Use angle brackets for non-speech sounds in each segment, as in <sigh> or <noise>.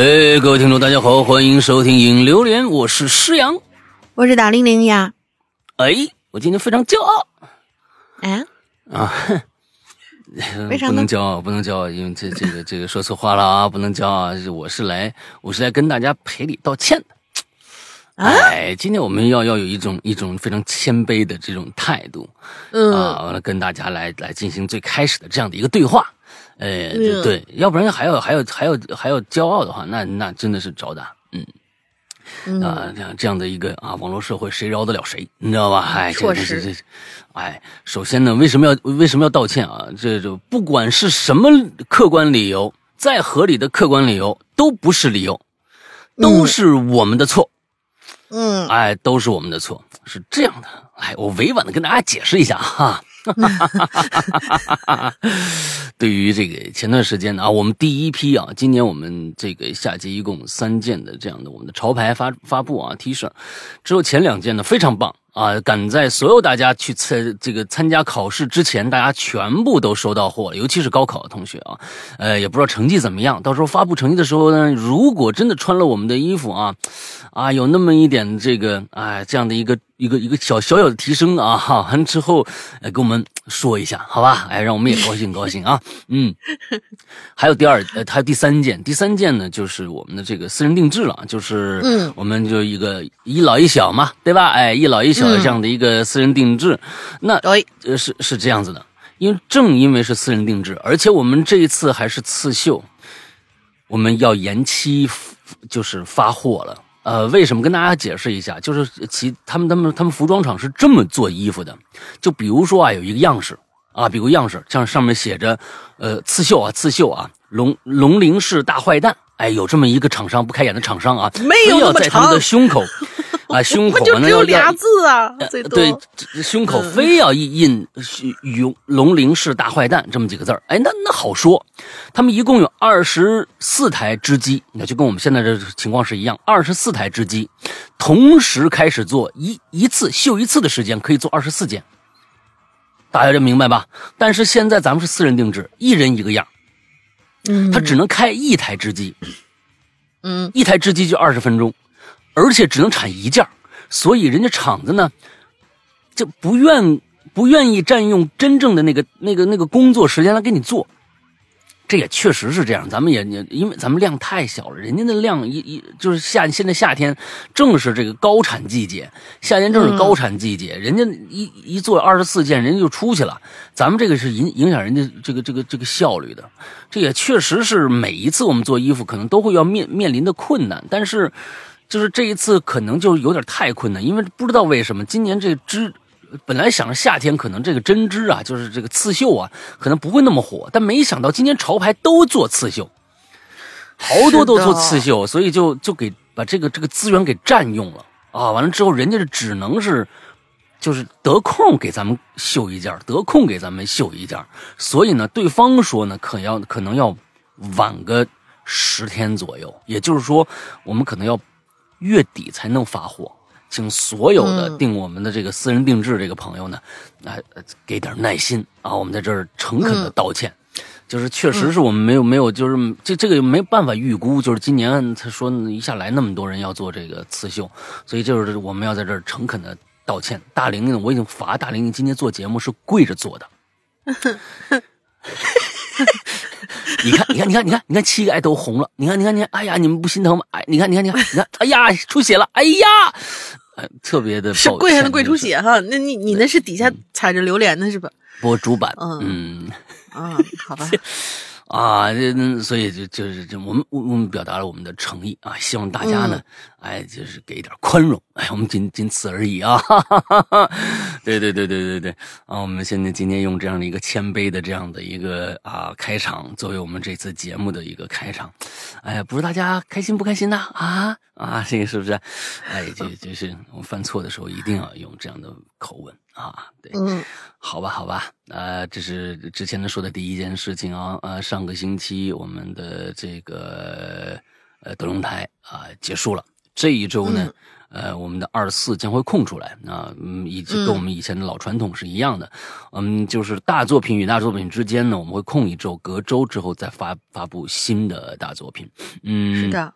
哎，各位听众，大家好，欢迎收听《影榴莲》，我是施阳，我是大玲玲呀。哎，我今天非常骄傲。哎啊，<laughs> 为啥不能骄傲，不能骄傲，因为这这个这个说错话了啊，不能骄傲。我是来，我是来跟大家赔礼道歉的。啊哎，今天我们要要有一种一种非常谦卑的这种态度，嗯啊，完了跟大家来来进行最开始的这样的一个对话。哎，嗯对，要不然还要还要还要还要骄傲的话，那那真的是找打。嗯。嗯啊，这样这样的一个啊，网络社会谁饶得了谁？你知道吧？哎，这这这这，哎，首先呢，为什么要为什么要道歉啊？这就不管是什么客观理由，再合理的客观理由都不是理由，都是我们的错。嗯哎，都是我们的错，是这样的。哎，我委婉的跟大家解释一下哈。哈 <laughs> 对于这个前段时间呢啊，我们第一批啊，今年我们这个夏季一共三件的这样的我们的潮牌发发布啊 T 恤，只有前两件呢非常棒啊，赶在所有大家去参这个参加考试之前，大家全部都收到货了，尤其是高考的同学啊，呃，也不知道成绩怎么样，到时候发布成绩的时候呢，如果真的穿了我们的衣服啊，啊，有那么一点这个哎这样的一个一个一个小小小的提升啊，哈，完之后呃跟我们说一下，好吧？哎，让我们也高兴高兴啊，嗯。还有第二呃，还有第三件，第三件呢就是我们的这个私人定制了，就是嗯我们就一个一老一小嘛，对吧？哎，一老一小的这样的一个私人定制，那哎，呃，是是这样子的，因为正因为是私人定制，而且我们这一次还是刺绣，我们要延期，就是发货了。呃，为什么？跟大家解释一下，就是其他们他们他们服装厂是这么做衣服的，就比如说啊，有一个样式啊，比如样式，像上面写着，呃，刺绣啊，刺绣啊，龙龙鳞是大坏蛋，哎，有这么一个厂商不开眼的厂商啊，没有非要那么在他们的长胸口 <laughs> 啊，<laughs> 胸口不就完了要要只有俩字啊，最多。对，胸口嗯非要印印“龙龙陵市大坏蛋”这么几个字儿，哎，那那好说。他们一共有二十四台织机，那就跟我们现在这情况是一样，二十四台织机同时开始做一一次绣一次的时间可以做二十四件，大家就明白吧？但是现在咱们是私人定制，一人一个样，嗯，他只能开一台织机，嗯一台织机就二十分钟，而且只能产一件所以人家厂子呢，就不愿不愿意占用真正的那个那个那个工作时间来给你做。这也确实是这样，咱们也也因为咱们量太小了，人家的量一一就是夏现在夏天正是这个高产季节，夏天正是高产季节，人家一一做二十四件，人家就出去了，咱们这个是影影响人家这个这个这个效率的，这也确实是每一次我们做衣服可能都会要面面临的困难，但是就是这一次可能就有点太困难，因为不知道为什么今年这织。本来想着夏天可能这个针织啊，就是这个刺绣啊，可能不会那么火，但没想到今年潮牌都做刺绣，好多都做刺绣，所以就就给把这个这个资源给占用了啊！完了之后，人家是只能是就是得空给咱们绣一件，得空给咱们绣一件，所以呢，对方说呢，可要可能要晚个十天左右，也就是说，我们可能要月底才能发货。请所有的嗯订我们的这个私人定制这个朋友呢，啊、呃给点耐心啊！我们在这儿诚恳的道歉，就是确实是我们没有没有，就是这这个没办法预估，就是今年他说一下来那么多人要做这个刺绣，所以就是我们要在这儿诚恳的道歉。大玲玲，我已经罚大玲玲今天做节目是跪着做的。<laughs> <laughs> 你看，你看，你看，你看，你看，七个爱都红了。你看，你看，你看，哎呀，你们不心疼吗？哎，你看，你看，你看，你看，哎呀，出血了，哎呀，呃，特别的是跪还能跪出血哈？那你你那是底下踩着榴莲的是吧？播主板，嗯嗯啊，好吧，<laughs> 啊，这嗯所以就就是这我们我我们表达了我们的诚意啊，希望大家呢，哎，就是给一点宽容，哎，我们仅仅此而已啊，哈哈哈哈对对对对对对啊！我们现在今天用这样的一个谦卑的这样的一个啊开场，作为我们这次节目的一个开场。哎呀，不知大家开心不开心呢？啊啊，这个是不是？哎，就就是我犯错的时候一定要用这样的口吻啊。对，嗯，好吧，好吧，呃，这是之前的说的第一件事情啊。呃，上个星期我们的这个呃德龙台啊结束了，这一周呢。呃，我们的二四将会空出来啊，嗯，以及跟我们以前的老传统是一样的，嗯，就是大作品与大作品之间呢，我们会空一周，隔周之后再发发布新的大作品。嗯，是的，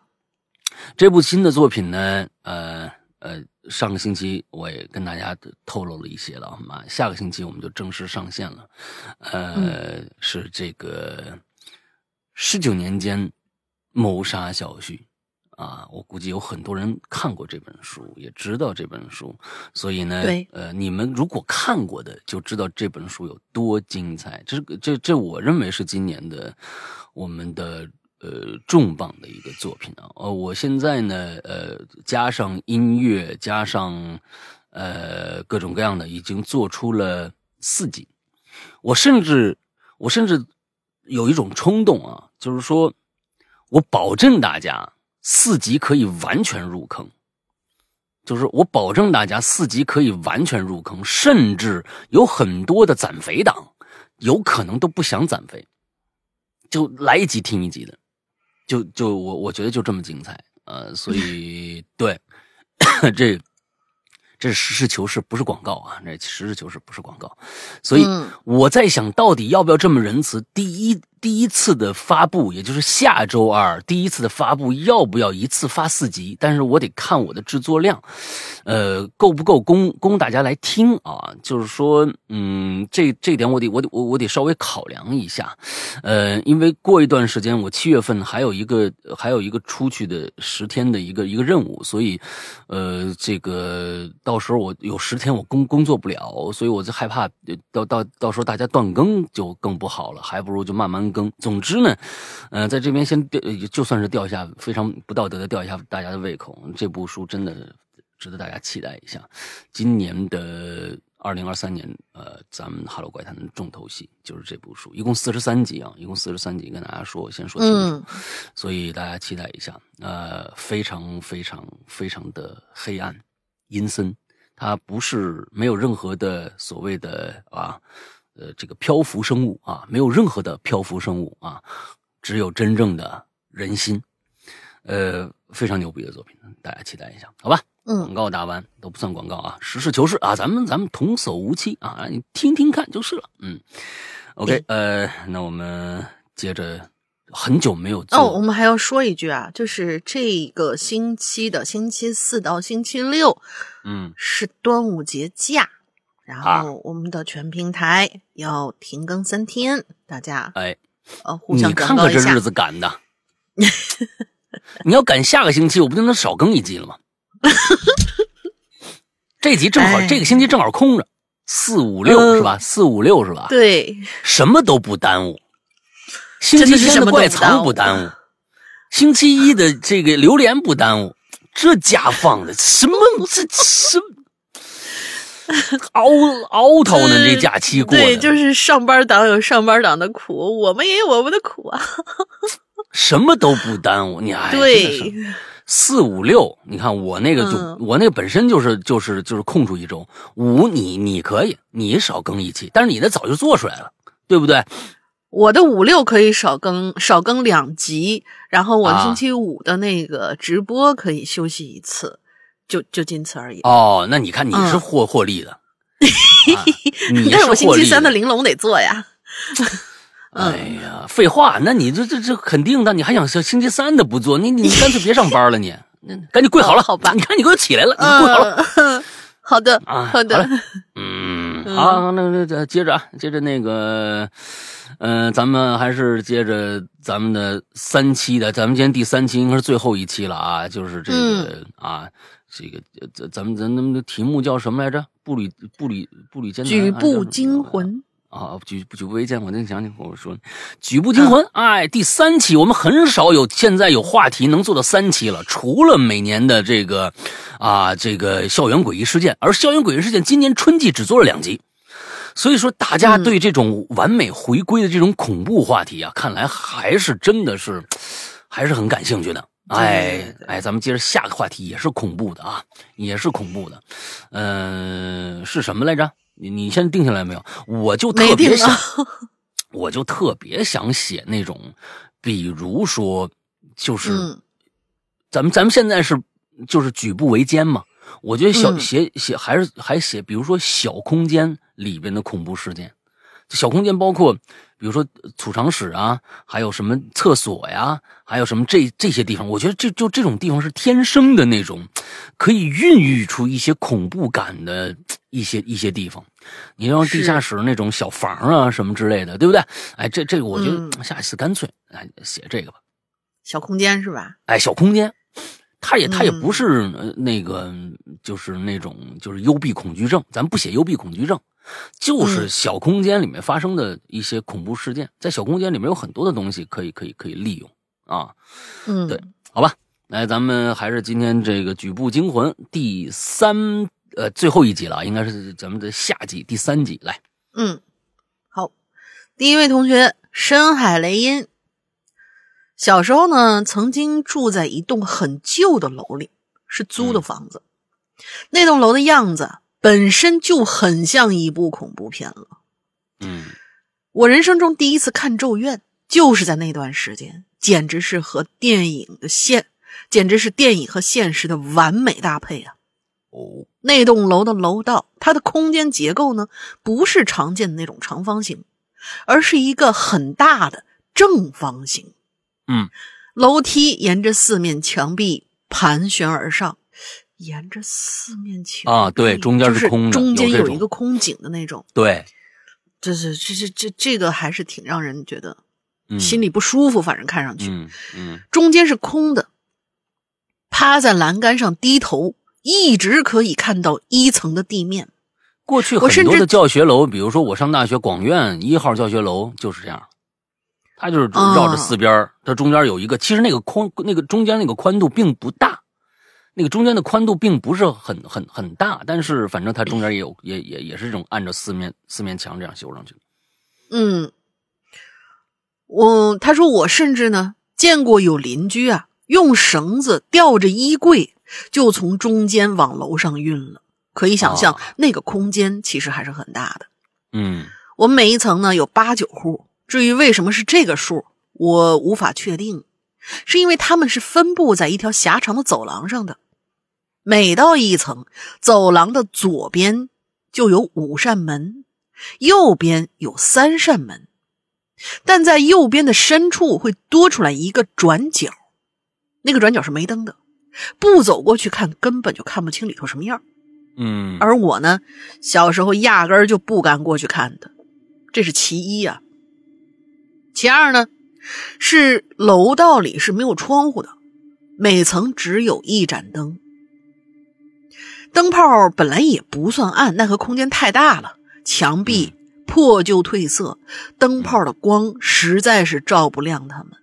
这部新的作品呢，呃呃，上个星期我也跟大家透露了一些了，啊，下个星期我们就正式上线了，呃，是这个十九年间谋杀小旭。啊，我估计有很多人看过这本书，也知道这本书，所以呢，呃，你们如果看过的，就知道这本书有多精彩。这这这，我认为是今年的我们的呃重磅的一个作品啊。呃，我现在呢，呃，加上音乐，加上呃各种各样的，已经做出了四集。我甚至我甚至有一种冲动啊，就是说我保证大家。四级可以完全入坑，就是我保证大家四级可以完全入坑，甚至有很多的攒肥党，有可能都不想攒肥，就来一集听一集的，就就我我觉得就这么精彩，呃，所以对 <coughs> 这。这实事求是，不是广告啊！这实事求是，不是广告。所以我在想到底要不要这么仁慈？第一第一次的发布，也就是下周二第一次的发布，要不要一次发四集？但是我得看我的制作量，呃，够不够供供大家来听啊？就是说，嗯，这这点我得我得我我得稍微考量一下，呃，因为过一段时间我七月份还有一个还有一个出去的十天的一个一个任务，所以，呃，这个到。时候我有十天我工工作不了，所以我就害怕到到到时候大家断更就更不好了，还不如就慢慢更。总之呢，嗯，在这边先吊，就算是吊一下非常不道德的吊一下大家的胃口。这部书真的值得大家期待一下。今年的二零二三年，呃，咱们《哈喽怪谈》的重头戏就是这部书，一共四十三集啊，一共四十三集，跟大家说，先说清楚，所以大家期待一下。呃，非常非常非常的黑暗阴森。它不是没有任何的所谓的啊，呃，这个漂浮生物啊，没有任何的漂浮生物啊，只有真正的人心，呃，非常牛逼的作品，大家期待一下，好吧？嗯，广告打完都不算广告啊，实事求是啊，咱们咱们童叟无欺啊，你听听看就是了。嗯，OK，呃，那我们接着。很久没有做哦，我们还要说一句啊，就是这个星期的星期四到星期六，嗯，是端午节假，然后我们的全平台要停更三天，大家哎，呃，互相你看看这日子赶的，你要赶下个星期，我不就能少更一集了吗？这集正好，这个星期正好空着，四五六是吧？四五六是吧？对，什么都不耽误。星期天的怪藏不耽误，<laughs> 星期一的这个榴莲不耽误，这家放的什么这什 <laughs> 熬熬头呢？这假期过的，对，就是上班党有上班党的苦，我们也有我们的苦啊。<laughs> 什么都不耽误，你还对四五六，你看我那个就我那个本身就是就是就是空出一周五，你你可以你少更一期，但是你的早就做出来了，对不对？我的五六可以少更少更两集，然后我星期五的那个直播可以休息一次，就就仅此而已。哦，那你看你是获获利的，<laughs> 但是我星期三的玲珑得做呀。<laughs> 哎呀，废话，那你这这这肯定的，你还想星期三的不做？你你干脆别上班了，<laughs> 你赶紧跪好了，好吧？你看你给我起来了，你跪好了。好的啊，好的，嗯，好，那那接着啊，接着那个。嗯，咱们还是接着咱们的三期的，咱们今天第三期应该是最后一期了啊，就是这个啊，这个咱咱们咱们的题目叫什么来着？步履步履步履艰难，举步惊魂啊，举举步维艰，我能想起我说举步惊魂，哎，第三期我们很少有现在有话题能做到三期了，除了每年的这个啊这个校园诡异事件，而校园诡异事件今年春季只做了两集。所以说，大家对这种完美回归的这种恐怖话题啊，看来还是真的是，还是很感兴趣的。哎哎，咱们接着下个话题，也是恐怖的啊，也是恐怖的。嗯，是什么来着？你你先定下来没有？我就特别想，<laughs> 我就特别想写那种，比如说，就是咱们咱们现在是就是举步维艰嘛。我觉得小写写还是还写，比如说小空间里边的恐怖事件，小空间包括比如说储藏室啊，还有什么厕所呀，还有什么这这些地方，我觉得这就这种地方是天生的那种，可以孕育出一些恐怖感的一些一些地方。你像地下室那种小房啊什么之类的，对不对？哎，这这个我觉得下一次干脆哎写这个吧，小空间是吧？哎，小空间。他也他也不是那个，就是那种就是幽闭恐惧症，咱不写幽闭恐惧症，就是小空间里面发生的一些恐怖事件，在小空间里面有很多的东西可以可以可以利用啊，嗯，对，好吧，来咱们还是今天这个举步惊魂第三呃最后一集了，应该是咱们的下集第三集，来，嗯，好，第一位同学深海雷音。小时候呢，曾经住在一栋很旧的楼里，是租的房子。那栋楼的样子本身就很像一部恐怖片了。嗯，我人生中第一次看《咒怨》，就是在那段时间，简直是和电影的现，简直是电影和现实的完美搭配啊！哦，那栋楼的楼道，它的空间结构呢，不是常见的那种长方形，而是一个很大的正方形。嗯，楼梯沿着四面墙壁盘旋而上，沿着四面墙啊，对，中间是空的，中间有一个空井的那种。对，这是这这这这个还是挺让人觉得心里不舒服，反正看上去，嗯嗯，中间是空的，趴在栏杆上低头，一直可以看到一层的地面。过去很多的教学楼，比如说我上大学广院一号教学楼就是这样。它就是绕着四边它中间有一个，其实那个空，那个中间那个宽度并不大，那个中间的宽度并不是很很很大，但是反正它中间也有，也也也是这种按照四面四面墙这样修上去。嗯，我他说我甚至呢见过有邻居啊用绳子吊着衣柜就从中间往楼上运了，可以想象那个空间其实还是很大的。嗯，我们每一层呢有八九户。至于为什么是这个数，我无法确定，是因为他们是分布在一条狭长的走廊上的。每到一层，走廊的左边就有五扇门，右边有三扇门，但在右边的深处会多出来一个转角，那个转角是没灯的，不走过去看根本就看不清里头什么样。嗯，而我呢，小时候压根儿就不敢过去看的，这是其一呀。其二呢，是楼道里是没有窗户的，每层只有一盏灯，灯泡本来也不算暗，奈何空间太大了，墙壁破旧褪色，灯泡的光实在是照不亮他们，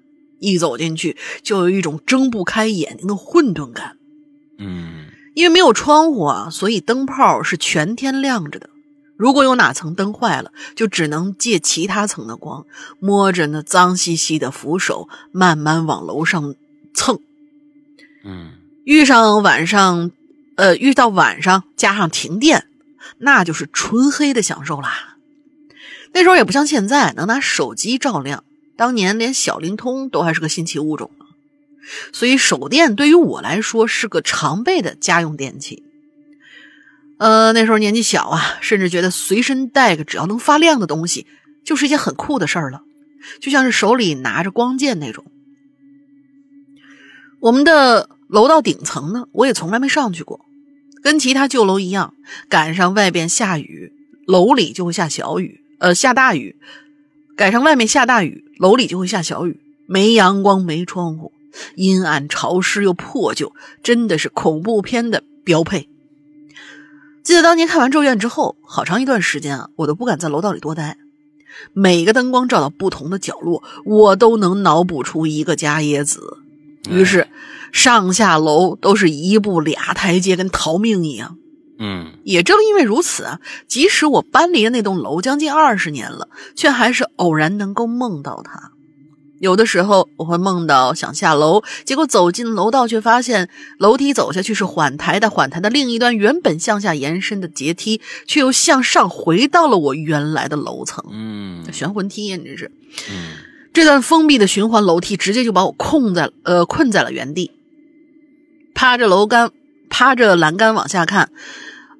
一走进去就有一种睁不开眼睛的混沌感。嗯，因为没有窗户啊，所以灯泡是全天亮着的。如果有哪层灯坏了，就只能借其他层的光，摸着那脏兮兮的扶手，慢慢往楼上蹭。嗯，遇上晚上，呃，遇到晚上加上停电，那就是纯黑的享受啦。那时候也不像现在能拿手机照亮，当年连小灵通都还是个新奇物种呢，所以手电对于我来说是个常备的家用电器。呃，那时候年纪小啊，甚至觉得随身带个只要能发亮的东西，就是一件很酷的事儿了，就像是手里拿着光剑那种。我们的楼道顶层呢，我也从来没上去过，跟其他旧楼一样，赶上外边下雨，楼里就会下小雨，呃，下大雨；赶上外面下大雨，楼里就会下小雨。没阳光，没窗户，阴暗潮湿又破旧，真的是恐怖片的标配。记得当年看完《咒怨》之后，好长一段时间啊，我都不敢在楼道里多待，每个灯光照到不同的角落，我都能脑补出一个伽椰子。于是，上下楼都是一步俩台阶，跟逃命一样。嗯也正因为如此啊，即使我搬离了那栋楼将近二十年了，却还是偶然能够梦到它。有的时候我会梦到想下楼，结果走进楼道，却发现楼梯走下去是缓台的，缓台的另一端原本向下延伸的阶梯，却又向上回到了我原来的楼层。嗯玄魂梯呀，你这是。嗯这段封闭的循环楼梯直接就把我困在呃困在了原地，趴着楼杆，趴着栏杆往下看，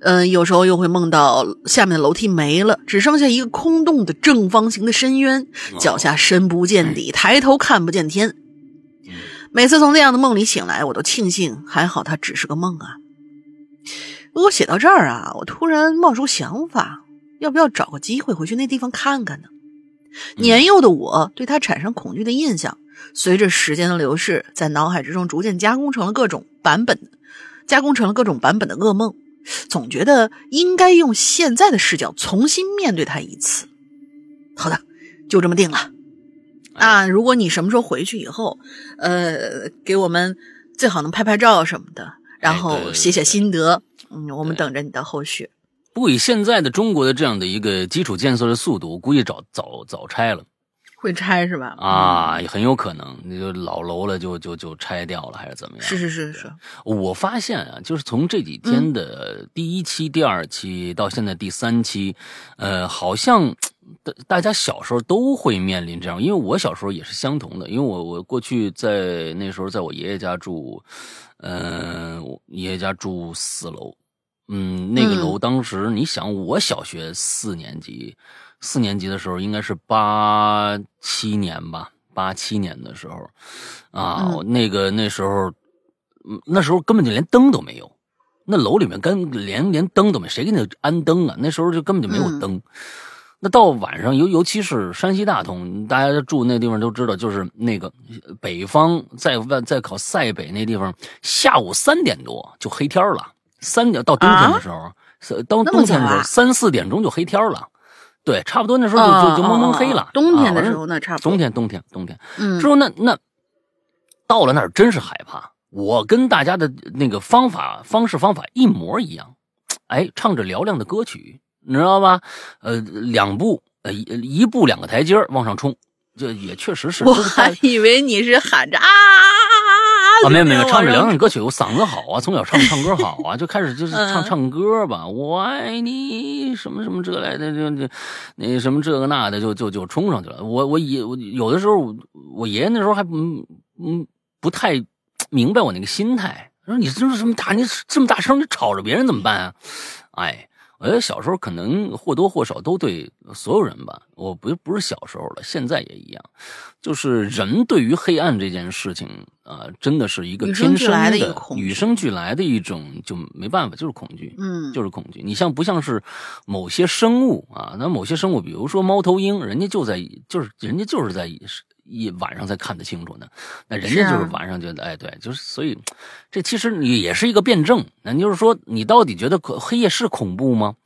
嗯、有时候又会梦到下面的楼梯没了，只剩下一个空洞的正方形的深渊，脚下深不见底，抬头看不见天。每次从那样的梦里醒来，我都庆幸还好它只是个梦啊。不过写到这儿啊，我突然冒出想法，要不要找个机会回去那地方看看呢？年幼的我对他产生恐惧的印象，随着时间的流逝，在脑海之中逐渐加工成了各种版本，加工成了各种版本的噩梦。总觉得应该用现在的视角重新面对他一次。好的，就这么定了。啊，如果你什么时候回去以后，呃，给我们最好能拍拍照什么的，然后写写对心得。嗯，我们等着你的后续。不过以现在的中国的这样的一个基础建设的速度，我估计早早早拆了会拆是吧？啊，也很有可能，那就老楼了就就就拆掉了，还是怎么样？是是是是，我发现啊，就是从这几天的第一期、第二期到现在第三期，呃，好像大大家小时候都会面临这样，因为我小时候也是相同的，因为我我过去在那时候在我爷爷家住，呃，我爷爷家住四楼，嗯，那个楼当时你想，我小学四年级，四年级的时候应该是八七年吧，八七年的时候，啊，嗯那个那时候，嗯，那时候根本就连灯都没有，那楼里面跟连连灯都没，谁给你安灯啊？那时候就根本就没有嗯灯。那到晚上，尤尤其是山西大同，大家住那地方都知道，就是那个北方在外在考塞北那地方，下午三点多就黑天了。三点到冬天的时候，是到冬天的时候啊三四点钟就黑天了。对，差不多那时候就就就蒙蒙黑了。冬天的啊时候那差不多冬天冬天冬天嗯之后那那到了那儿真是害怕。我跟大家的那个方法方式方法一模一样，哎，唱着嘹亮的歌曲，你知道吧？呃，两步呃一一步两个台阶往上冲，这也确实是。我还以为你是喊着啊啊，没有没有，<laughs> 唱着嘹亮歌，曲，我嗓子好啊，从小唱唱歌好啊，就开始就是唱嗯唱歌吧，我爱你什么什么这来的，就就那什么这个那的，就就就冲上去了。我我爷我有的时候我我爷爷那时候还嗯嗯不太明白我那个心态，说你这么这么大，你这么大声，你吵着别人怎么办啊？哎。我觉得小时候可能或多或少都对所有人吧，我不不是小时候了，现在也一样，就是人对于黑暗这件事情啊、真的是一个天生的与生俱来的一种，就没办法，就是恐惧，嗯，就是恐惧。你像不像是某些生物啊？那某些生物，比如说猫头鹰，人家就在就是人家就是在一晚上才看得清楚呢，那人家就是晚上觉得，哎，对，就是所以这其实你也是一个辩证。那就是说，你到底觉得可黑夜是恐怖吗？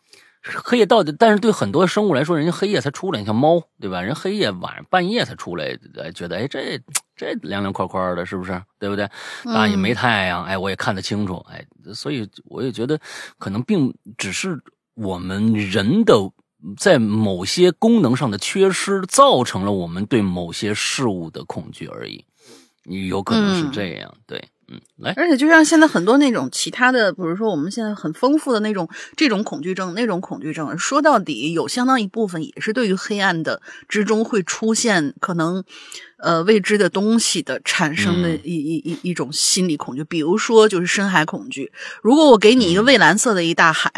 黑夜到底，但是对很多生物来说，人家黑夜才出来，你像猫，对吧？人黑夜晚上半夜才出来，哎，觉得哎这这凉凉快快的，是不是？对不对？啊也没太阳，哎，我也看得清楚，哎，所以我也觉得可能并只是我们人的在某些功能上的缺失，造成了我们对某些事物的恐惧而已。你有可能是嗯这样，对，嗯，来，而且就像现在很多那种其他的，比如说我们现在很丰富的那种这种恐惧症、那种恐惧症，说到底有相当一部分也是对于黑暗的之中会出现可能呃未知的东西的产生的嗯一、一一一种心理恐惧，比如说就是深海恐惧。如果我给你一个嗯蔚蓝色的一大海。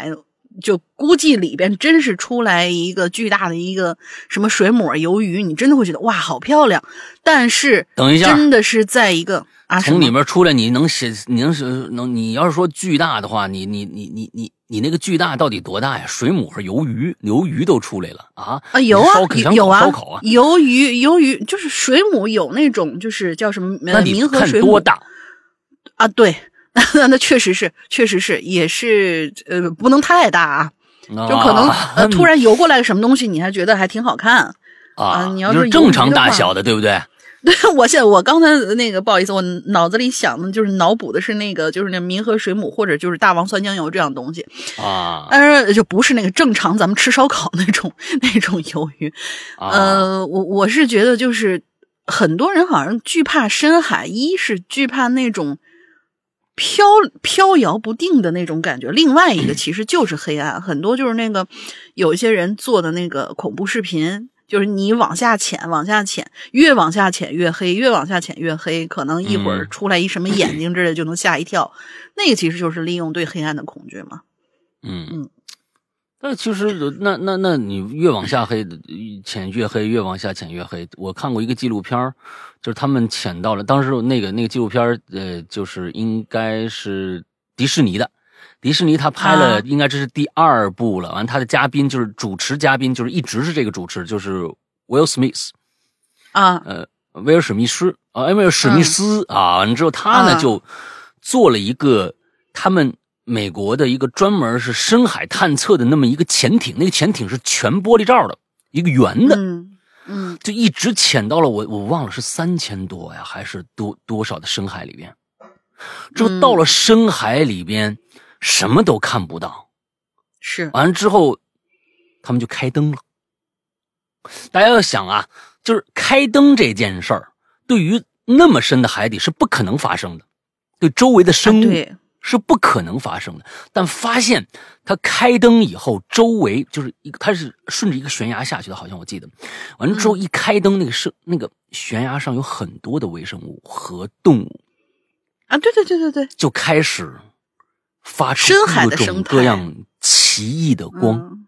就估计里边真是出来一个巨大的一个什么水母、鱿鱼，你真的会觉得哇，好漂亮。但是等一下，真的是在一个啊，从里面出来，你能写，你能是能，你要是说巨大的话，你你你你你你那个巨大到底多大呀？水母和鱿鱼，鱿鱼都出来了啊！啊，有啊有啊，烧烤啊？鱿鱼，鱿鱼就是水母有那种就是叫什么呃那你看多大？啊？对，那 <laughs> 那确实是，确实是，也是呃，不能太大啊，就可能、<laughs> 啊呃突然游过来个什么东西，你还觉得还挺好看。啊，你要就是正常大小的，对不对？<laughs> 对，我现在我刚才那个不好意思，我脑子里想的就是脑补的是那个就是那民和水母或者就是大王酸浆鱿这样东西啊，但是就不是那个正常咱们吃烧烤那种那种鱿鱼。呃，我我是觉得就是很多人好像惧怕深海，一是惧怕那种飘飘摇不定的那种感觉，另外一个其实就是黑暗。很多就是那个有一些人做的那个恐怖视频。就是你往下潜，往下潜，越往下潜越黑，越往下潜越黑，可能一会儿出来一什么眼睛之类就能吓一跳。那个其实就是利用对黑暗的恐惧嘛。嗯嗯。那其实那那那你越往下黑，潜越黑，越往下潜越黑。我看过一个纪录片就是他们潜到了当时那个那个纪录片呃，就是应该是迪士尼的。迪士尼他拍了，应该这是第二部了。完，他的嘉宾就是主持嘉宾，就是一直是这个主持，就是 Will Smith 啊，呃，威尔·史密斯啊，威尔·史密斯啊。完之后，他呢就做了一个他们美国的一个专门是深海探测的那么一个潜艇，那个潜艇是全玻璃罩的，一个圆的，嗯嗯，就一直潜到了我我忘了是三千多呀，还是多多少的深海里边。之后到了深海里边。什么都看不到，是完了之后，他们就开灯了。大家要想啊，就是开灯这件事儿，对于那么深的海底是不可能发生的，对周围的生物是不可能发生的。但发现他开灯以后，周围就是一个，他是顺着一个悬崖下去的，好像我记得。完了之后一开灯，那个是那个悬崖上有很多的微生物和动物啊，对对对对对，就开始。发出各种各样奇异的光，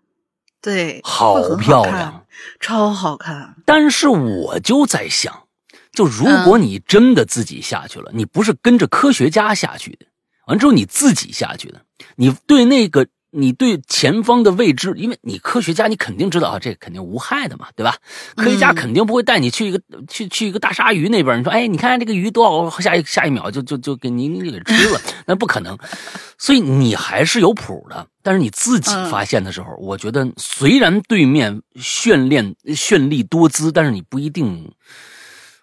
对，好漂亮，超好看。但是我就在想，就如果你真的自己下去了，你不是跟着科学家下去的，完之后你自己下去的，你对那个。你对前方的未知，因为你科学家，你肯定知道啊，这肯定无害的嘛，对吧？科学家肯定不会带你去一个去去一个大鲨鱼那边，你说，哎，你看这个鱼多好，下一下一秒就就就给你你给吃了，<laughs> 那不可能。所以你还是有谱的。但是你自己发现的时候，我觉得虽然对面绚丽绚丽多姿，但是你不一定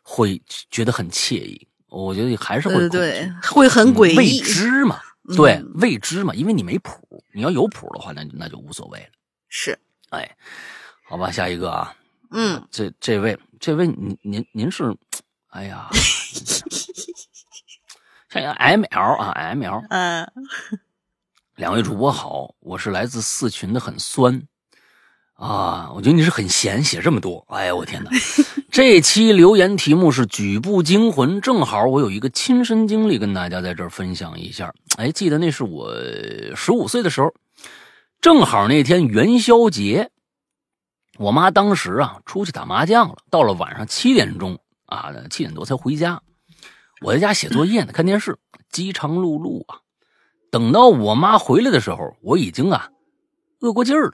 会觉得很惬意。我觉得还是会对会很诡异，未知嘛。对未知嘛，因为你没谱，你要有谱的话，那那就无所谓了。是，哎，好吧，下一个啊，嗯，这这位，这位，您您您是，哎呀，<laughs> 像 M L 啊，M L，嗯，两位主播好，我是来自四群的，很酸。啊，我觉得你是很闲，写这么多。哎呀，我天哪！<laughs> 这期留言题目是“举步惊魂”，正好我有一个亲身经历跟大家在这儿分享一下。哎，记得那是我十五岁的时候，正好那天元宵节，我妈当时啊出去打麻将了，到了晚上七点钟啊，七点多才回家。我在家写作业呢，看电视，饥肠辘辘啊。等到我妈回来的时候，我已经啊饿过劲儿了。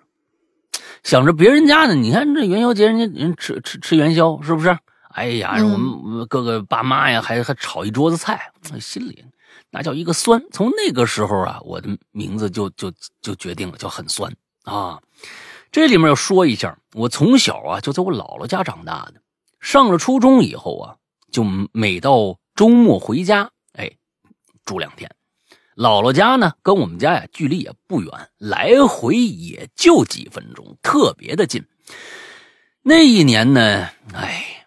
想着别人家呢，你看这元宵节，人家人吃吃吃元宵，是不是？哎呀，我们各个爸妈呀，还还炒一桌子菜，心里那叫一个酸。从那个时候啊，我的名字就就就决定了，叫很酸啊。这里面要说一下，我从小啊就在我姥姥家长大的，上了初中以后啊，就每到周末回家，哎，住两天。姥姥家呢，跟我们家呀距离也不远，来回也就几分钟，特别的近。那一年呢，哎，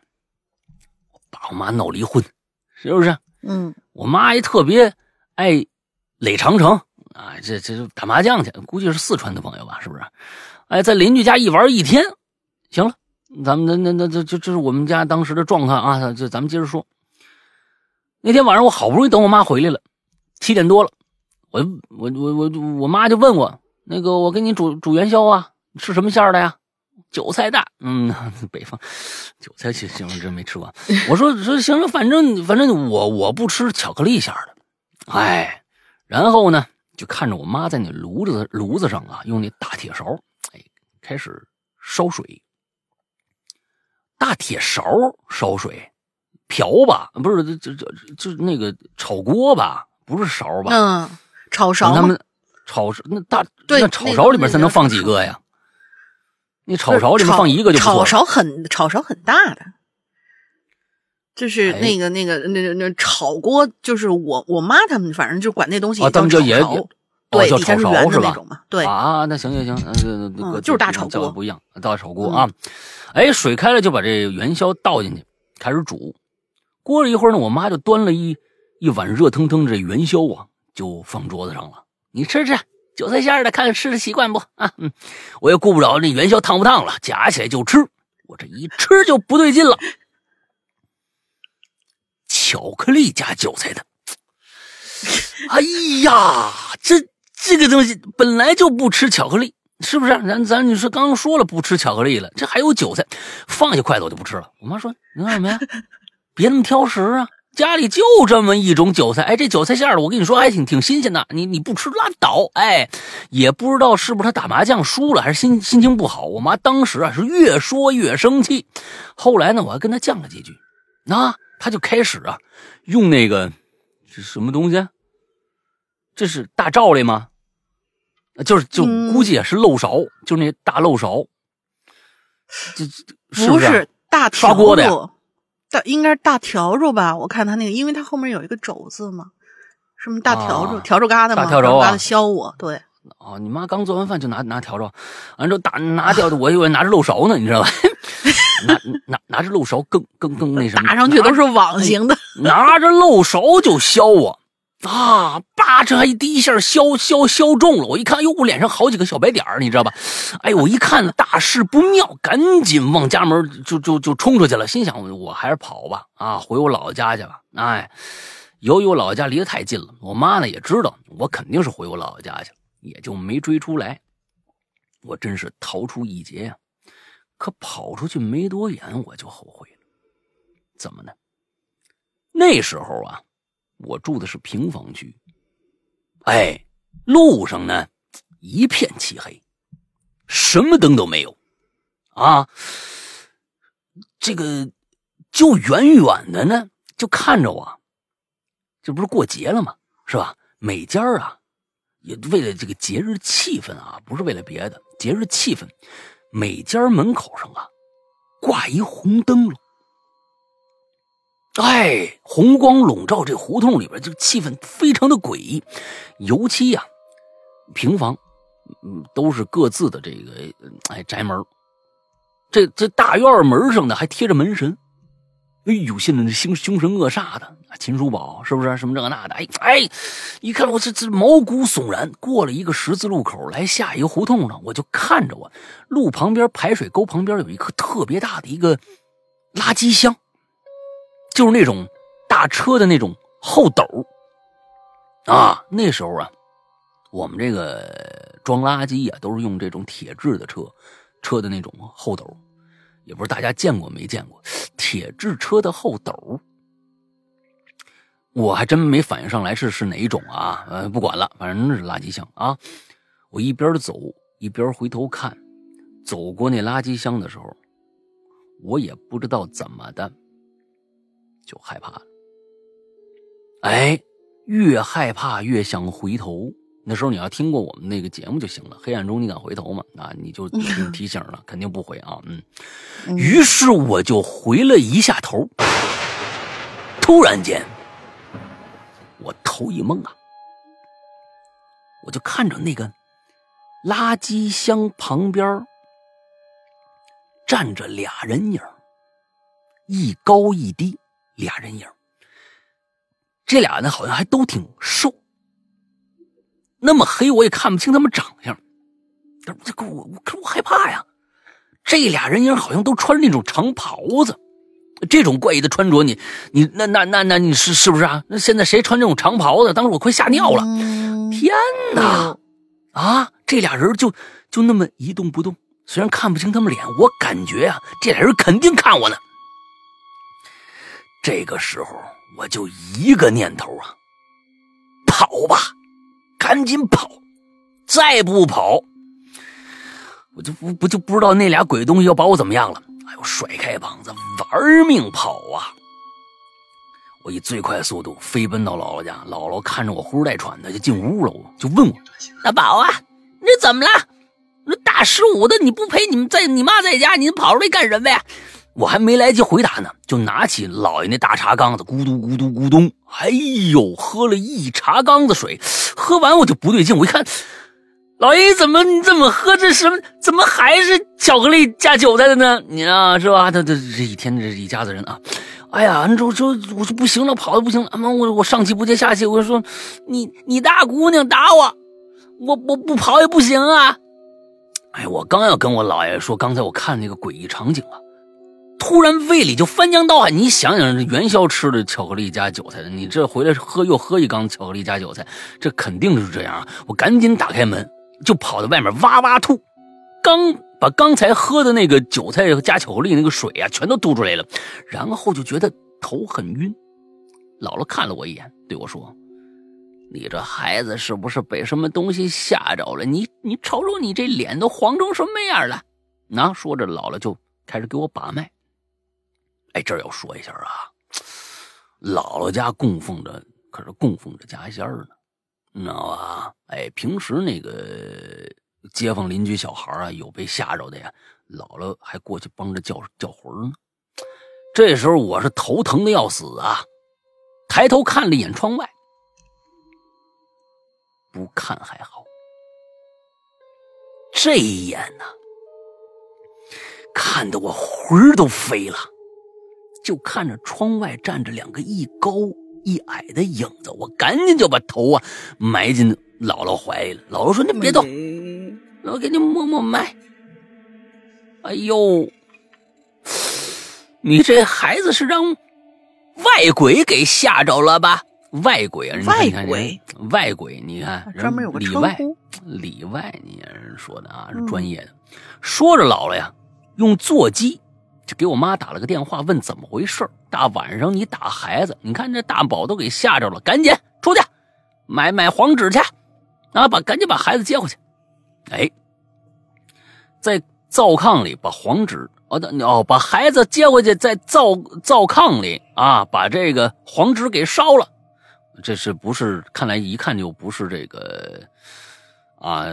我爸我妈闹离婚，是不是？嗯，我妈也特别爱垒长城啊，这这打麻将去，估计是四川的朋友吧，是不是？哎，在邻居家一玩一天，行了，咱们那那那这这这是我们家当时的状况啊，就咱们接着说。那天晚上我好不容易等我妈回来了。七点多了，我我我我我妈就问我，那个我给你煮煮元宵啊，吃什么馅的呀？韭菜蛋，<laughs> 嗯，北方韭菜行行，真没吃过。我说说行了，反正反正我我不吃巧克力馅的，哎，然后呢，就看着我妈在那炉子炉子上啊，用那大铁勺，哎，开始烧水，大铁勺烧水。瓢吧，不是这这这就那个炒锅吧，不是勺吧？嗯，炒勺。他们炒勺那大那炒勺里面才能放几个呀？你炒勺里面放一个就不错炒。勺很炒勺很大的，就是哎那个那个那那那炒锅，就是我我妈他们反正就管那东西叫炒勺，对，叫底下是炒勺是吧圆的那种嘛，对，啊，那行行行，呃，嗯各就是大炒锅不一样，大炒锅啊。哎，水开了就把这元宵倒进去，开始煮。过了一会儿呢，我妈就端了一一碗热腾腾的元宵啊，就放桌子上了。你吃吃，韭菜馅的，看看吃的习惯不啊？嗯，我也顾不着那元宵烫不烫了，夹起来就吃。我这一吃就不对劲了，巧克力加韭菜的。哎呀，这这个东西本来就不吃巧克力，是不是？咱咱你说刚刚说了不吃巧克力了，这还有韭菜，放下筷子我就不吃了。我妈说你干什么呀？别那么挑食啊！家里就这么一种韭菜，哎，这韭菜馅儿的，我跟你说还挺挺新鲜的。你你不吃拉倒，哎，也不知道是不是他打麻将输了，还是心心情不好。我妈当时啊是越说越生气，后来呢我还跟他犟了几句，那、他就开始啊用那个这什么东西啊？这是大罩里吗？呃就是就嗯估计也是漏勺，就那大漏勺，这这是不是啊？是大刷锅的大应该是大笤帚吧？我看他那个，因为他后面有一个肘字嘛，什么大笤帚、啊笤帚疙瘩嘛，大笤帚啊疙瘩削我，对，哦，你妈刚做完饭就拿拿笤帚，完之后打拿掉的，我以为拿着漏勺呢，你知道吧？<laughs> 拿拿拿着漏勺更更更那什么，打上去都是网形的，拿着漏勺就削我啊！叭，这还第一下削削削中了，我一看，哟，我脸上好几个小白点儿，你知道吧？哎，我一看大事不妙，赶紧往家门就就就冲出去了，心想我还是跑吧，啊，回我姥姥家去吧。哎，由于我姥姥家离得太近了，我妈呢也知道我肯定是回我姥姥家去了，也就没追出来。我真是逃出一劫呀、可跑出去没多远，我就后悔了。怎么呢？那时候啊，我住的是平房区，哎，路上呢一片漆黑，什么灯都没有，啊，这个就远远的呢，就看着我，这不是过节了吗？是吧？每家啊，也为了这个节日气氛啊，不是为了别的，节日气氛，每家门口上啊挂一红灯笼。哎，红光笼罩这胡同里边，这个气氛非常的诡异。尤其呀、平房，嗯，都是各自的这个哎宅门这这大院门上的还贴着门神。哎呦，现在那凶凶神恶煞的，秦叔宝是不是什么这个那的？哎哎，一看我这这毛骨悚然。过了一个十字路口，来下一个胡同了，我就看着我路旁边排水沟旁边有一个特别大的一个垃圾箱。就是那种大车的那种后斗啊。那时候啊，我们这个装垃圾啊，都是用这种铁质的车，车的那种后斗，也不知道大家见过没见过铁质车的后斗。我还真没反应上来是是哪一种啊，呃，不管了，反正那是垃圾箱啊。我一边走一边回头看，走过那垃圾箱的时候，我也不知道怎么的。就害怕了，哎，越害怕越想回头。那时候你要听过我们那个节目就行了，黑暗中你敢回头吗？啊，你就听 <laughs> 提醒了，肯定不回啊。嗯，于是我就回了一下头，突然间，我头一懵啊，我就看着那个垃圾箱旁边站着俩人影，一高一低。俩人影，这俩呢好像还都挺瘦，那么黑我也看不清他们长相。这个我我可我害怕呀！这俩人影好像都穿着那种长袍子，这种怪异的穿着，你你那那那那你是是不是啊？那现在谁穿这种长袍子？当时我快吓尿了！嗯、天哪！啊，这俩人就就那么一动不动，虽然看不清他们脸，我感觉啊，这俩人肯定看我呢。这个时候，我就一个念头啊，跑吧，赶紧跑！再不跑，我就不不就不知道那俩鬼东西要把我怎么样了。哎呦，甩开膀子，玩命跑啊！我以最快速度飞奔到姥姥家，姥姥看着我呼哧带喘的就进屋了，我就问我：“大宝啊，你怎么了？那大十五的你不陪你们在你妈在家，你跑出来干什么呀？我还没来及回答呢，就拿起老爷那大茶缸子，咕嘟咕嘟咕咚，哎呦，喝了一茶缸子水，喝完我就不对劲，我一看，老爷怎么你怎么喝这什么？怎么还是巧克力加韭菜的呢？你啊，是吧？他这这一天这一家子人啊，哎呀，你说说我说不行了，跑的不行了，妈我我上气不接下气，我就说你你大姑娘打我，我我不跑也不行啊！哎，我刚要跟我姥爷说，刚才我看那个诡异场景啊。突然胃里就翻江倒海，你想想，这元宵吃的巧克力加韭菜的，你这回来喝又喝一缸巧克力加韭菜，这肯定是这样啊！我赶紧打开门，就跑到外面哇哇吐，刚把刚才喝的那个韭菜加巧克力那个水啊，全都吐出来了，然后就觉得头很晕。姥姥看了我一眼，对我说：“你这孩子是不是被什么东西吓着了？你你瞅瞅你这脸都黄成什么样了？”那说着，姥姥就开始给我把脉。哎，这儿要说一下啊，姥姥家供奉着，可是供奉着家仙儿呢，你知道吧？哎，平时那个街坊邻居小孩啊，有被吓着的呀，姥姥还过去帮着叫叫魂呢。这时候我是头疼的要死啊，抬头看了一眼窗外，不看还好，这一眼呢，看得我魂儿都飞了。就看着窗外站着两个一高一矮的影子，我赶紧就把头啊埋进姥姥怀里了。姥姥说：“你别动，我给你摸摸脉。”哎呦，<sniffs> 你这孩子是让外鬼给吓着了吧？外鬼啊，外鬼，外鬼，你看专门有个里外，里外，你人说的啊，是专业的。说着，姥姥呀，用座机。就给我妈打了个电话，问怎么回事大晚上你打孩子，你看这大宝都给吓着了，赶紧出去买买黄纸去，啊，把赶紧把孩子接回去。哎，在灶炕里把黄纸哦，哦，把孩子接回去，在灶灶炕里啊，把这个黄纸给烧了。这是不是？看来一看就不是这个啊，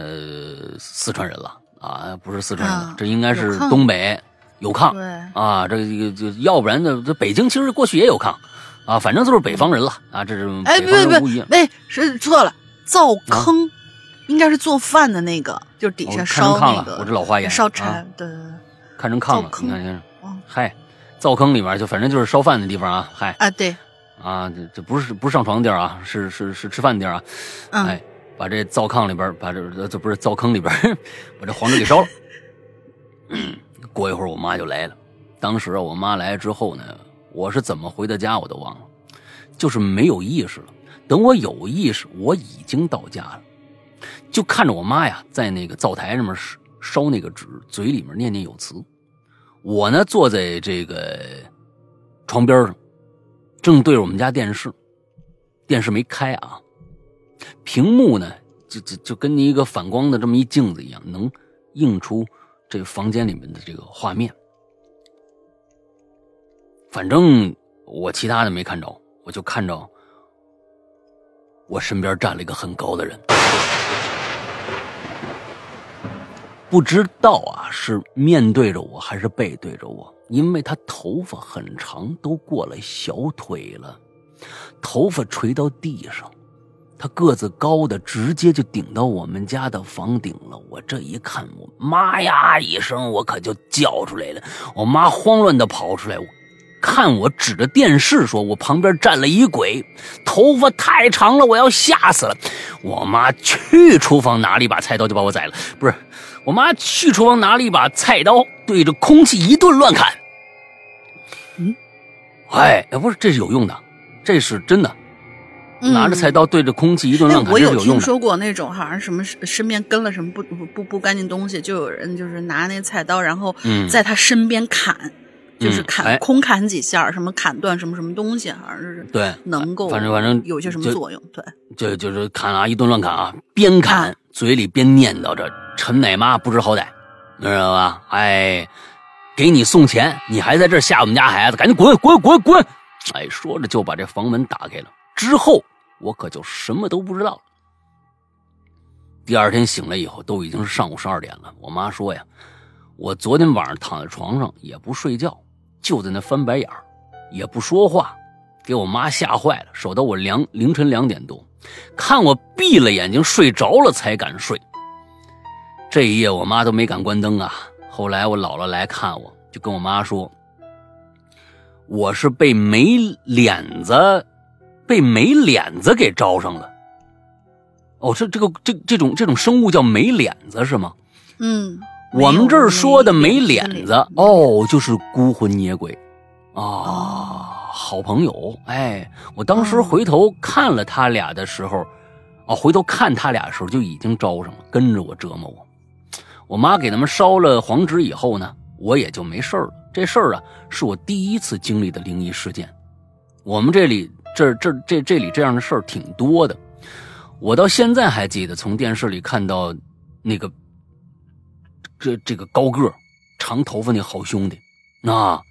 四川人了啊，不是四川人了，这应该是东北。有炕，对。啊，这个这个这要不然呢，这北京其实过去也有炕，啊，反正就是北方人了啊，这是哎，不不不，那是错了，灶坑应该是做饭的那个，就是底下烧那个，我这老花眼，烧柴，对对对，看成炕了，你看先生，嗨，灶坑里面就反正就是烧饭的地方啊，嗨，啊对，啊这这不是不是上床的地儿啊，是是是吃饭的地儿啊，哎，把这灶炕里边把这这不是灶坑里边 <laughs> 把这黄纸给烧了。<laughs> 过一会儿，我妈就来了。当时啊，我妈来之后呢，我是怎么回的家我都忘了，就是没有意识了。等我有意识，我已经到家了，就看着我妈呀，在那个灶台上面烧烧那个纸，嘴里面念念有词。我呢，坐在这个床边上，正对着我们家电视，电视没开啊，屏幕呢，就就就跟一个反光的这么一镜子一样，能映出。这个房间里面的这个画面，反正我其他的没看着，我就看着我身边站了一个很高的人，不知道啊是面对着我还是背对着我，因为他头发很长，都过了小腿了，头发垂到地上。他个子高的直接就顶到我们家的房顶了。我这一看，我妈呀一声，我可就叫出来了。我妈慌乱的跑出来，我看我指着电视说：“我旁边站了一鬼，头发太长了，我要吓死了。”我妈去厨房拿了一把菜刀就把我宰了。不是，我妈去厨房拿了一把菜刀，对着空气一顿乱砍。嗯，哎，不是，这是有用的，这是真的。拿着菜刀对着空气一顿乱砍，我有听说过那种，好像什么身边跟了什么不不不不干净东西，就有人就是拿那菜刀，然后在他身边砍，就是砍空砍几下，什么砍断什么什么东西，好像是对能够反正反正有些什么作用，对，就就是砍啊，一顿乱砍啊，边砍嘴里边念叨着陈奶妈不知好歹，知道吧？哎，给你送钱，你还在这吓我们家孩子，赶紧滚滚滚滚！哎，说着就把这房门打开了，之后。我可就什么都不知道了。第二天醒来以后，都已经是上午十二点了。我妈说呀，我昨天晚上躺在床上也不睡觉，就在那翻白眼，也不说话，给我妈吓坏了。守到我两凌晨两点多，看我闭了眼睛睡着了才敢睡。这一夜我妈都没敢关灯啊。后来我姥姥来看我，就跟我妈说，我是被没脸子，被没脸子给招上了。哦，这这个这这种这种生物叫没脸子是吗？嗯，我们这儿说的没脸子哦，就是孤魂野鬼啊，哦好朋友。哎，我当时哦回头看了他俩的时候，哦，回头看他俩的时候就已经招上了，跟着我折磨我。我妈给他们烧了黄纸以后呢，我也就没事儿了。这事儿啊，是我第一次经历的灵异事件。我们这里这这这这里这样的事儿挺多的。我到现在还记得从电视里看到那个这这个高个儿长头发那好兄弟，那、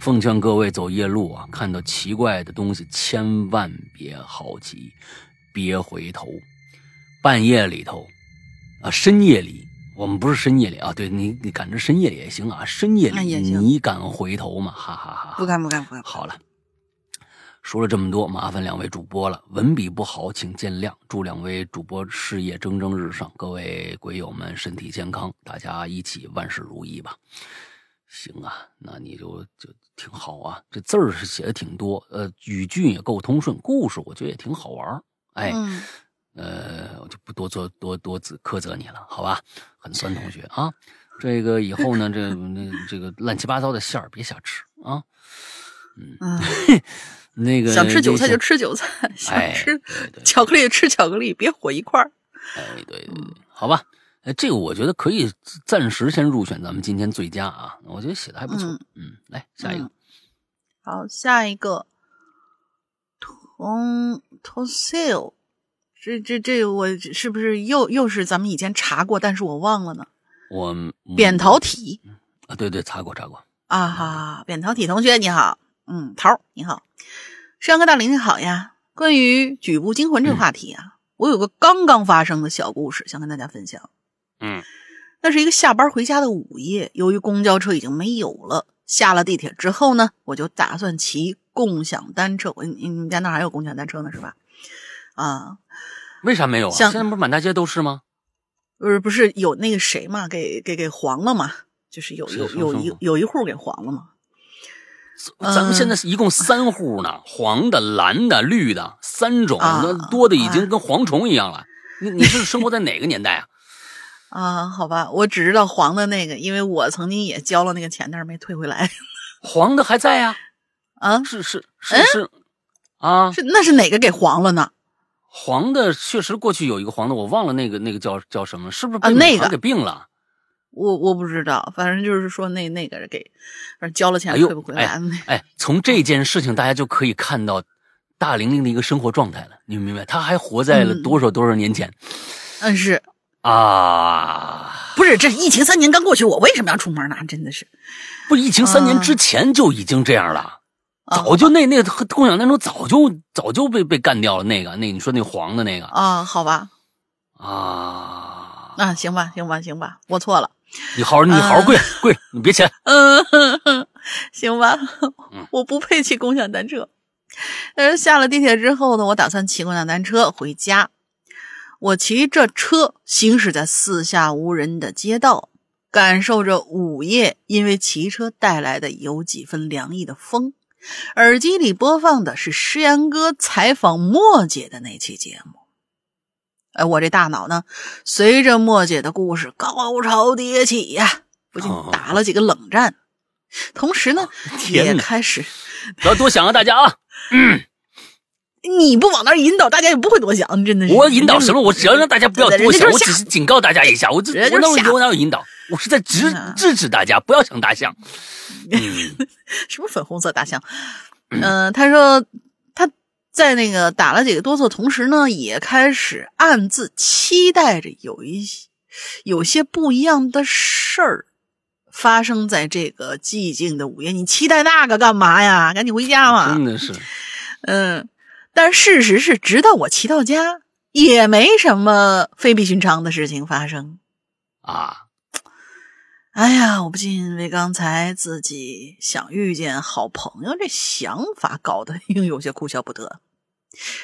奉劝各位走夜路啊，看到奇怪的东西千万别好奇，别回头。半夜里头啊，深夜里，我们不是深夜里啊，对你你赶着深夜里也行啊，深夜里你敢回头吗？哈哈哈哈！不敢不敢不敢。好了，说了这么多，麻烦两位主播了，文笔不好，请见谅。祝两位主播事业蒸蒸日上，各位鬼友们身体健康，大家一起万事如意吧。行啊，那你就就挺好啊，这字儿是写的挺多，呃，语句也够通顺，故事我觉得也挺好玩儿哎，嗯，呃，我就不多做多多责苛责你了，好吧？很酸同学啊，这个以后呢，这那这个乱七八糟的馅儿别瞎吃啊。嗯，<laughs> 那个想吃韭菜就吃韭菜，想哎吃巧克力就吃巧克力，别混一块儿。哎，对对对，好吧。哎，这个我觉得可以暂时先入选咱们今天最佳啊，我觉得写的还不错。嗯嗯，来下一个，好，下一个，Tom Tom Sale，这这这我是不是又又是咱们以前查过，但是我忘了呢？我扁桃体啊，对对，查过查过。啊哈，扁桃体同学你好，嗯，桃儿你好，山哥大林你好呀。关于举步惊魂这个话题啊，我有个刚刚发生的小故事想跟大家分享。嗯那是一个下班回家的午夜，由于公交车已经没有了，下了地铁之后呢，我就打算骑共享单车。我你你们家那儿还有共享单车呢是吧？啊，为啥没有啊？像现在不是满大街都是吗？不是不是有那个谁嘛，给给给黄了嘛？就是有有有一有一户给黄了嘛？咱们现在是一共三户呢，黄的、蓝的、绿的三种，啊那多的已经跟蝗虫一样了。你你是生活在哪个年代啊？<laughs> 啊，好吧，我只知道黄的那个，因为我曾经也交了那个钱，但是没退回来。<laughs> 黄的还在呀、啊，是是是是啊，是那是哪个给黄了呢？黄的确实过去有一个黄的，我忘了那个那个叫叫什么，是不是啊被美团那个给并了？我我不知道，反正就是说那那个给，反正交了钱退不回来。哎，从这件事情大家就可以看到大玲玲的一个生活状态了，你明白？她还活在了嗯多少多少年前、嗯，是啊？不是这疫情三年刚过去，我为什么要出门呢？真的是，不，疫情三年啊之前就已经这样了。啊早就那那个共享单车早就早就被被干掉了。那个那你说那黄的那个啊，好吧，啊，啊，行吧，行吧，行吧，我错了。你好好你好好跪、跪，你别起来。嗯，行吧嗯，<laughs> 我不配骑共享单车。但是下了地铁之后呢，我打算骑共享单车回家。我骑着车行驶在四下无人的街道，感受着午夜因为骑车带来的有几分凉意的风。耳机里播放的是诗阳哥采访莫姐的那期节目。哎，我这大脑呢，随着莫姐的故事高潮迭起呀，不禁打了几个冷战，同时呢，也开始不要多想啊，大家啊！<laughs> 嗯你不往那儿引导，大家也不会多想，真的是。我引导什么？我只要让大家不要多想，我只是警告大家一下。我这我哪有我哪有引导？我是在制制止大家不要想大象。<laughs> 嗯，什么粉红色大象？嗯、他说他在那个打了几个哆嗦，同时呢，也开始暗自期待着有一些有些不一样的事儿发生在这个寂静的午夜。你期待那个干嘛呀？<laughs> 赶紧回家嘛！真的是，嗯，但事实是，直到我骑到家，也没什么非比寻常的事情发生。啊，哎呀，我不禁为刚才自己想遇见好朋友这想法搞得又有些哭笑不得。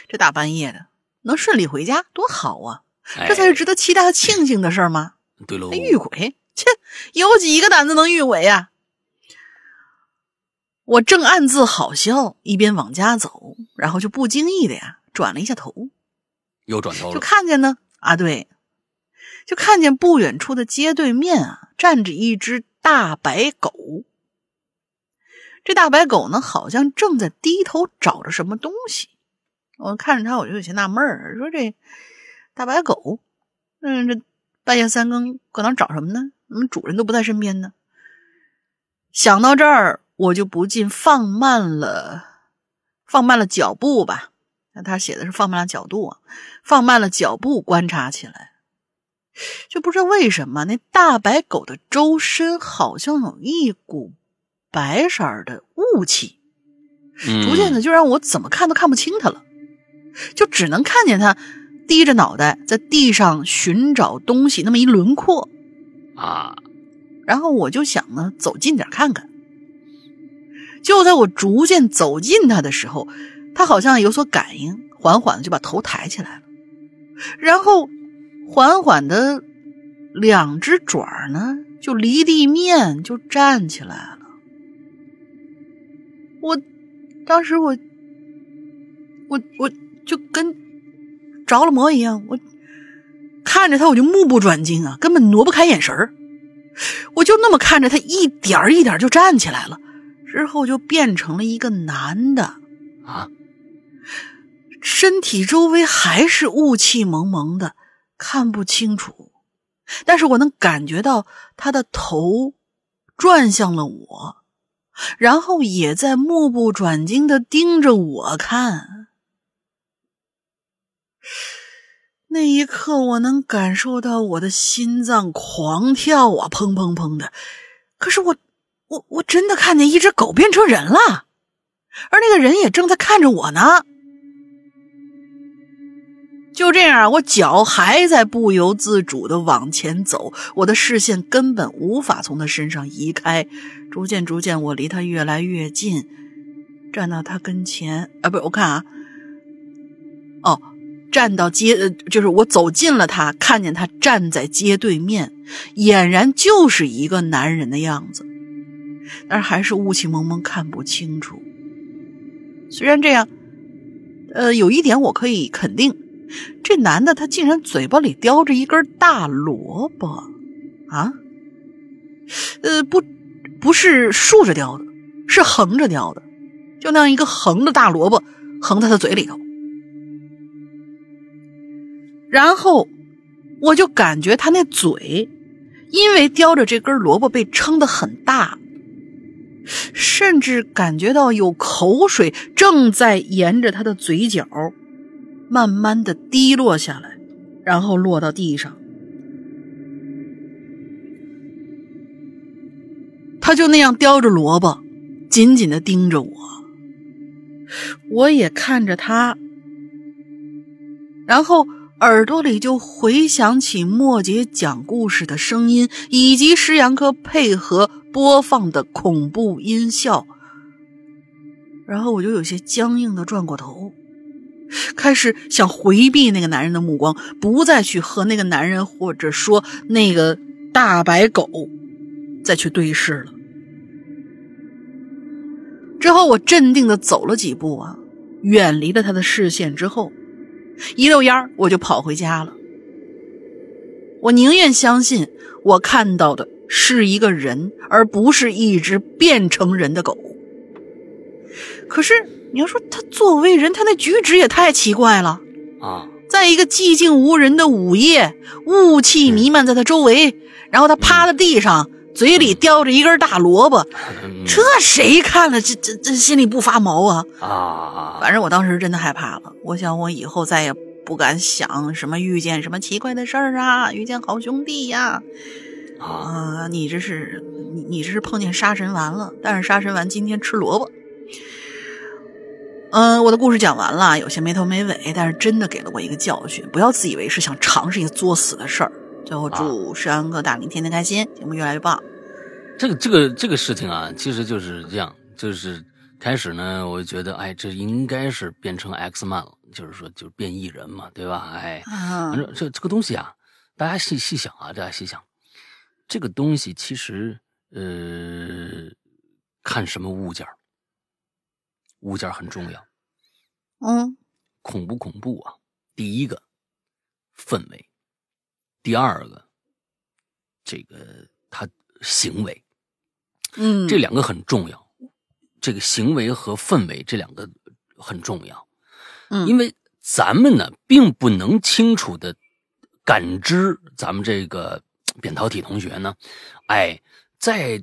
这大半夜的能顺利回家多好啊！这才是值得期待和庆幸的事儿吗？对喽还，遇鬼？切，有几个胆子能遇鬼呀、我正暗自好笑，一边往家走，然后就不经意的呀转了一下头，又转头了。看见呢啊，对，就看见不远处的街对面啊站着一只大白狗。这大白狗呢，好像正在低头找着什么东西。我看着它，我就有些纳闷儿，说这大白狗，嗯，这半夜三更搁那找什么呢？怎么主人都不在身边呢？想到这儿，我就不禁放慢了，放慢了脚步吧。那他写的是放慢了角度啊，放慢了脚步观察起来，就不知道为什么那大白狗的周身好像有一股白色的雾气，逐渐的就让我怎么看都看不清它了，就只能看见他低着脑袋在地上寻找东西那么一轮廓。啊，然后我就想呢，走近点看看。就在我逐渐走近他的时候，他好像有所感应，缓缓的就把头抬起来了，然后缓缓的两只爪儿呢就离地面就站起来了。我当时我我我就跟着了魔一样，我看着他我就目不转睛啊，根本挪不开眼神儿。我就那么看着他一点儿一点儿就站起来了，之后就变成了一个男的，啊，身体周围还是雾气蒙蒙的，看不清楚，但是我能感觉到他的头转向了我，然后也在目不转睛的盯着我看。那一刻，我能感受到我的心脏狂跳啊，砰砰砰的。可是我，我我真的看见一只狗变成人了，而那个人也正在看着我呢。就这样，我脚还在不由自主的往前走，我的视线根本无法从他身上移开。逐渐，逐渐，我离他越来越近，站到他跟前。啊，不是，我看啊，哦。站到街，呃，就是我走近了他，看见他站在街对面，俨然就是一个男人的样子，但是还是雾气蒙蒙，看不清楚。虽然这样，呃，有一点我可以肯定，这男的他竟然嘴巴里叼着一根大萝卜，啊，呃，不，不是竖着叼的，是横着叼的，就那样一个横的大萝卜横在他嘴里头。然后，我就感觉他那嘴，因为叼着这根萝卜被撑得很大，甚至感觉到有口水正在沿着他的嘴角慢慢的滴落下来，然后落到地上。他就那样叼着萝卜，紧紧的盯着我，我也看着他，然后。耳朵里就回响起莫杰讲故事的声音，以及石阳科配合播放的恐怖音效。然后我就有些僵硬的转过头，开始想回避那个男人的目光，不再去和那个男人或者说那个大白狗再去对视了。之后我镇定的走了几步啊，远离了他的视线之后。一溜烟儿，我就跑回家了。我宁愿相信我看到的是一个人，而不是一只变成人的狗。可是你要说他作为人，他那举止也太奇怪了啊！在一个寂静无人的午夜，雾气弥漫在他周围，然后他趴在地上，嘴里叼着一根大萝卜，这谁看了这这这心里不发毛啊？啊！反正我当时真的害怕了，我想我以后再也不敢想什么遇见什么奇怪的事儿啊，遇见好兄弟呀，啊，你这是你你这是碰见杀神丸了，但是杀神丸今天吃萝卜，嗯，我的故事讲完了，有些没头没尾，但是真的给了我一个教训，不要自以为是想尝试一个作死的事儿。最后祝山哥大明天天开心，节目越来越棒。这个这个这个事情啊，其实就是这样，就是开始呢，我就觉得，哎，这应该是变成 X man 了，就是说，就变异人嘛，对吧？哎，反正这这个东西啊，大家细细想啊，大家细想，这个东西其实，呃，看什么物件物件很重要。嗯，恐不恐怖啊？第一个氛围，第二个这个他行为，嗯，这两个很重要。这个行为和氛围这两个很重要，嗯，因为咱们呢并不能清楚的感知咱们这个扁桃体同学呢，哎，在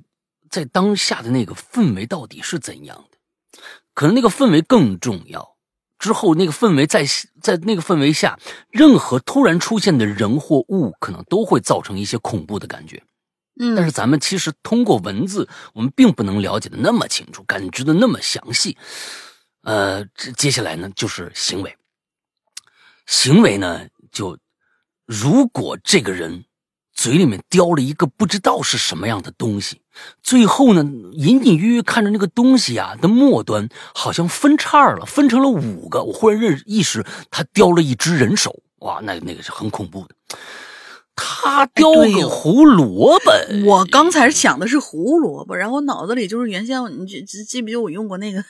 在当下的那个氛围到底是怎样的？可能那个氛围更重要。之后那个氛围在在那个氛围下，任何突然出现的人或物，可能都会造成一些恐怖的感觉。嗯，但是咱们其实通过文字，我们并不能了解的那么清楚，感知的那么详细。呃，接下来呢就是行为，行为呢就如果这个人。嘴里面叼了一个不知道是什么样的东西，最后呢，隐隐约约看着那个东西啊的末端好像分叉了，分成了五个。我忽然认识意识，他叼了一只人手，哇，那那个是很恐怖的。他叼个胡萝卜，我刚才想的是胡萝卜，然后脑子里就是原先你记记不记得我用过那个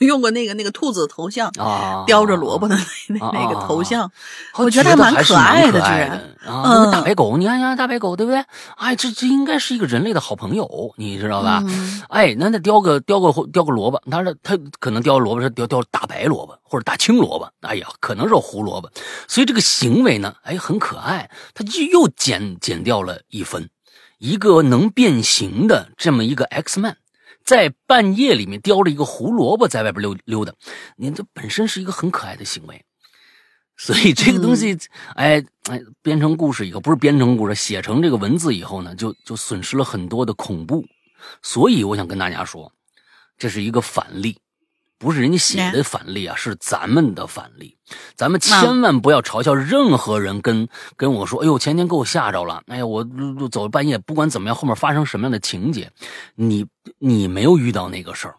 用 <laughs> 用过那个那个兔子头像啊，叼着萝卜的那那个头像，我觉得还蛮可爱的，居然。啊，大白狗，你看看大白狗对不对？哎，这这应该是一个人类的好朋友，你知道吧？哎，那那叼个叼个叼个萝卜，他说他可能叼萝卜是叼叼大白萝卜或者大青萝卜，哎呀，可能是胡萝卜，所以这个行为呢，哎，很可爱，他就。又减减掉了一分，一个能变形的这么一个 X man，在半夜里面叼着一个胡萝卜在外边溜溜达，你这本身是一个很可爱的行为，所以这个东西，哎哎，编成故事以后，不是编成故事，写成这个文字以后呢，就就损失了很多的恐怖，所以我想跟大家说，这是一个反例。不是人家写的反例啊，是咱们的反例。咱们千万不要嘲笑任何人，跟跟我说：“哎呦，前天给我吓着了。”哎呀，我走半夜，不管怎么样，后面发生什么样的情节，你你没有遇到那个事儿，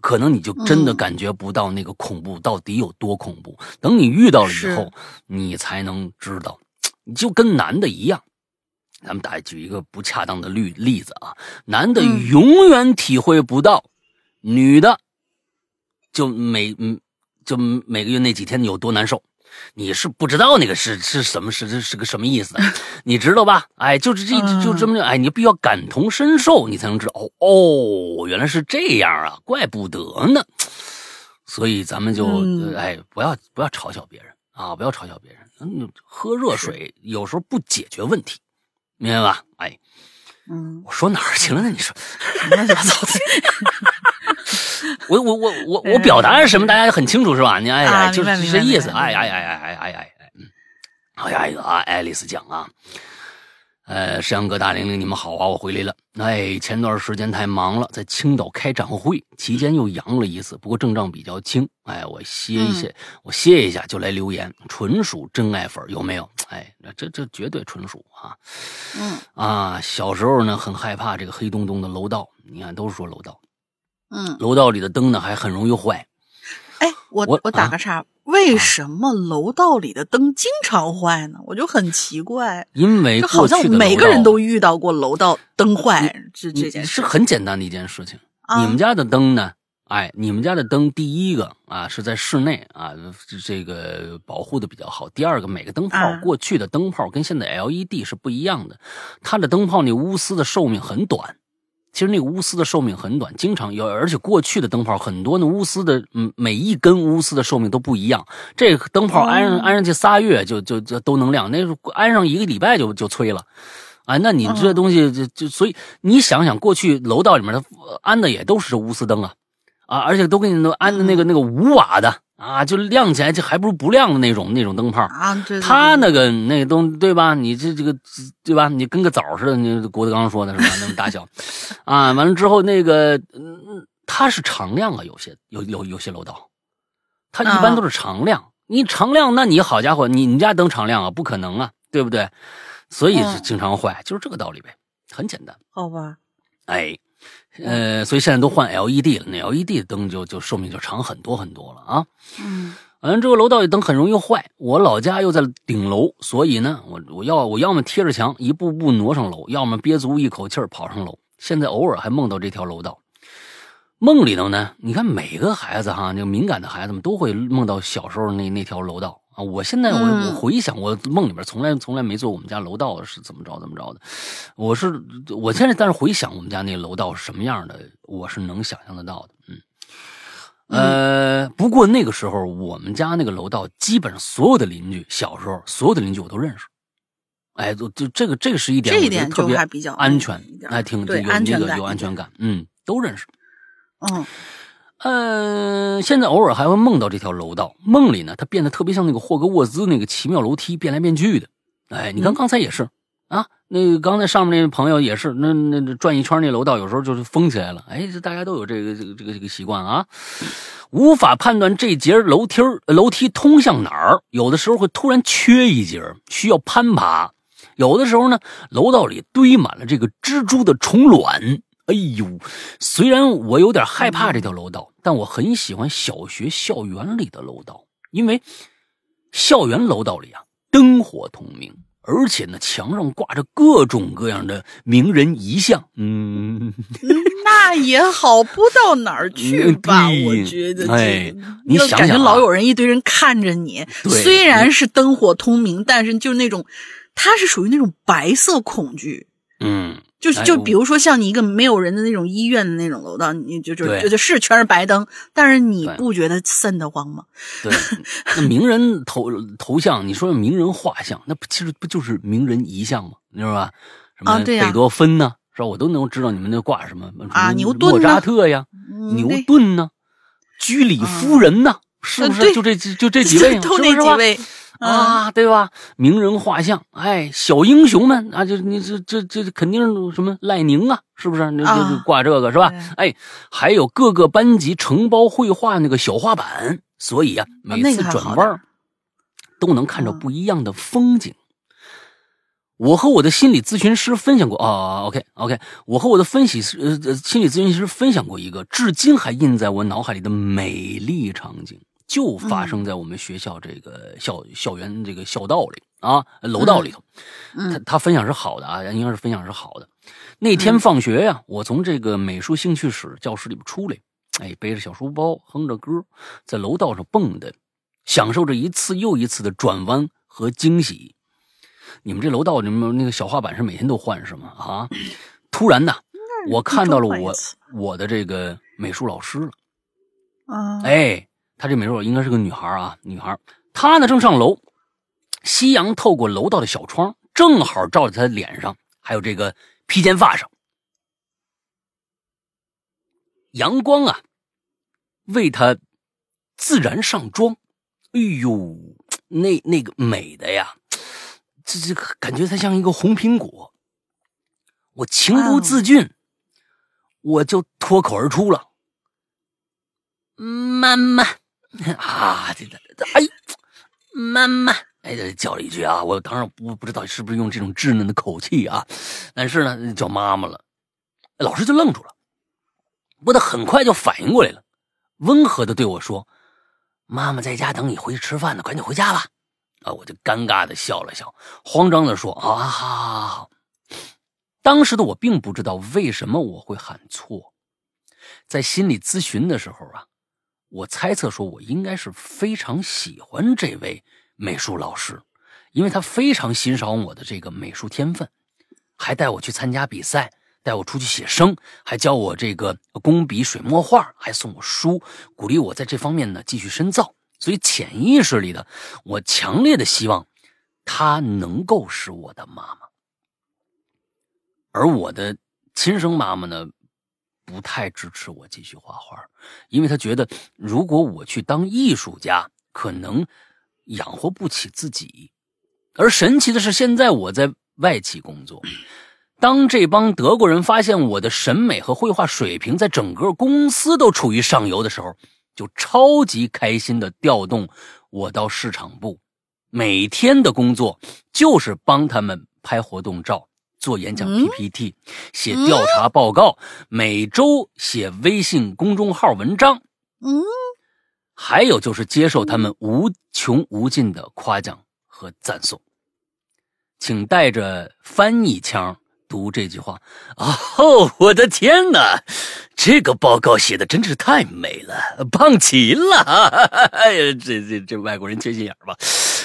可能你就真的感觉不到那个恐怖到底有多恐怖。等你遇到了以后，你才能知道。你就跟男的一样，咱们打举一个不恰当的例例子啊，男的永远体会不到女的。就每嗯，就每个月那几天有多难受，你是不知道那个是是什么是是个什么意思，<laughs> 你知道吧？哎，就是这就这么哎，你必须要感同身受，你才能知道哦哦，原来是这样啊，怪不得呢。所以咱们就哎，不要不要嘲笑别人啊，不要嘲笑别人。嗯，喝热水有时候不解决问题，明白吧？哎，嗯，我说哪儿去了呢？你说乱七八糟的。我我我我我表达是什么？大家很清楚是吧？你哎呀，就是这意思。哎呀呀呀哎哎哎哎，嗯，哎呀呀，爱丽丝讲啊，呃，山羊哥大玲玲，你们好啊，我回来了。哎，前段时间太忙了，在青岛开展会期间又阳了一次，不过症状比较轻。哎，我歇一歇，我歇一下就来留言，纯属真爱粉，有没有？哎，这这绝对纯属啊。嗯啊，小时候呢很害怕这个黑洞洞的楼道，你看都是说楼道。嗯，楼道里的灯呢还很容易坏。哎，我我打个岔，为什么楼道里的灯经常坏呢？我就很奇怪。因为好像每个人都遇到过楼道灯坏这这件事，是很简单的一件事情。你们家的灯呢？哎，你们家的灯，第一个啊是在室内啊，这个保护的比较好。第二个，每个灯泡过去的灯泡跟现在 LED 是不一样的，它的灯泡那钨丝的寿命很短。其实那个钨丝的寿命很短，经常有，而且过去的灯泡很多，那钨丝的，嗯，每一根钨丝的寿命都不一样。这个灯泡安上安上去仨月就就就都能亮，那安上一个礼拜就就催了，啊，那你这东西就就所以你想想，过去楼道里面的安的也都是钨丝灯啊，啊，而且都给你都安的那个那个五瓦的。啊，就亮起来就还不如不亮的那种那种灯泡啊！对，它那个那个东对吧？你这这个对吧？你跟个枣似的，你郭德纲说的是吧？那么大小，啊，完了之后那个嗯，它是常亮啊，有些有有有些楼道它一般都是常亮。你常亮，那你好家伙，你你家灯常亮啊？不可能啊，对不对？所以经常坏，就是这个道理呗，很简单。好吧，哎，呃，所以现在都换 LED 了，那 LED 的灯就就寿命就长很多很多了啊。嗯。反正这个楼道里灯很容易坏，我老家又在顶楼，所以呢，我我要我要么贴着墙一步步挪上楼，要么憋足一口气儿跑上楼。现在偶尔还梦到这条楼道，梦里头呢，你看每个孩子哈，那个敏感的孩子们都会梦到小时候那那条楼道啊。我现在我我回想，我梦里边从来从来没做我们家楼道是怎么着怎么着的，我是我现在但是回想我们家那楼道是什么样的，我是能想象得到的，嗯。呃，不过那个时候我们家那个楼道，基本上所有的邻居，小时候所有的邻居我都认识。哎，就就这个这个是一点，这一点特别比较安全，还挺有那个有安全感，嗯，都认识。嗯，呃，现在偶尔还会梦到这条楼道，梦里呢，它变得特别像那个霍格沃兹那个奇妙楼梯，变来变去的。哎，你看刚才也是。啊，那个刚才上面那位朋友也是，那那转一圈那楼道有时候就是封起来了。哎，这大家都有这个这个这个这个习惯啊，无法判断这节楼梯楼梯通向哪儿，有的时候会突然缺一节，需要攀爬；有的时候呢，楼道里堆满了这个蜘蛛的虫卵。哎呦，虽然我有点害怕这条楼道，但我很喜欢小学校园里的楼道，因为校园楼道里啊，灯火通明。而且呢，墙上挂着各种各样的名人遗像，嗯，<laughs> 那也好不到哪儿去吧？我觉得，哎，你想想，感觉老有人一堆人看着你，虽然是灯火通明，但是就是那种，它是属于那种白色恐惧，嗯。就是就比如说像你一个没有人的那种医院的那种楼道，你就就就就是全是白灯，但是你不觉得瘆得慌吗？对，那名人头头像，你说名人画像，那不其实不就是名人遗像吗？你知道吧？什么贝多芬呢？是吧？我都能知道你们那挂什么啊？牛顿、莫扎特呀，牛顿呢？居里夫人呢？是不是？就这就这几 <laughs> 位，都那几位。啊，对吧？名人画像，哎，小英雄们啊，就你这这这肯定是什么赖宁啊，是不是？那就挂这个是吧？哎，还有各个班级承包绘画那个小画板，所以啊，每次转弯都能看着不一样的风景。我和我的心理咨询师分享过啊，OK OK，我和我的分析师呃心理咨询师分享过一个至今还印在我脑海里的美丽场景。就发生在我们学校这个校校园这个校道里啊，楼道里头。他他分享是好的啊，应该是分享是好的。那天放学呀，我从这个美术兴趣室教室里边出来，哎，背着小书包，哼着歌，在楼道上蹦跶，享受着一次又一次的转弯和惊喜。你们这楼道，你们那个小画板是每天都换是吗？啊！突然呢，我看到了我我的这个美术老师了。啊，哎。她这美若应该是个女孩啊，女孩。她呢正上楼，夕阳透过楼道的小窗，正好照在她脸上，还有这个披肩发上。阳光啊，为她自然上妆。哎呦，那那个美的呀，这这感觉她像一个红苹果。我情不自禁，我就脱口而出了：“妈妈。” <laughs> 啊，这这这，哎，妈妈，哎，叫了一句啊，我当然不不知道是不是用这种稚嫩的口气啊，但是呢，叫妈妈了，老师就愣住了，不过他很快就反应过来了，温和的对我说：“妈妈在家等你回去吃饭呢，赶紧回家吧。”啊，我就尴尬的笑了笑，慌张的说：“啊，好好好。”当时的我并不知道为什么我会喊错，在心理咨询的时候啊。我猜测说，我应该是非常喜欢这位美术老师，因为他非常欣赏我的这个美术天分，还带我去参加比赛，带我出去写生，还教我这个工笔水墨画，还送我书，鼓励我在这方面呢继续深造。所以潜意识里的我强烈的希望，她能够是我的妈妈，而我的亲生妈妈呢？不太支持我继续画画，因为他觉得如果我去当艺术家，可能养活不起自己。而神奇的是，现在我在外企工作，当这帮德国人发现我的审美和绘画水平在整个公司都处于上游的时候，就超级开心的调动我到市场部，每天的工作就是帮他们拍活动照、做演讲 PPT、写调查报告，每周写微信公众号文章。嗯，还有就是接受他们无穷无尽的夸奖和赞颂。请带着翻译腔读这句话。哦，我的天哪，这个报告写的真是太美了，棒极了！<laughs> 哎呀，这这这外国人缺心眼吧？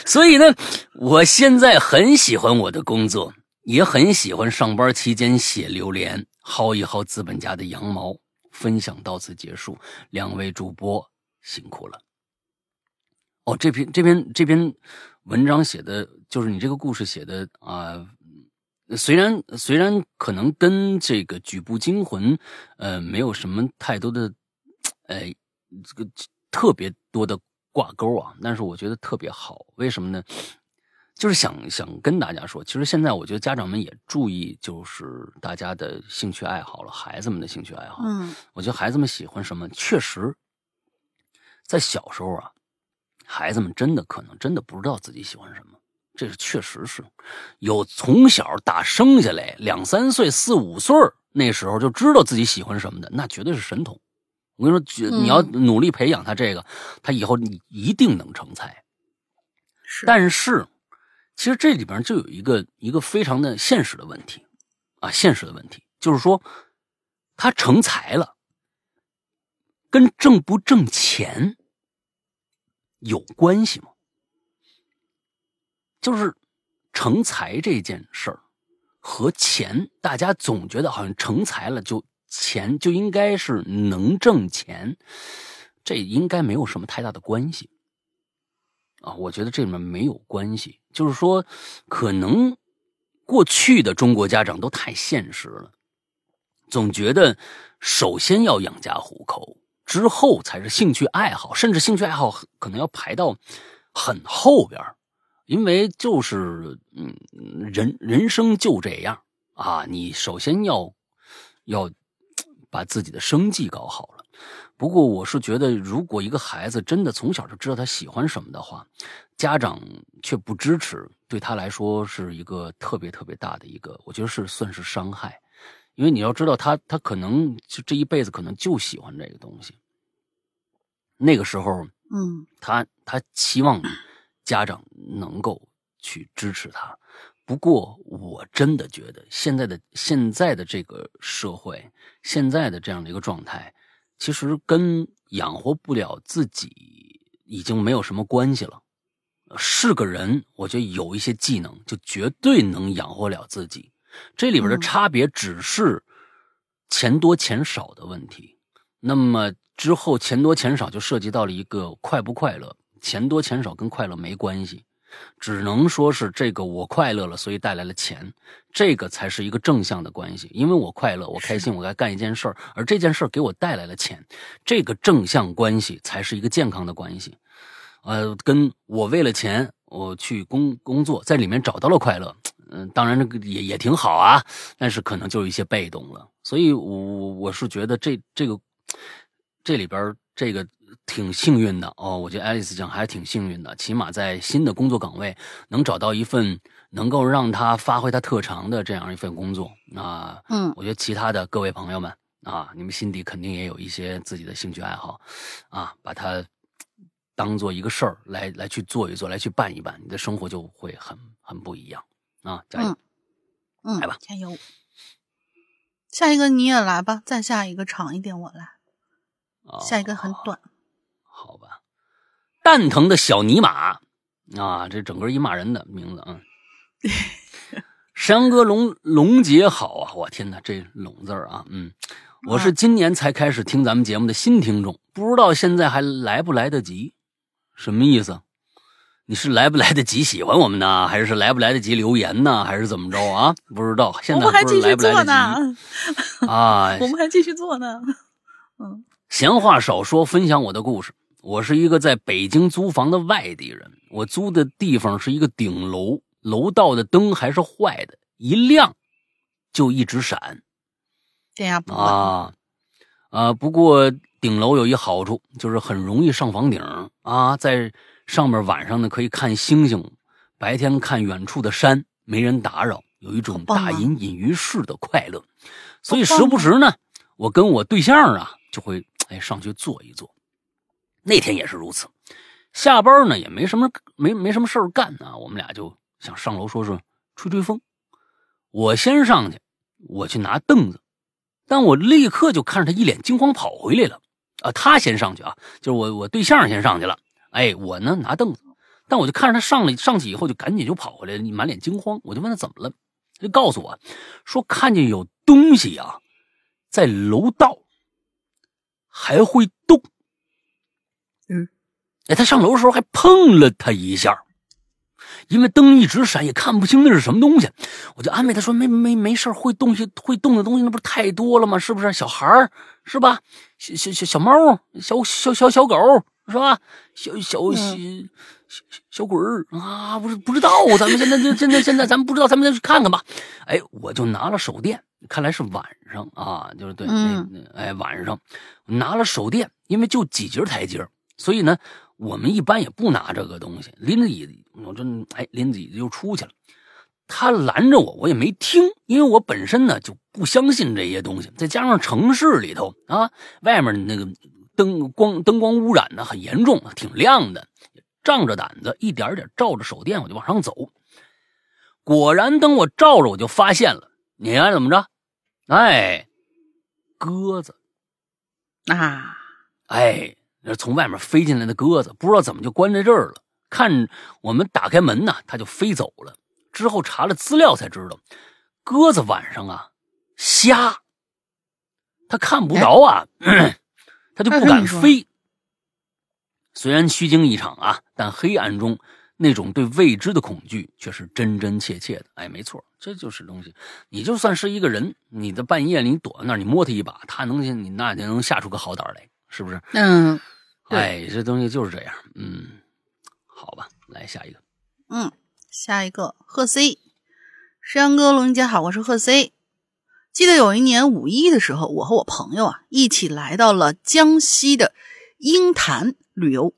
所以呢，我现在很喜欢我的工作，也很喜欢上班期间写榴莲，薅一薅资本家的羊毛。分享到此结束，两位主播辛苦了。哦，这篇这篇这篇文章写的就是你这个故事写的啊，虽然虽然可能跟这个举步惊魂呃没有什么太多的呃这个特别多的挂钩啊，但是我觉得特别好。为什么呢？就是想想跟大家说，其实现在我觉得家长们也注意，就是大家的兴趣爱好了，孩子们的兴趣爱好。嗯，我觉得孩子们喜欢什么，确实，在小时候啊，孩子们真的可能真的不知道自己喜欢什么，这是确实是有从小打生下来两三岁、四五岁那时候就知道自己喜欢什么的，那绝对是神童。我跟你说，你要努力培养他这个，他以后你一定能成才。是，但是。其实这里边就有一个一个非常的现实的问题，啊，现实的问题就是说，他成才了，跟挣不挣钱有关系吗？就是成才这件事儿和钱，大家总觉得好像成才了就钱就应该是能挣钱，这应该没有什么太大的关系。啊，我觉得这里面没有关系，就是说，可能过去的中国家长都太现实了，总觉得首先要养家糊口，之后才是兴趣爱好，甚至兴趣爱好可能要排到很后边因为就是嗯，人人生就这样啊，你首先要要把自己的生计搞好。不过我是觉得，如果一个孩子真的从小就知道他喜欢什么的话，家长却不支持，对他来说是一个特别特别大的一个，我觉得是算是伤害。因为你要知道，他他可能就这一辈子可能就喜欢这个东西。那个时候，嗯，他他期望家长能够去支持他。不过，我真的觉得现在的现在的这个社会，现在的这样的一个状态。其实跟养活不了自己已经没有什么关系了。是个人，我觉得有一些技能就绝对能养活了自己。这里边的差别只是钱多钱少的问题。那么之后钱多钱少就涉及到了一个快不快乐。钱多钱少跟快乐没关系。只能说是这个我快乐了，所以带来了钱，这个才是一个正向的关系。因为我快乐，我开心，我该干一件事儿，而这件事儿给我带来了钱，这个正向关系才是一个健康的关系。呃，跟我为了钱我去工工作，在里面找到了快乐，嗯，当然这个也也挺好啊，但是可能就有一些被动了。所以，我我是觉得这这个这里边这个。挺幸运的哦，我觉得爱丽丝讲还挺幸运的，起码在新的工作岗位能找到一份能够让她发挥她特长的这样一份工作。啊，嗯，我觉得其他的各位朋友们啊，你们心底肯定也有一些自己的兴趣爱好，啊，把它当做一个事儿来来去做一做，来去办一办，你的生活就会很很不一样啊！加油，嗯，来吧，加油。下一个你也来吧，再下一个长一点，我来。下一个很短。好吧，蛋疼的小尼玛啊，这整个一骂人的名字啊。山哥龙龙杰好啊，我天哪，这龙字啊，嗯，我是今年才开始听咱们节目的新听众，不知道现在还来不来得及？什么意思？你是来不来得及喜欢我们呢，还是来不来得及留言呢，还是怎么着啊？不知道，现在不是来不来得及 <laughs> 啊？我们还继续做呢。嗯，闲话少说，分享我的故事。我是一个在北京租房的外地人，我租的地方是一个顶楼，楼道的灯还是坏的，一亮就一直闪。电压不啊啊！不过顶楼有一好处，就是很容易上房顶啊，在上面晚上呢可以看星星，白天看远处的山，没人打扰，有一种大隐隐于市的快乐。所以时不时呢，我跟我对象啊就会哎上去坐一坐。那天也是如此，下班呢也没什么没没什么事儿干啊，我们俩就想上楼说说吹吹风。我先上去，我去拿凳子，但我立刻就看着他一脸惊慌跑回来了。啊，他先上去啊，就是我我对象先上去了。哎，我呢拿凳子，但我就看着他上来上去以后就赶紧就跑回来了，满脸惊慌。我就问他怎么了，他就告诉我说看见有东西啊在楼道还会动。嗯，哎，他上楼的时候还碰了他一下，因为灯一直闪，也看不清那是什么东西。我就安慰他说：“没没没事会动西会动的东西，那不是太多了吗？是不是？小孩儿是吧？小小小小猫，小小小小狗是吧？小小小小小鬼儿啊，不是不知道。咱们现在就现在现在咱们不知道，咱们再去看看吧。哎，我就拿了手电，看来是晚上啊，就是对，那哎晚上拿了手电，因为就几节台阶。”所以呢，我们一般也不拿这个东西，拎着椅子，我这哎拎着椅子就出去了。他拦着我，我也没听，因为我本身呢就不相信这些东西。再加上城市里头啊，外面那个灯光灯光污染呢很严重，挺亮的，仗着胆子一点点照着手电，我就往上走。果然，等我照着，我就发现了，你看怎么着？哎，鸽子啊，哎。那从外面飞进来的鸽子，不知道怎么就关在这儿了。看我们打开门呢，它就飞走了。之后查了资料才知道，鸽子晚上啊瞎，它看不着啊，<clears throat> 它就不敢飞。虽然虚惊一场啊，但黑暗中那种对未知的恐惧却是真真切切的。哎，没错，这就是东西。你就算是一个人，你在半夜里你躲在那儿，你摸它一把，它能你那就能吓出个好胆来，是不是？嗯。哎，这东西就是这样。嗯，好吧，来下一个。嗯，下一个贺 C，石阳哥，龙姐好，我是贺 C。记得有一年五一的时候，我和我朋友啊一起来到了江西的鹰潭旅游。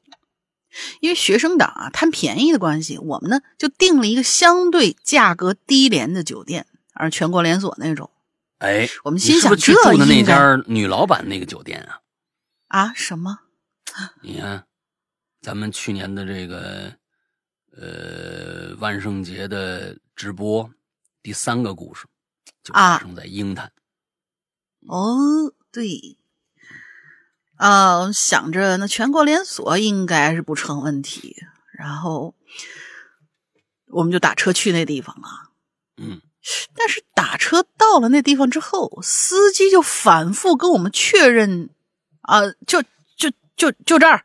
因为学生党啊贪便宜的关系，我们呢就订了一个相对价格低廉的酒店，而全国连锁那种。哎，我们心想这住的那家女老板那个酒店啊？啊？什么？<laughs> 你看，咱们去年的这个呃万圣节的直播，第三个故事就发生在鹰潭。哦，对，啊，想着那全国连锁应该是不成问题，然后我们就打车去那地方了。嗯，<laughs> 但是打车到了那地方之后，司机就反复跟我们确认啊，就。就就这儿，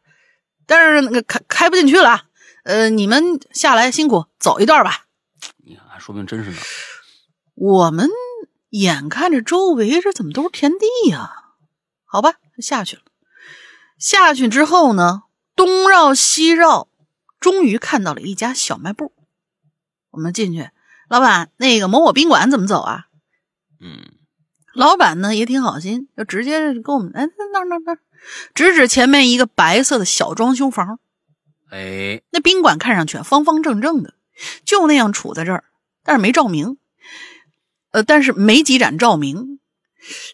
但是那个开开不进去了，呃，你们下来辛苦走一段吧。你看，说明真是那。我们眼看着周围这怎么都是田地呀？好吧，下去了。下去之后呢，东绕西绕，终于看到了一家小卖部。我们进去，老板，那个某某宾馆怎么走啊？嗯，老板呢也挺好心，就直接跟我们，哎，那那那。指指前面一个白色的小装修房，哎，那宾馆看上去方方正正的，就那样杵在这儿，但是没照明，呃，但是没几盏照明，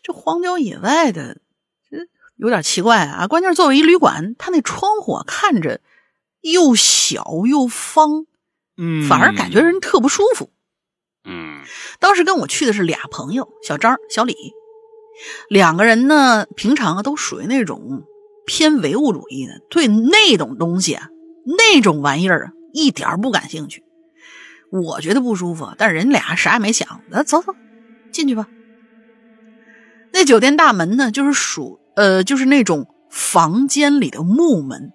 这荒郊野外的，这有点奇怪啊。关键是作为一旅馆，它那窗户看着又小又方，嗯，反而感觉人特不舒服。嗯，当时跟我去的是俩朋友，小张、小李。两个人呢，平常啊都属于那种偏唯物主义的，对那种东西啊、那种玩意儿啊一点不感兴趣。我觉得不舒服，但是人俩啥也没想，那走走进去吧。那酒店大门呢，就是属呃，就是那种房间里的木门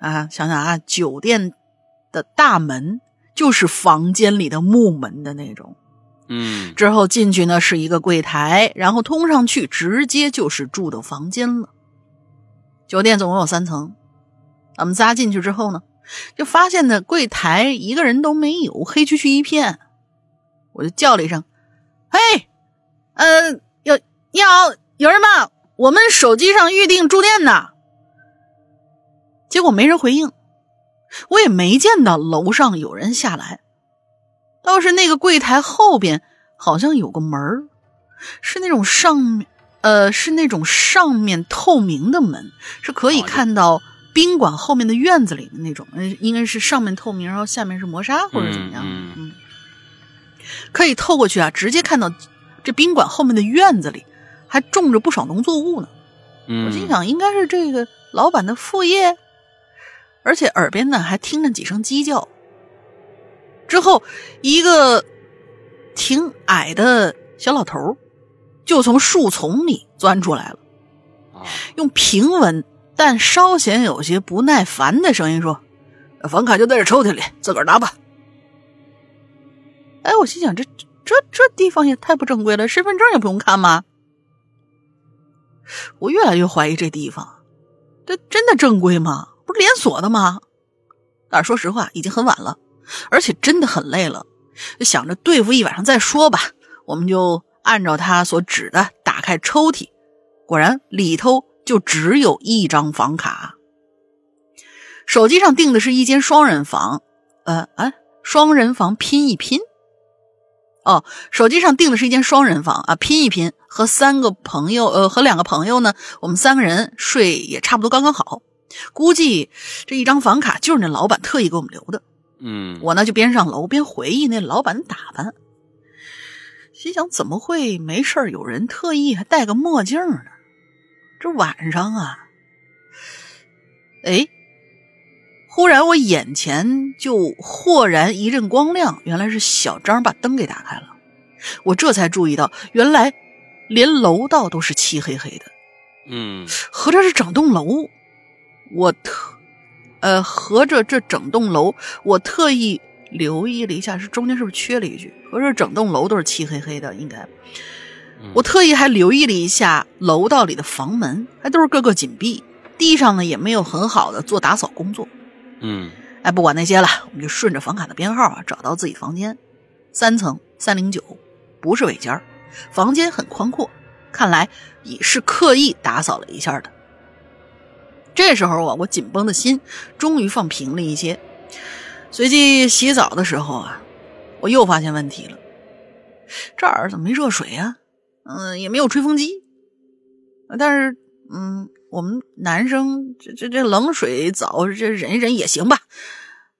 啊。想想啊，酒店的大门就是房间里的木门的那种。嗯，之后进去呢是一个柜台，然后通上去直接就是住的房间了。酒店总共有三层，我们仨进去之后呢，就发现呢柜台一个人都没有，黑黢黢一片。我就叫了一声：“嘿，呃，有你好，有人吗？我们手机上预定住店呢。结果没人回应，我也没见到楼上有人下来，倒是那个柜台后边好像有个门儿，是那种上面呃是那种上面透明的门，是可以哦看到宾馆后面的院子里的那种，呃，应该是上面透明，然后下面是磨砂或者怎么样，嗯。嗯，可以透过去啊，直接看到这宾馆后面的院子里还种着不少农作物呢。嗯，我心想，应该是这个老板的副业，而且耳边呢还听着几声鸡叫。之后，一个挺矮的小老头就从树丛里钻出来了，啊，用平稳但稍显有些不耐烦的声音说：“房卡就在这抽屉里，自个儿拿吧。”哎，我心想，这这这地方也太不正规了，身份证也不用看吗？我越来越怀疑这地方，这真的正规吗？连锁的吗？但是说实话，已经很晚了，而且真的很累了，就想着对付一晚上再说吧。我们就按照他所指的打开抽屉，果然里头就只有一张房卡。手机上订的是一间双人房，呃，哎，双人房拼一拼。哦，手机上订的是一间双人房啊，拼一拼，和三个朋友，呃，和两个朋友呢，我们三个人睡也差不多刚刚好。估计这一张房卡就是那老板特意给我们留的。嗯，我呢就边上楼边回忆那老板的打扮，心想怎么会没事儿有人特意还戴个墨镜呢？这晚上啊，哎，忽然我眼前就豁然一阵光亮，原来是小张把灯给打开了。我这才注意到，原来连楼道都是漆黑黑的。嗯合着是整栋楼，我特，呃，合着这整栋楼，我特意留意了一下，是中间是不是缺了一句？合着整栋楼都是漆黑黑的，应该。嗯我特意还留意了一下楼道里的房门，还都是各个紧闭，地上呢也没有很好的做打扫工作。嗯哎，不管那些了，我们就顺着房卡的编号啊，找到自己房间，三层三零九，不是尾间儿房间很宽阔，看来也是刻意打扫了一下的。这时候啊，我紧绷的心终于放平了一些。随即洗澡的时候啊，我又发现问题了，这儿怎么没热水啊？嗯、也没有吹风机。但是，嗯，我们男生这这这冷水澡这忍一忍也行吧。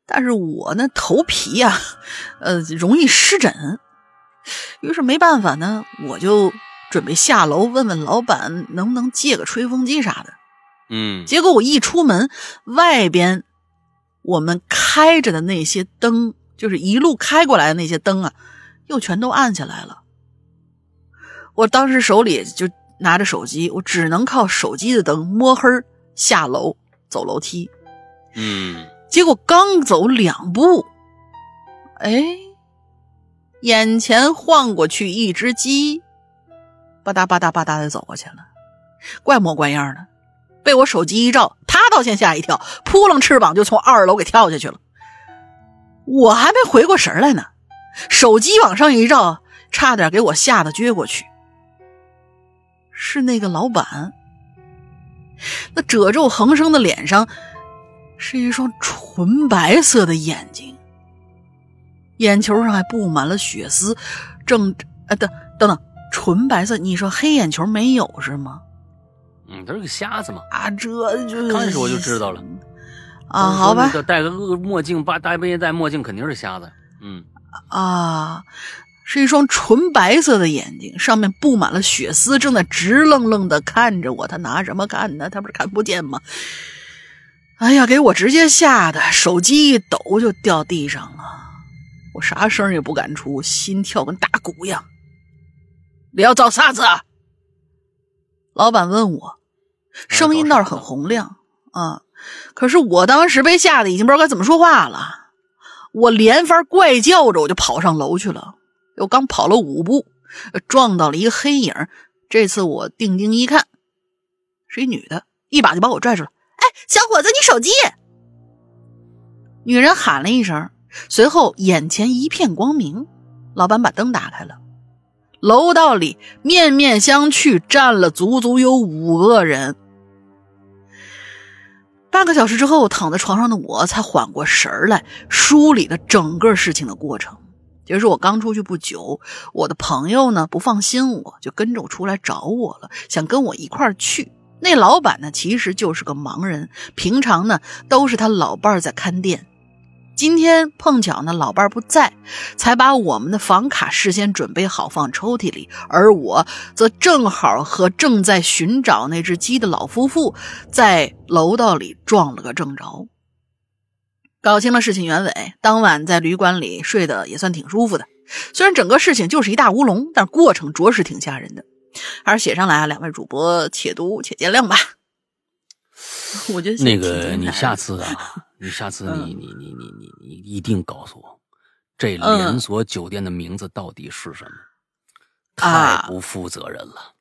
但是我那头皮呀、呃，容易湿疹，于是没办法呢，我就准备下楼问问老板能不能借个吹风机啥的。嗯结果我一出门，外边我们开着的那些灯，就是一路开过来的那些灯啊，又全都暗下来了。我当时手里就拿着手机，我只能靠手机的灯摸黑下楼走楼梯。嗯结果刚走两步，哎，眼前晃过去一只鸡，吧嗒吧嗒吧嗒的走过去了，怪模怪样的，被我手机一照，他倒先吓一跳，扑棱翅膀就从二楼给跳下去了。我还没回过神来呢，手机往上一照，差点给我吓得撅过去。是那个老板，那褶皱横生的脸上。是一双纯白色的眼睛，眼球上还布满了血丝，正呃等等等，纯白色，你说黑眼球没有是吗？嗯，他是个瞎子嘛。啊，这就刚开始我就知道了啊，好吧，戴个墨镜，把大半夜戴墨镜肯定是瞎子。嗯啊，是一双纯白色的眼睛，上面布满了血丝，正在直愣愣的看着我。他拿什么看呢？他不是看不见吗？哎呀，给我直接吓得手机一抖就掉地上了，我啥声也不敢出，心跳跟打鼓一样。你要找啥子啊？老板问我，声音倒是很洪亮啊，可是我当时被吓得已经不知道该怎么说话了，我连番怪叫着，我就跑上楼去了。我刚跑了五步，撞到了一个黑影，这次我定睛一看，是一女的，一把就把我拽住了。哎，小伙子，你手机！女人喊了一声，随后眼前一片光明，老板把灯打开了，楼道里面面相觑，站了足足有五个人。半个小时之后，躺在床上的我才缓过神儿来，梳理了整个事情的过程。就是我刚出去不久，我的朋友呢不放心我，就跟着我出来找我了，想跟我一块儿去。那老板呢其实就是个盲人，平常呢都是他老伴儿在看店。今天碰巧呢，老伴儿不在，才把我们的房卡事先准备好放抽屉里，而我则正好和正在寻找那只鸡的老夫妇在楼道里撞了个正着。搞清了事情原委，当晚在旅馆里睡得也算挺舒服的。虽然整个事情就是一大乌龙，但过程着实挺吓人的。还是写上来啊，两位主播且读且见谅吧。<laughs> 我觉得那个你下次啊。你下次你你你你你你一定告诉我，这连锁酒店的名字到底是什么？太不负责任了。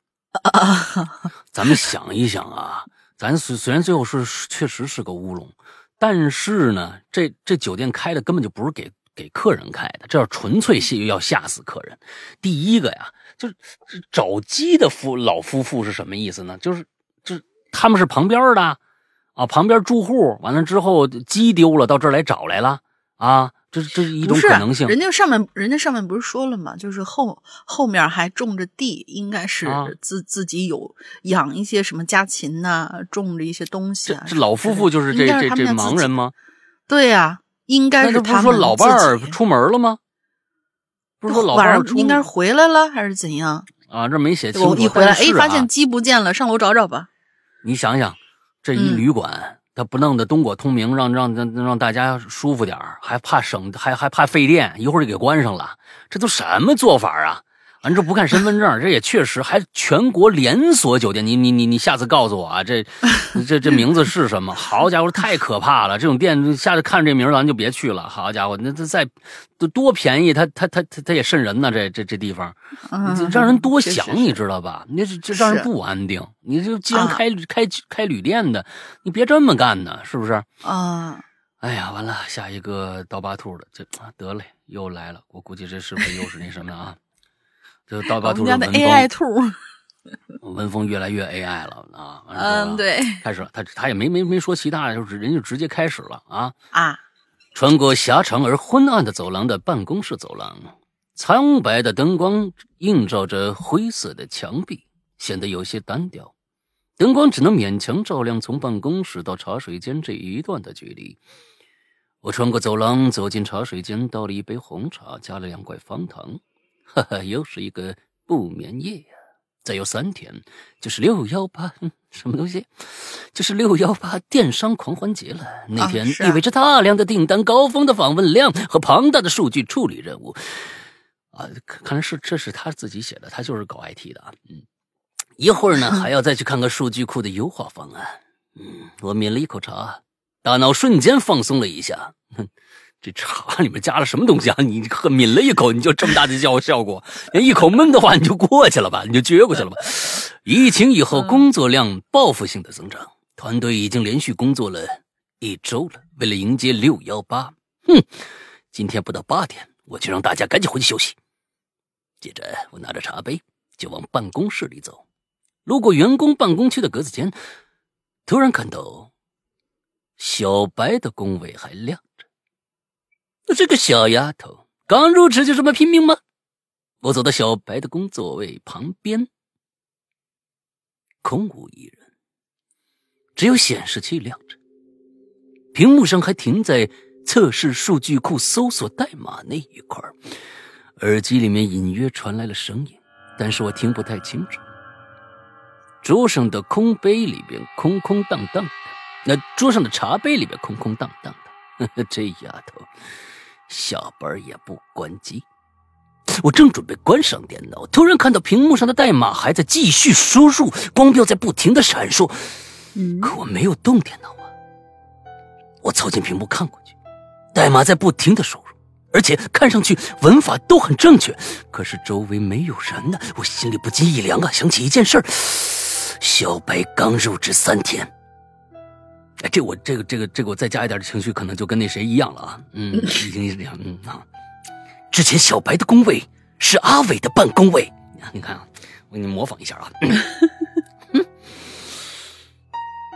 <laughs> 咱们想一想啊，咱虽虽然最后是确实是个乌龙，但是呢，这这酒店开的根本就不是给给客人开的，这要纯粹是要吓死客人。第一个呀，就是找鸡的夫老夫妇是什么意思呢？就是就是他们是旁边的。啊，旁边住户完了之后鸡丢了，到这儿来找来了啊！这这是一种可能性。人家上面人家上面不是说了吗？就是后后面还种着地，应该是自自己有养一些什么家禽呐，种着一些东西啊。这老夫妇就是这这这盲人吗？对呀，应该是。不是说老伴儿出门了吗？不是说老伴儿应该回来了还是怎样？啊，这没写清楚。一回来，哎，发现鸡不见了，上楼找找吧。你想想。这一旅馆，他不弄得灯火通明，让让让让大家舒服点还怕省，还还怕费电，一会儿就给关上了，这都什么做法啊？完这不看身份证，这也确实还全国连锁酒店。你你你你下次告诉我啊，这 <laughs> 这这名字是什么？好家伙，太可怕了！这种店下次看这名咱就别去了。好家伙，那这再多多便宜，他他他他他也瘆人呢。这这这地方，让人多想，你知道吧？你这这让人不安定。你就既然开开开旅店的，你别这么干呢，是不是？啊！哎呀，完了，下一个刀疤兔的，这得嘞，又来了。我估计这是不是又是那什么啊？<laughs> 就刀疤兔的文风，文风越来越 AI 了啊！嗯，对，开始了，他他也没没没说其他，就是人就直接开始了啊啊！穿过狭长而昏暗的走廊的办公室走廊，苍白的灯光映照着灰色的墙壁，显得有些单调。灯光只能勉强照亮从办公室到茶水间这一段的距离。我穿过走廊，走进茶水间，倒了一杯红茶，加了两块方糖。哈哈，又是一个不眠夜呀！再有三天就是六幺八，什么东西？就是六幺八电商狂欢节了。那天意味着大量的订单、高峰的访问量和庞大的数据处理任务。啊，看来是这是他自己写的，他就是搞 IT 的啊。嗯，一会儿呢 <laughs> 还要再去看看数据库的优化方案。嗯，我抿了一口茶，大脑瞬间放松了一下。哼。这茶里面加了什么东西啊？你喝抿了一口，你就这么大的效效果？你一口闷的话，你就过去了吧？你就撅过去了吧？疫情以后，工作量报复性的增长，团队已经连续工作了一周了。为了迎接六幺八，哼，今天不到八点，我就让大家赶紧回去休息。接着，我拿着茶杯就往办公室里走，路过员工办公区的格子间，突然看到小白的工位还亮。这个小丫头刚入职就这么拼命吗？我走到小白的工作位旁边，空无一人，只有显示器亮着，屏幕上还停在测试数据库搜索代码那一块儿耳机里面隐约传来了声音，但是我听不太清楚。桌上的空杯里边空空荡荡的，那桌上的茶杯里边空空荡荡的，<laughs> 这丫头。下班也不关机，我正准备关上电脑，突然看到屏幕上的代码还在继续输入，光标在不停的闪烁，可我没有动电脑啊。我凑近屏幕看过去，代码在不停的输入，而且看上去文法都很正确，可是周围没有人呢，我心里不禁一凉啊，想起一件事小白刚入职三天。哎，这我这个这个这个我再加一点情绪，可能就跟那谁一样了啊！嗯，<laughs> 已经是这样，嗯啊。之前小白的工位是阿伟的办公位，你看啊，我给你模仿一下啊。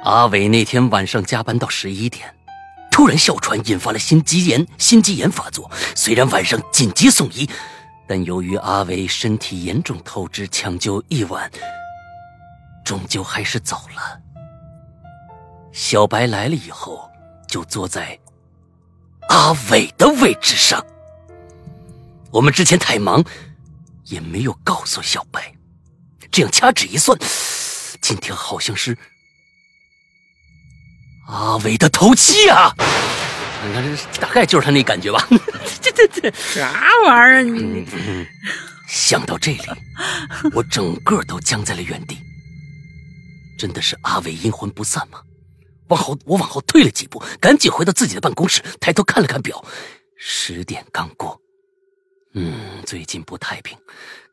阿伟那天晚上加班到十一点，突然哮喘引发了心肌炎，心肌炎发作。虽然晚上紧急送医，但由于阿伟身体严重透支，抢救一晚，终究还是走了。小白来了以后，就坐在阿伟的位置上。我们之前太忙，也没有告诉小白。这样掐指一算，今天好像是。阿伟的头七啊！你看，这大概就是他那感觉吧。<laughs> 这这这啥玩意儿？你想到这里，我整个都僵在了原地。真的是阿伟阴魂不散吗？往后，我往后退了几步，赶紧回到自己的办公室，抬头看了看表，十点刚过。嗯，最近不太平，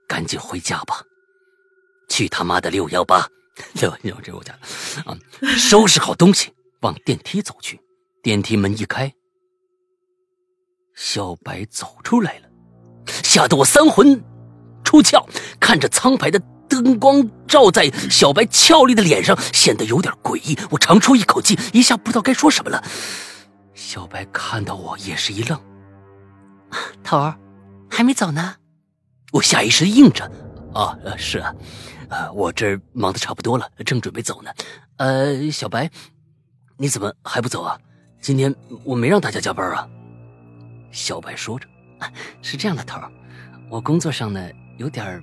赶紧回家吧。去他妈的六幺八！<laughs> 六幺这我家啊，收拾好东西。往电梯走去，电梯门一开，小白走出来了，吓得我三魂出窍，看着苍白的灯光照在小白俏丽的脸上，显得有点诡异。我长出一口气，一下不知道该说什么了。小白看到我也是一愣：“ <laughs> 头儿，还没走呢？”我下意识应着：“啊，是啊，呃，我这忙的差不多了，正准备走呢。呃，小白。”你怎么还不走啊？今天我没让大家加班啊。小白说着：“ <laughs> 是这样的，头儿，我工作上呢有点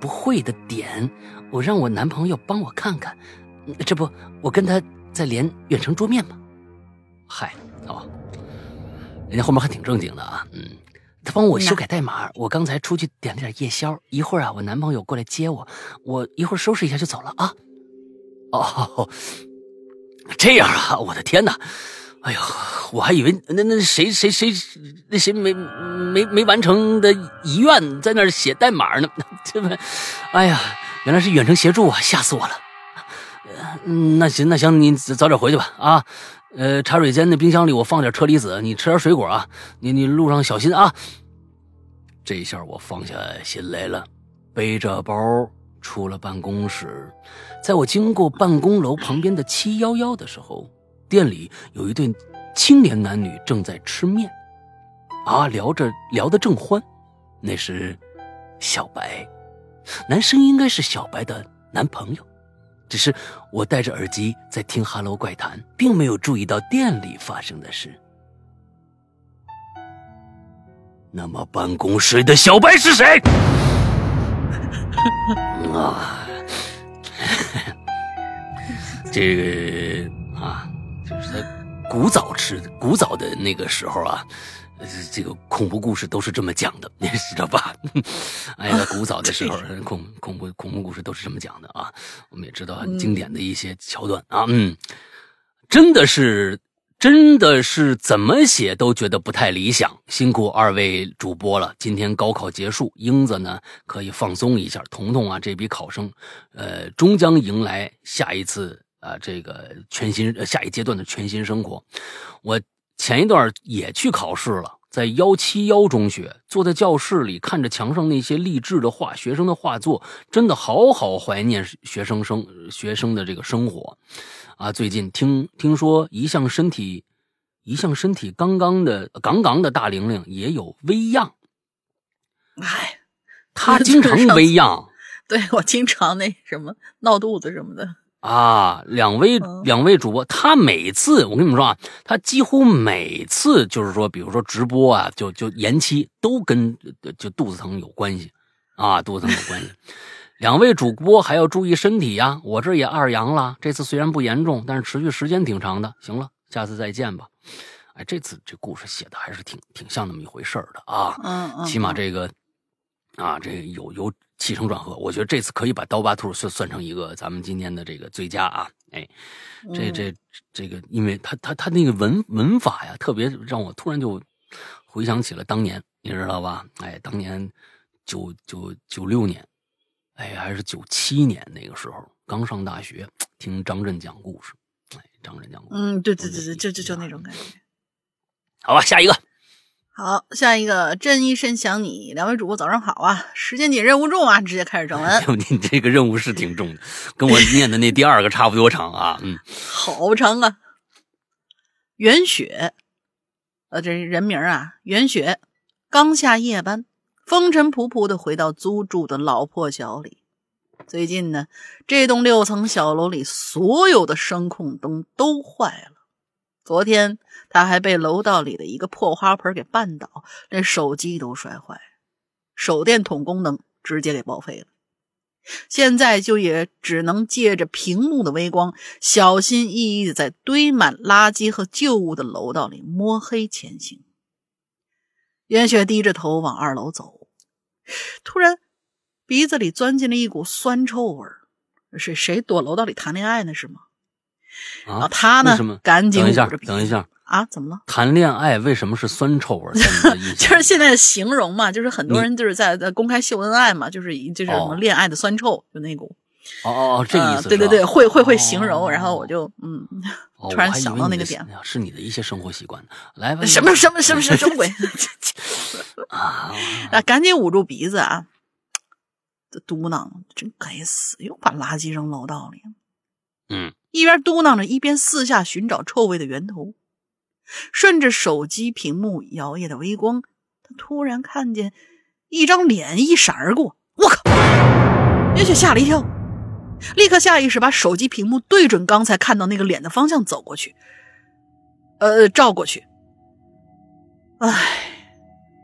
不会的点，我让我男朋友帮我看看。这不，我跟他在连远程桌面吗？嗨，哦，人家后面还挺正经的啊。嗯，他帮我修改代码。我刚才出去点了点夜宵，一会儿啊，我男朋友过来接我，我一会儿收拾一下就走了啊。哦。”这样啊，我的天哪！哎呦，我还以为那那谁谁谁那谁没没没完成的遗愿在那儿写代码呢？<laughs> 这不，哎呀，原来是远程协助啊，吓死我了！那行那行，你早点回去吧啊。呃，茶水间那冰箱里我放点车厘子，你吃点水果啊。你你路上小心啊。这一下我放下心来了，背着包。出了办公室，在我经过办公楼旁边的七幺幺的时候，店里有一对青年男女正在吃面，啊，聊着聊得正欢。那是小白，男生应该是小白的男朋友，只是我戴着耳机在听《哈喽怪谈》，并没有注意到店里发生的事。那么，办公室的小白是谁？<laughs> 啊，<laughs> 这个啊，就是在古早吃古早的那个时候啊，这个恐怖故事都是这么讲的，<laughs> 你知道吧？<laughs> 哎呀，古早的时候 <laughs> 恐恐怖恐怖故事都是这么讲的啊。我们也知道很经典的一些桥段啊，嗯，真的是。真的是怎么写都觉得不太理想，辛苦二位主播了。今天高考结束，英子呢可以放松一下。彤彤啊，这批考生，呃，终将迎来下一次啊，这个全新下一阶段的全新生活。我前一段也去考试了，在幺七幺中学，坐在教室里看着墙上那些励志的画，学生的画作，真的好好怀念学生生学生的这个生活。啊，最近听听说一向身体一向身体刚刚的杠杠的大玲玲也有微恙，哎，他经常微恙，对我经常那什么闹肚子什么的啊。两位两位主播，他每次我跟你们说啊，他几乎每次就是说，比如说直播啊，就就延期都跟就肚子疼有关系啊，肚子疼有关系。<laughs> 两位主播还要注意身体呀！我这也二阳了，这次虽然不严重，但是持续时间挺长的。行了，下次再见吧。哎，这次这故事写的还是挺挺像那么一回事的啊。嗯嗯。起码这个啊，这有有起承转合，我觉得这次可以把刀疤兔算算成一个咱们今天的这个最佳啊。哎，这这这个，因为他他他那个文文法呀，特别让我突然就回想起了当年，你知道吧？哎，当年九九九六年。哎，还是九七年那个时候，刚上大学，听张震讲故事。哎，张震讲故事，嗯，对对对对，就就就那种感觉。好吧，下一个。好，下一个真一甚想你，两位主播早上好啊！时间紧，任务重啊，直接开始正文。你这个任务是挺重的，跟我念的那第二个差不多长啊。嗯，<laughs> 好长啊。袁雪，呃，这人名啊，袁雪，刚下夜班，风尘仆仆的回到租住的老破小里。最近呢，这栋六层小楼里所有的声控灯都坏了。昨天他还被楼道里的一个破花盆给绊倒，连手机都摔坏，手电筒功能直接给报废了。现在就也只能借着屏幕的微光，小心翼翼的在堆满垃圾和旧物的楼道里摸黑前行。袁雪低着头往二楼走，突然鼻子里钻进了一股酸臭味儿，是谁躲楼道里谈恋爱呢？是吗？啊，他呢？赶紧等一下，等一下啊！怎么了？谈恋爱为什么是酸臭味？<laughs> 就是现在的形容嘛，就是很多人就是在在公开秀恩爱嘛，就是就是什么恋爱的酸臭，就那股。哦哦，这意思。对对对，会会会形容，然后我就嗯，<laughs> 突然想到那个点，是你的一些生活习惯。来 <laughs> 吧，什么什么什么什么鬼？啊！啊，赶紧捂住鼻子啊！这嘟囔，真该死，又把垃圾扔楼道里。嗯。一边嘟囔着，一边四下寻找臭味的源头。顺着手机屏幕摇曳的微光，他突然看见一张脸一闪而过。我靠！袁雪吓了一跳，立刻下意识把手机屏幕对准刚才看到那个脸的方向走过去，呃，照过去。唉，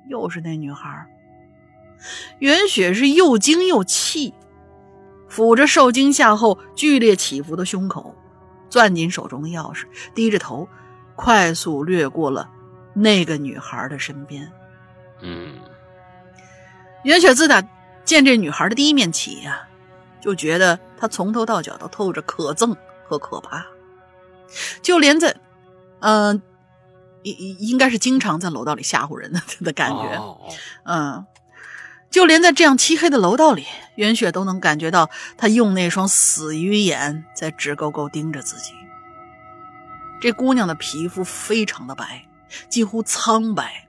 又是那女孩。袁雪是又惊又气，抚着受惊吓后剧烈起伏的胸口。攥紧手中的钥匙，低着头，快速掠过了那个女孩的身边。嗯，袁雪自打见这女孩的第一面起呀，就觉得她从头到脚都透着可憎和可怕。就连在，嗯，应应该是经常在楼道里吓唬人的的感觉。嗯。就连在这样漆黑的楼道里，袁雪都能感觉到他用那双死鱼眼在直勾勾盯着自己。这姑娘的皮肤非常的白，几乎苍白，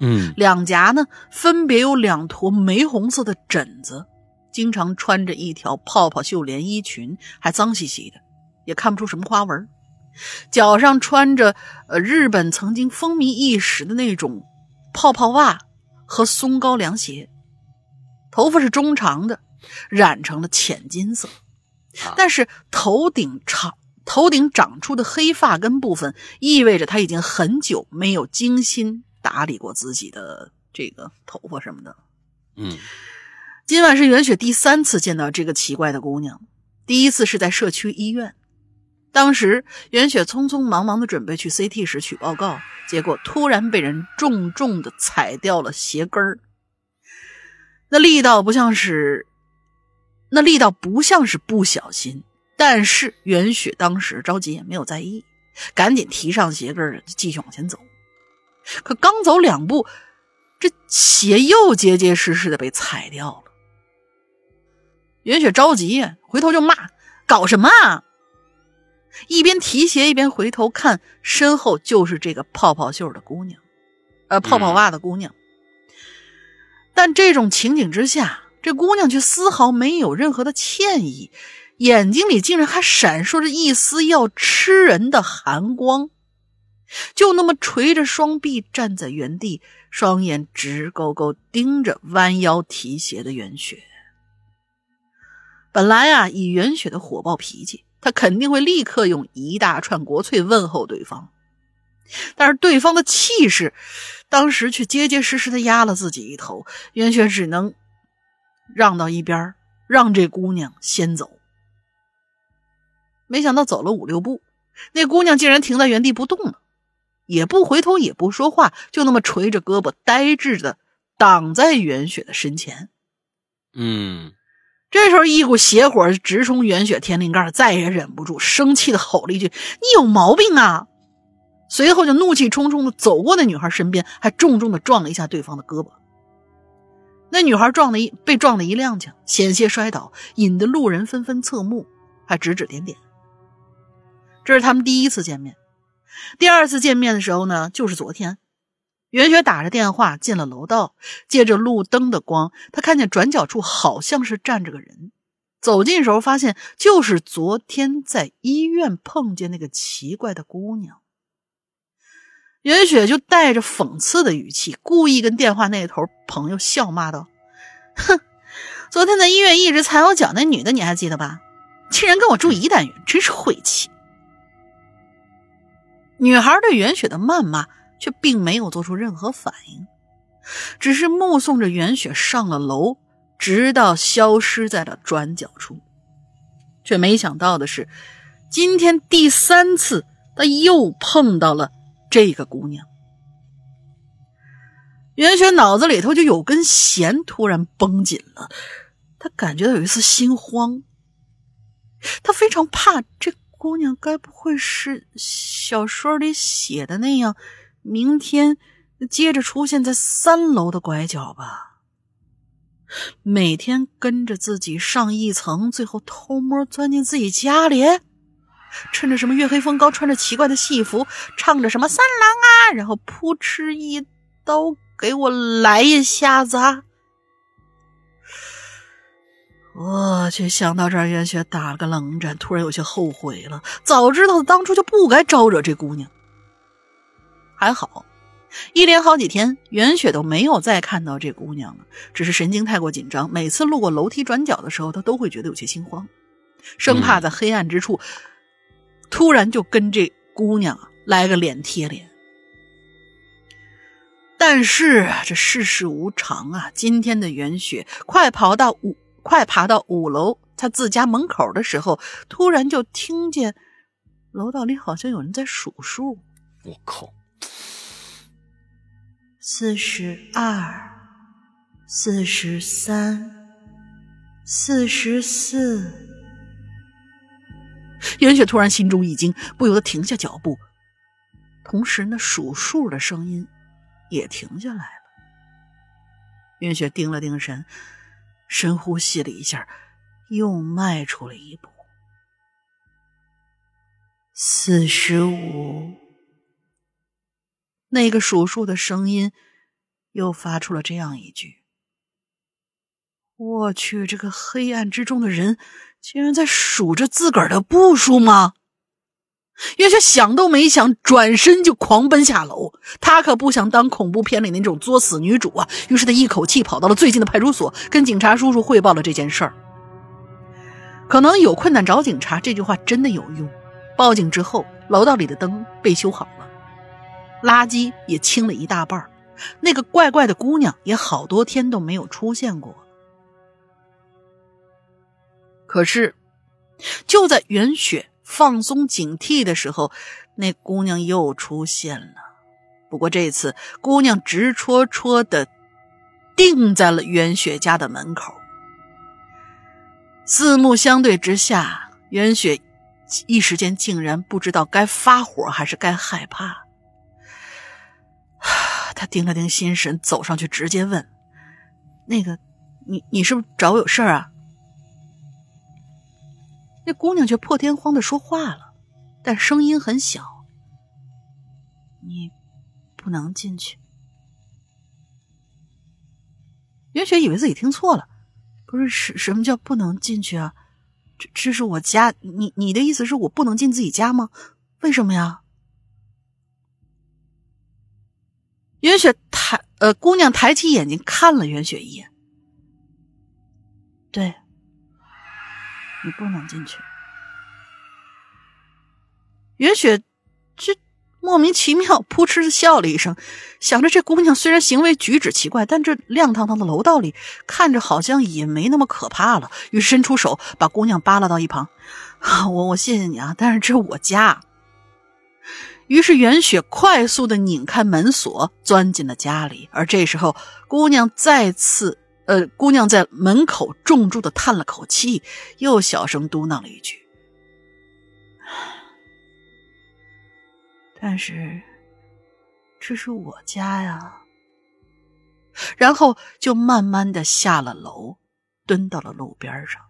嗯，两颊呢分别有两坨玫红色的疹子，经常穿着一条泡泡袖连衣裙，还脏兮兮的，也看不出什么花纹。脚上穿着呃日本曾经风靡一时的那种泡泡袜和松糕凉鞋。头发是中长的，染成了浅金色，但是头顶长、头顶长出的黑发根部分，意味着他已经很久没有精心打理过自己的这个头发什么的。嗯，今晚是袁雪第三次见到这个奇怪的姑娘，第一次是在社区医院，当时袁雪匆匆忙忙的准备去 CT 室取报告，结果突然被人重重的踩掉了鞋跟儿。那力道不像是，那力道不像是不小心，但是袁雪当时着急也没有在意，赶紧提上鞋跟继续往前走。可刚走两步，这鞋又结结实实的被踩掉了。袁雪着急，回头就骂：“搞什么？”啊？一边提鞋一边回头看，身后就是这个泡泡袖的姑娘，呃，泡泡袜的姑娘。但这种情景之下，这姑娘却丝毫没有任何的歉意，眼睛里竟然还闪烁着一丝要吃人的寒光，就那么垂着双臂站在原地，双眼直勾勾盯着弯腰提鞋的袁雪。本来啊，以袁雪的火爆脾气，她肯定会立刻用一大串国粹问候对方。但是对方的气势，当时却结结实实的压了自己一头，袁雪只能让到一边，让这姑娘先走。没想到走了五六步，那姑娘竟然停在原地不动了，也不回头，也不说话，就那么垂着胳膊，呆滞的挡在袁雪的身前。嗯，这时候一股邪火直冲袁雪天灵盖，再也忍不住，生气的吼了一句：“你有毛病啊！”随后就怒气冲冲的走过那女孩身边，还重重的撞了一下对方的胳膊。那女孩撞的一被撞的一踉跄，险些摔倒，引得路人纷纷侧目，还指指点点。这是他们第一次见面，第二次见面的时候呢，就是昨天。袁雪打着电话进了楼道，借着路灯的光，她看见转角处好像是站着个人。走近时候，发现就是昨天在医院碰见那个奇怪的姑娘。袁雪就带着讽刺的语气，故意跟电话那头朋友笑骂道：“哼，昨天在医院一直踩我脚那女的，你还记得吧？竟然跟我住一单元，真是晦气。”女孩对袁雪的谩骂。却并没有做出任何反应，只是目送着袁雪上了楼，直到消失在了转角处。却没想到的是，今天第三次他又碰到了这个姑娘。袁雪脑子里头就有根弦突然绷紧了，他感觉到有一丝心慌，他非常怕这姑娘该不会是小说里写的那样。明天接着出现在三楼的拐角吧。每天跟着自己上一层，最后偷摸钻进自己家里，趁着什么月黑风高，穿着奇怪的戏服，唱着什么三郎啊，然后扑哧一刀给我来一下子。我去，想到这儿，袁雪打了个冷战，突然有些后悔了。早知道当初就不该招惹这姑娘。还好，一连好几天，袁雪都没有再看到这姑娘了。只是神经太过紧张，每次路过楼梯转角的时候，她都会觉得有些心慌，生怕在黑暗之处突然就跟这姑娘来个脸贴脸。但是这世事无常啊！今天的袁雪快跑到五，快爬到五楼她自家门口的时候，突然就听见楼道里好像有人在数数。我靠！四十二，四十三，四十四。袁雪突然心中一惊，不由得停下脚步，同时那数数的声音也停下来了。袁雪定了定神，深呼吸了一下，又迈出了一步。四十五。那个数数的声音又发出了这样一句：“我去，这个黑暗之中的人竟然在数着自个儿的步数吗？”袁雪想都没想，转身就狂奔下楼。他可不想当恐怖片里那种作死女主啊！于是他一口气跑到了最近的派出所，跟警察叔叔汇报了这件事儿。可能有困难找警察，这句话真的有用。报警之后，楼道里的灯被修好了。垃圾也清了一大半那个怪怪的姑娘也好多天都没有出现过。可是，就在袁雪放松警惕的时候，那姑娘又出现了。不过这次，姑娘直戳戳的定在了袁雪家的门口。四目相对之下，袁雪一时间竟然不知道该发火还是该害怕。<sighs> 他定了定心神，走上去直接问：“那个，你你是不是找我有事儿啊？”那姑娘却破天荒的说话了，但声音很小：“你不能进去。”袁雪以为自己听错了，不是什什么叫不能进去啊？这这是我家，你你的意思是我不能进自己家吗？为什么呀？袁雪抬呃，姑娘抬起眼睛看了袁雪一眼。对，你不能进去。袁雪这莫名其妙，扑哧的笑了一声，想着这姑娘虽然行为举止奇怪，但这亮堂堂的楼道里看着好像也没那么可怕了。于是伸出手把姑娘扒拉到一旁。我我谢谢你啊，但是这是我家。于是袁雪快速的拧开门锁，钻进了家里。而这时候，姑娘再次，呃，姑娘在门口重重的叹了口气，又小声嘟囔了一句：“但是，这是我家呀。”然后就慢慢的下了楼，蹲到了路边上。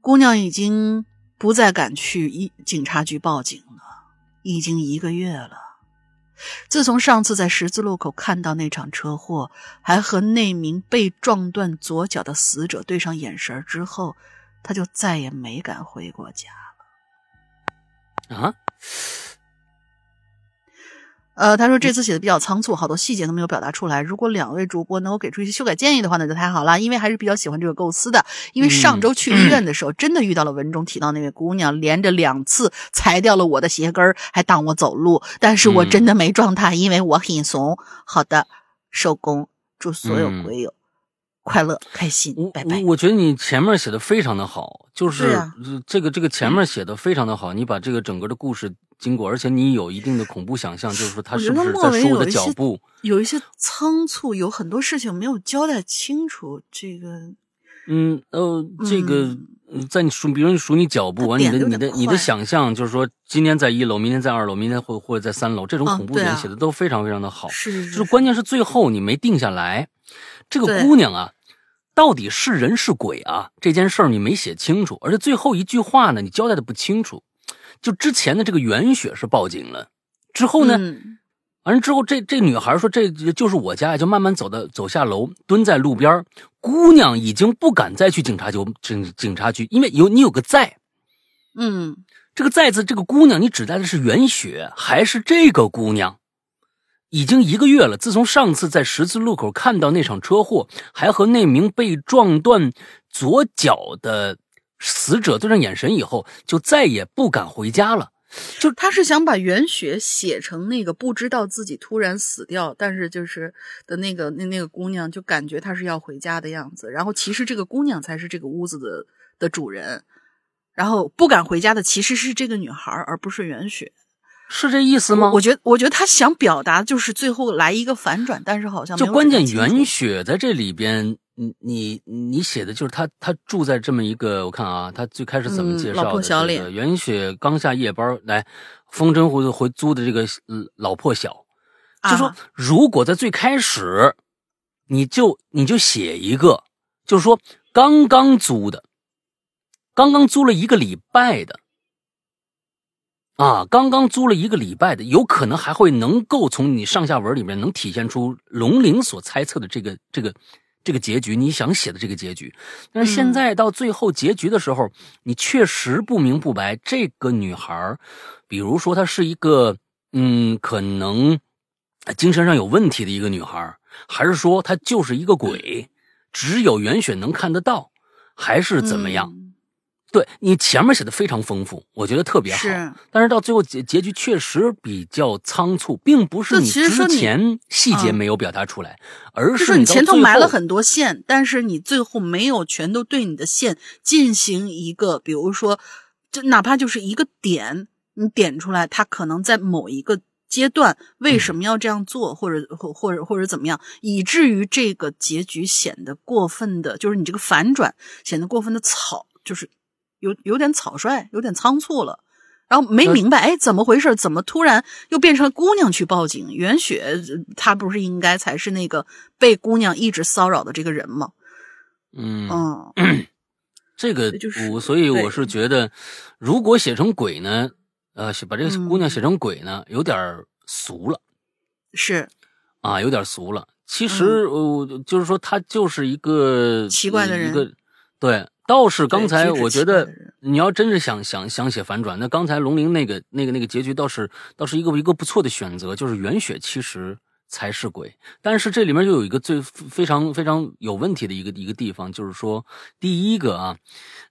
姑娘已经。不再敢去一警察局报警了，已经一个月了。自从上次在十字路口看到那场车祸，还和那名被撞断左脚的死者对上眼神之后，他就再也没敢回过家了。啊？呃，他说这次写的比较仓促，好多细节都没有表达出来。如果两位主播能够给出一些修改建议的话，那就太好了。因为还是比较喜欢这个构思的。因为上周去医院的时候，真的遇到了文中提到那位姑娘，连着两次踩掉了我的鞋跟儿还挡我走路。但是我真的没撞她，因为我很怂。好的，收工。祝所有鬼友快乐开心，拜拜。我觉得你前面写的非常的好，就是这个这个前面写的非常的好，你把这个整个的故事。经过，而且你有一定的恐怖想象，就是说他是不是在说我的脚步？有一些仓促，有很多事情没有交代清楚。这个，嗯呃，这个在你数，比如你数你脚步，完你的你的你的想象，就是说今天在一楼，明天在二楼，明天或或者在三楼，这种恐怖点写的都非常非常的好。是，就是关键是最后你没定下来，这个姑娘啊，到底是人是鬼啊？这件事儿你没写清楚，而且最后一句话呢，你交代的不清楚。就之前的这个袁雪是报警了，之后呢，完了之后，这这女孩说这就是我家，就慢慢走的走下楼，蹲在路边。姑娘已经不敢再去警察局警警察局，因为有你有个在，嗯，这个在字，这个姑娘你指代的是袁雪还是这个姑娘？已经一个月了，自从上次在十字路口看到那场车祸，还和那名被撞断左脚的。死者对上眼神以后，就再也不敢回家了。就他是想把袁雪写成那个不知道自己突然死掉，但是就是的那个那那个姑娘，就感觉她是要回家的样子。然后其实这个姑娘才是这个屋子的的主人，然后不敢回家的其实是这个女孩，而不是袁雪。是这意思吗？我觉得，我觉得他想表达就是最后来一个反转，但是好像就关键袁雪在这里边。你你你写的就是他，他住在这么一个，我看啊，他最开始怎么介绍的？老破小脸。袁雪刚下夜班来，风筝湖回租的这个老破小，就说如果在最开始，你就你就写一个，就是说刚刚租的，刚刚租了一个礼拜的，啊，刚刚租了一个礼拜的，有可能还会能够从你上下文里面能体现出龙鳞所猜测的这个这个。这个结局你想写的这个结局，但是现在到最后结局的时候，你确实不明不白。这个女孩，比如说她是一个，嗯，可能精神上有问题的一个女孩，还是说她就是一个鬼，只有袁雪能看得到，还是怎么样？对你前面写的非常丰富，我觉得特别好。是，但是到最后结结局确实比较仓促，并不是你之前细节没有表达出来，而是你前头埋了很多线，但是你最后没有全都对你的线进行一个，比如说，就哪怕就是一个点，你点出来，它可能在某一个阶段为什么要这样做，或者或或者或者怎么样，以至于这个结局显得过分的，就是你这个反转显得过分的草，就是。有有点草率，有点仓促了，然后没明白，哎，怎么回事？怎么突然又变成了姑娘去报警？袁雪她不是应该才是那个被姑娘一直骚扰的这个人吗？嗯嗯，这个就是我，所以我是觉得，如果写成鬼呢，呃，把这个姑娘写成鬼呢，有点俗了。是啊，有点俗了。其实，呃，就是说，他就是一个奇怪的人，一个对。倒是刚才我觉得，你要真是想想想写反转，那刚才龙鳞那个那个那个结局倒是倒是一个一个不错的选择，就是袁雪其实才是鬼。但是这里面又有一个最非常非常有问题的一个一个地方，就是说第一个啊，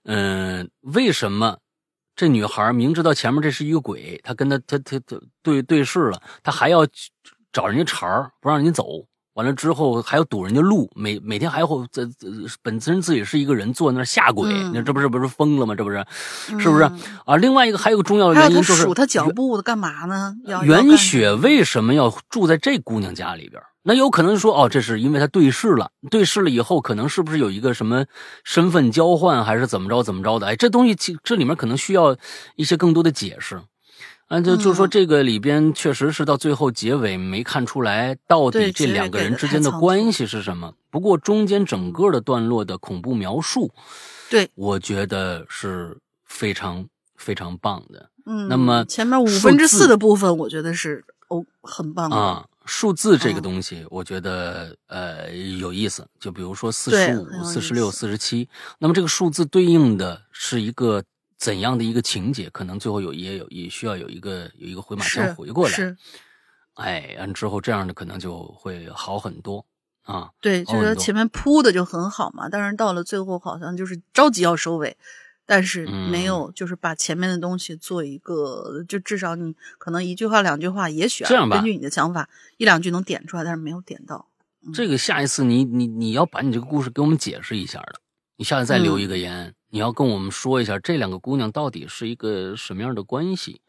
嗯，为什么这女孩明知道前面这是一个鬼，她跟他她她她对对视了，她还要找人家茬儿，不让人家走？完了之后还要堵人家路，每每天还会这这本身自己是一个人坐那下鬼，那这不是不是疯了吗？这不是，是不是啊？另外一个还有个重要的原因就是数他脚步的干嘛呢？袁雪为什么要住在这姑娘家里边？那有可能说哦，这是因为他对视了，对视了以后可能是不是有一个什么身份交换，还是怎么着怎么着的？哎，这东西其这里面可能需要一些更多的解释。啊，就就说这个里边确实是到最后结尾没看出来到底这两个人之间的关系是什么。不过中间整个的段落的恐怖描述，对，我觉得是非常非常棒的。嗯，那么前面五分之四的部分，我觉得是哦，很棒的。啊，数字这个嗯东西，我觉得呃有意思。就比如说四十五、四十六、四十七，那么这个数字对应的是一个怎样的一个情节？可能最后有也有也需要有一个有一个回马枪是回过来。是，哎，完之后这样的可能就会好很多啊。对，就是前面铺的就很好嘛，但是到了最后好像就是着急要收尾，但是嗯没有就是把前面的东西做一个，就至少你可能一句话两句话，也许啊这样吧根据你的想法一两句能点出来，但是没有点到。这个下一次你你你要把你这个故事给我们解释一下的，你下次再留一个言，你要跟我们说一下这两个姑娘到底是一个什么样的关系。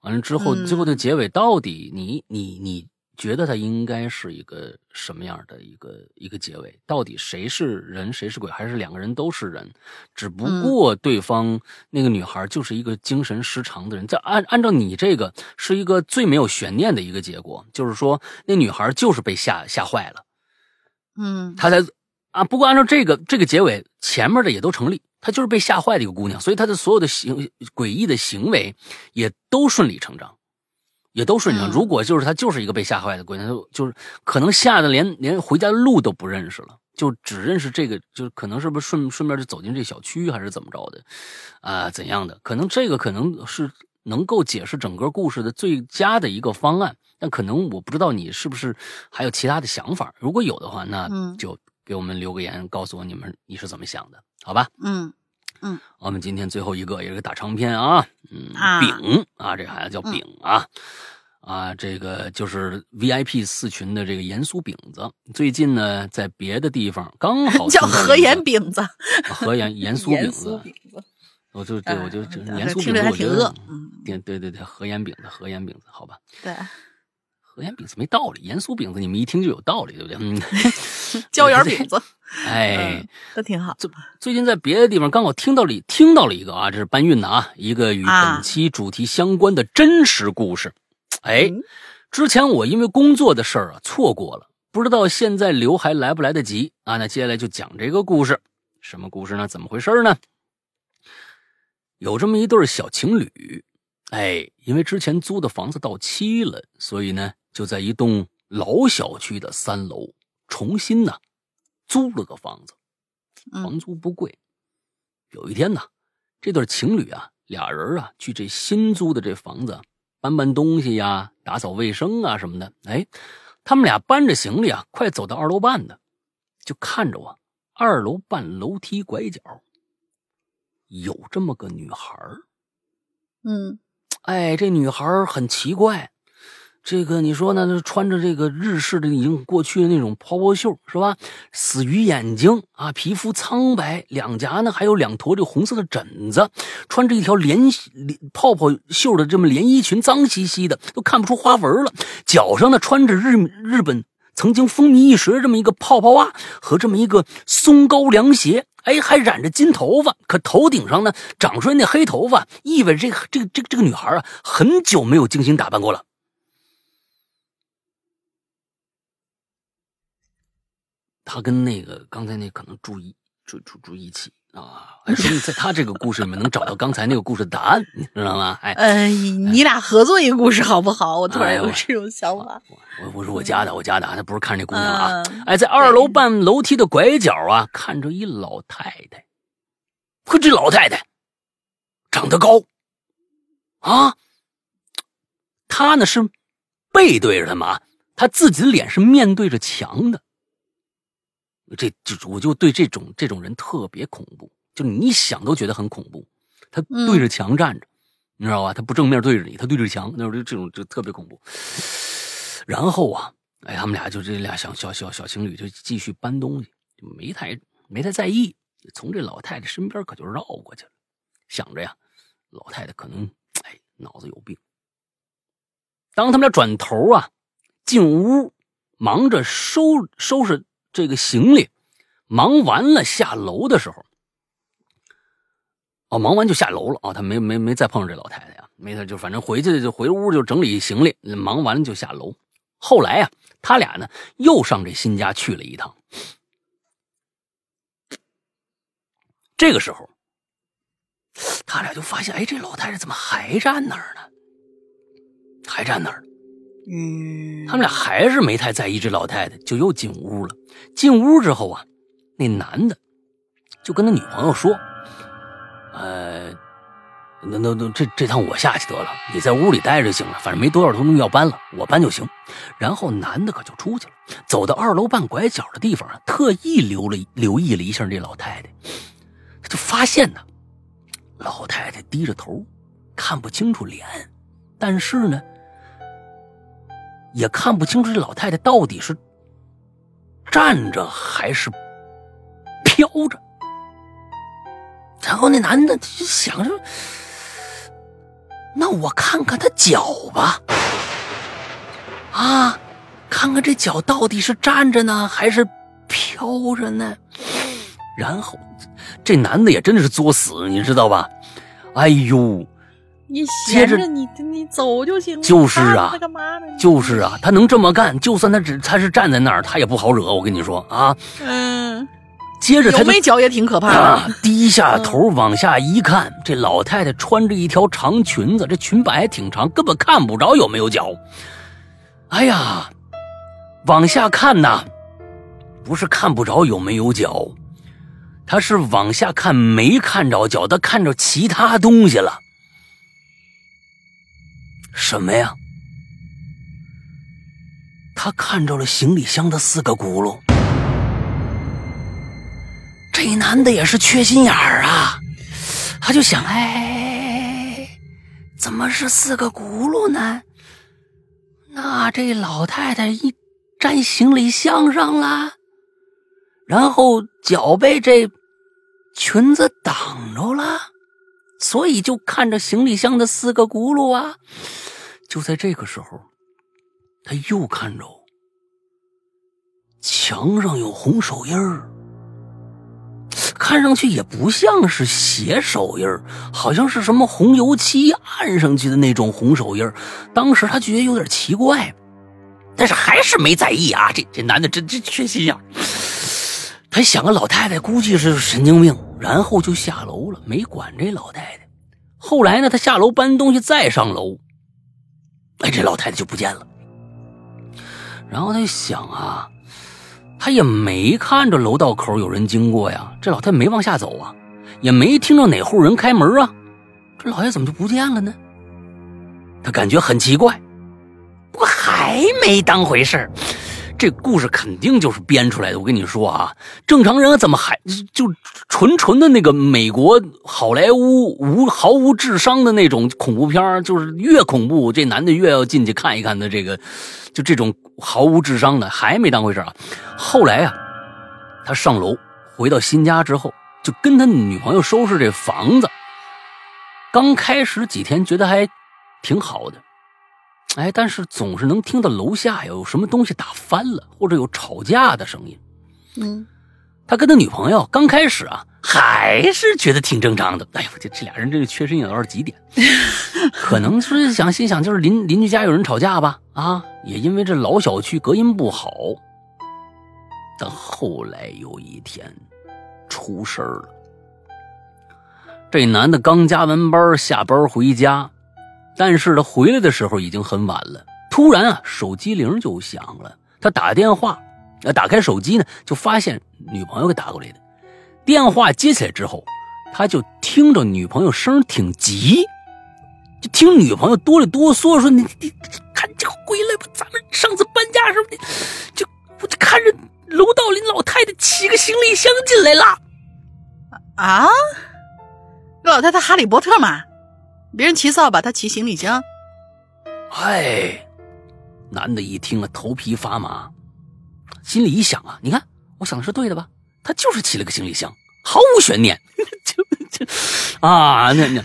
完了之后，嗯最后的结尾到底你你你觉得它应该是一个什么样的一个一个结尾？到底谁是人谁是鬼，还是两个人都是人？只不过对方那个女孩就是一个精神失常的人。在按按照你这个是一个最没有悬念的一个结果，就是说那女孩就是被吓吓坏了。嗯她才啊，不过按照这个这个结尾，前面的也都成立。她就是被吓坏的一个姑娘，所以她的所有的行诡异的行为也都顺理成章，也都顺理成章。嗯如果就是她就是一个被吓坏的姑娘，就就是可能吓得连连回家的路都不认识了，就只认识这个，就是可能是不是顺顺便就走进这小区，还是怎么着的啊、怎样的？可能这个可能是能够解释整个故事的最佳的一个方案。但可能我不知道你是不是还有其他的想法，如果有的话，那嗯就给我们留个言，告诉我你们你是怎么想的，好吧？嗯嗯。我们今天最后一个也是个大长篇啊，嗯，啊。饼啊，这孩子叫饼啊。啊，这个就是 VIP 四群的这个盐酥饼子，最近呢，在别的地方刚好 <laughs> 叫和盐饼子，和盐盐酥饼子。我就对我就盐酥饼子，我觉得挺饿，对对对，和盐饼子，和盐饼子，好吧，对，和盐饼子没道理，盐酥饼子你们一听就有道理，对不对？嗯，<laughs> 椒盐 <laughs> 饼子，<laughs> 哎嗯，，都挺好。最近在别的地方刚好听到了听到了一个啊，这是搬运的啊，一个与啊本期主题相关的真实故事。哎嗯，之前我因为工作的事儿啊错过了，不知道现在留还来不来得及啊？那接下来就讲这个故事，什么故事呢？怎么回事呢？有这么一对小情侣，哎，因为之前租的房子到期了，所以呢就在一栋老小区的三楼重新呢租了个房子。嗯房租不贵。有一天呢，这对情侣啊，俩人啊去这新租的这房子搬搬东西呀、打扫卫生啊什么的。哎，他们俩搬着行李啊，快走到二楼半的，就看着我，二楼半楼梯拐角有这么个女孩儿嗯哎，这女孩儿很奇怪，这个你说呢？穿着这个日式的已经过去的那种泡泡袖是吧？死鱼眼睛啊，皮肤苍白，两颊呢还有两坨这红色的疹子，穿着一条连泡泡袖的这么连衣裙，脏兮兮的，都看不出花纹了。脚上呢穿着日日本曾经风靡一时的这么一个泡泡袜和这么一个松糕凉鞋，哎，还染着金头发，可头顶上呢长出来那黑头发，意味着这个这个这个这个女孩啊，很久没有精心打扮过了。她跟那个刚才那可能住一住住住一起啊，哎，说明在他这个故事里面能找到刚才那个故事的答案，你知道吗？哎，呃，你俩合作一个故事好不好？我突然有这种想法。我我说我家的，我家的，他不是看这姑娘啊。嗯哎，在二楼半楼梯的拐角啊，看着一老太太。呵，这老太太长得高啊，她呢是背对着他们啊，她自己的脸是面对着墙的。这就我就对这种这种人特别恐怖，就你一想都觉得很恐怖。他对着墙站着，你知道吧？他不正面对着你，他对着墙，那时候就这种就特别恐怖。然后啊，哎，他们俩就这俩小小小小情侣就继续搬东西，就没太没太在意，从这老太太身边可就绕过去了，想着呀，老太太可能哎脑子有病。当他们俩转头啊进屋，忙着收收拾这个行李，忙完了下楼的时候，哦，忙完就下楼了啊，他没没没再碰上这老太太呀，没他就反正回去就回屋就整理行李，忙完了就下楼。后来呀、他俩呢又上这新家去了一趟。这个时候，他俩就发现，哎，这老太太怎么还站那儿呢？还站那儿。嗯，他们俩还是没太在意这老太太，就又进屋了。进屋之后啊，那男的就跟他女朋友说：“呃，那那那这这趟我下去得了，你在屋里待着就行了，反正没多少东西要搬了，我搬就行。”然后男的可就出去了，走到二楼半拐角的地方啊，特意留了留意了一下这老太太，就发现呢，老太太低着头，看不清楚脸，但是呢。也看不清楚这老太太到底是站着还是飘着。然后那男的就想着：“那我看看他脚吧，啊，看看这脚到底是站着呢还是飘着呢？”然后这男的也真的是作死，你知道吧？哎呦！你闲着你你走就行了，就是啊，干嘛呢？就是啊，他能这么干，就算他只他是站在那儿，他也不好惹。我跟你说啊，嗯，接着他有没脚也挺可怕的。<laughs> 啊低下头往下一看，这老太太穿着一条长裙子，这裙摆还挺长，根本看不着有没有脚。哎呀，往下看呐，不是看不着有没有脚，他是往下看没看着脚，他看着其他东西了。什么呀？他看着了行李箱的四个轱辘。这男的也是缺心眼儿啊，他就想：哎，怎么是四个轱辘呢？那这老太太一站行李箱上了，然后脚被这裙子挡着了，所以就看着行李箱的四个轱辘啊。就在这个时候，他又看着墙上有红手印儿，看上去也不像是血手印儿，好像是什么红油漆按上去的那种红手印儿。当时他觉得有点奇怪，但是还是没在意啊。这这男的真真缺心眼他想个老太太估计是神经病，然后就下楼了，没管这老太太。后来呢，他下楼搬东西，再上楼。哎，这老太太就不见了。然后他想啊，他也没看着楼道口有人经过呀，这老太太没往下走啊，也没听到哪户人开门啊，这老爷怎么就不见了呢？他感觉很奇怪，不过还没当回事这故事肯定就是编出来的。我跟你说啊，正常人怎么还就纯纯的那个美国好莱坞无毫无智商的那种恐怖片就是越恐怖，这男的越要进去看一看的。这个就这种毫无智商的，还没当回事啊。后来啊，他上楼回到新家之后，就跟他女朋友收拾这房子。刚开始几天觉得还挺好的。哎，但是总是能听到楼下有什么东西打翻了，或者有吵架的声音。嗯，他跟他女朋友刚开始啊，还是觉得挺正常的。哎呦，这这俩人这是缺心眼到了极点。<laughs> 可能是想心想，就是邻邻居家有人吵架吧？啊，也因为这老小区隔音不好。但后来有一天，出事儿了。这男的刚加完班，下班回家。但是他回来的时候已经很晚了。突然啊，手机铃就响了。他打电话，呃，打开手机呢，就发现女朋友给打过来的。电话接起来之后，他就听着女朋友声挺急，就听女朋友哆里哆嗦说：“你你看这回来吧，咱们上次搬家时候，就我就看着楼道里老太太骑个行李箱进来了。”啊，老太太哈利波特嘛。别人骑扫把，他骑行李箱。哎，男的一听啊，头皮发麻，心里一想啊，你看我想的是对的吧？他就是骑了个行李箱，毫无悬念。<laughs> 就就啊，那那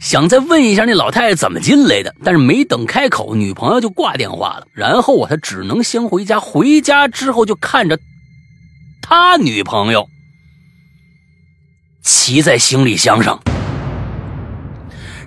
想再问一下那老太太怎么进来的，但是没等开口，女朋友就挂电话了。然后啊，他只能先回家。回家之后就看着他女朋友骑在行李箱上。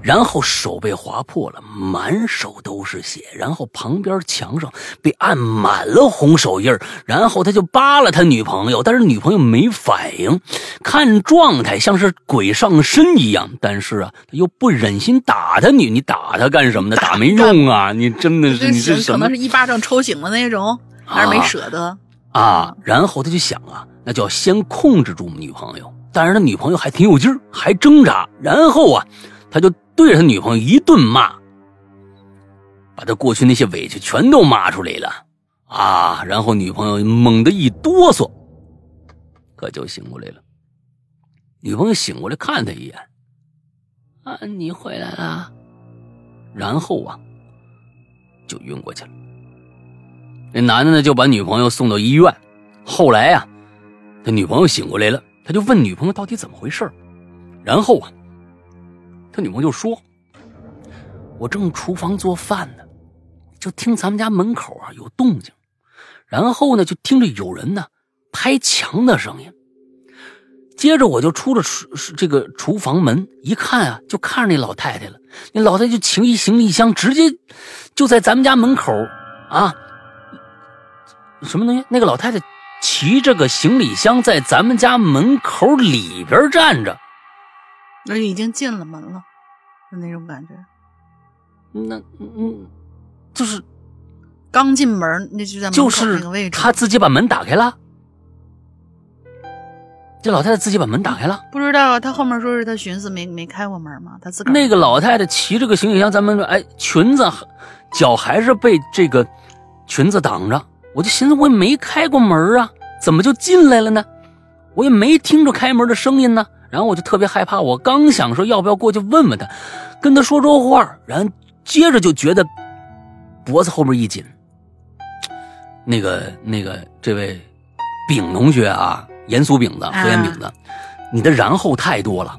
然后手被划破了，满手都是血，然后旁边墙上被按满了红手印然后他就扒拉他女朋友，但是女朋友没反应，看状态像是鬼上身一样，但是啊，他又不忍心打他女，你打他干什么呢？打没用啊，<laughs> 你真的是你这？可能是一巴掌抽醒了那种，还是没舍得啊？然后他就想啊，那就要先控制住女朋友。但是他女朋友还挺有劲儿，还挣扎。然后啊，他就对着他女朋友一顿骂，把他过去那些委屈全都骂出来了啊！然后女朋友猛地一哆嗦，可就醒过来了。女朋友醒过来看他一眼，啊，你回来了。然后啊，就晕过去了。那男的呢，就把女朋友送到医院。后来呀，他女朋友醒过来了。他就问女朋友到底怎么回事然后啊，他女朋友说：“我正厨房做饭呢，就听咱们家门口啊有动静，然后呢就听着有人呢拍墙的声音。接着我就出了厨这个厨房门，一看啊，就看着那老太太了。那老太太就提一行李箱，直接就在咱们家门口啊，什么东西？那个老太太。”骑着个行李箱在咱们家门口里边站着，那已经进了门了，就那种感觉。那嗯，就是刚进门，那就在门口那个位置。他自己把门打开了，这老太太自己把门打开了。不知道他后面说是他寻思没没开过门吗？他自个那个老太太骑着个行李箱，咱们哎裙子脚还是被这个裙子挡着。我就寻思，我也没开过门啊，怎么就进来了呢？我也没听着开门的声音呢。然后我就特别害怕，我刚想说要不要过去问问他，跟他说说话，然后接着就觉得脖子后面一紧。那个那个，这位丙同学啊，严肃饼子，何严丙子，你的然后太多了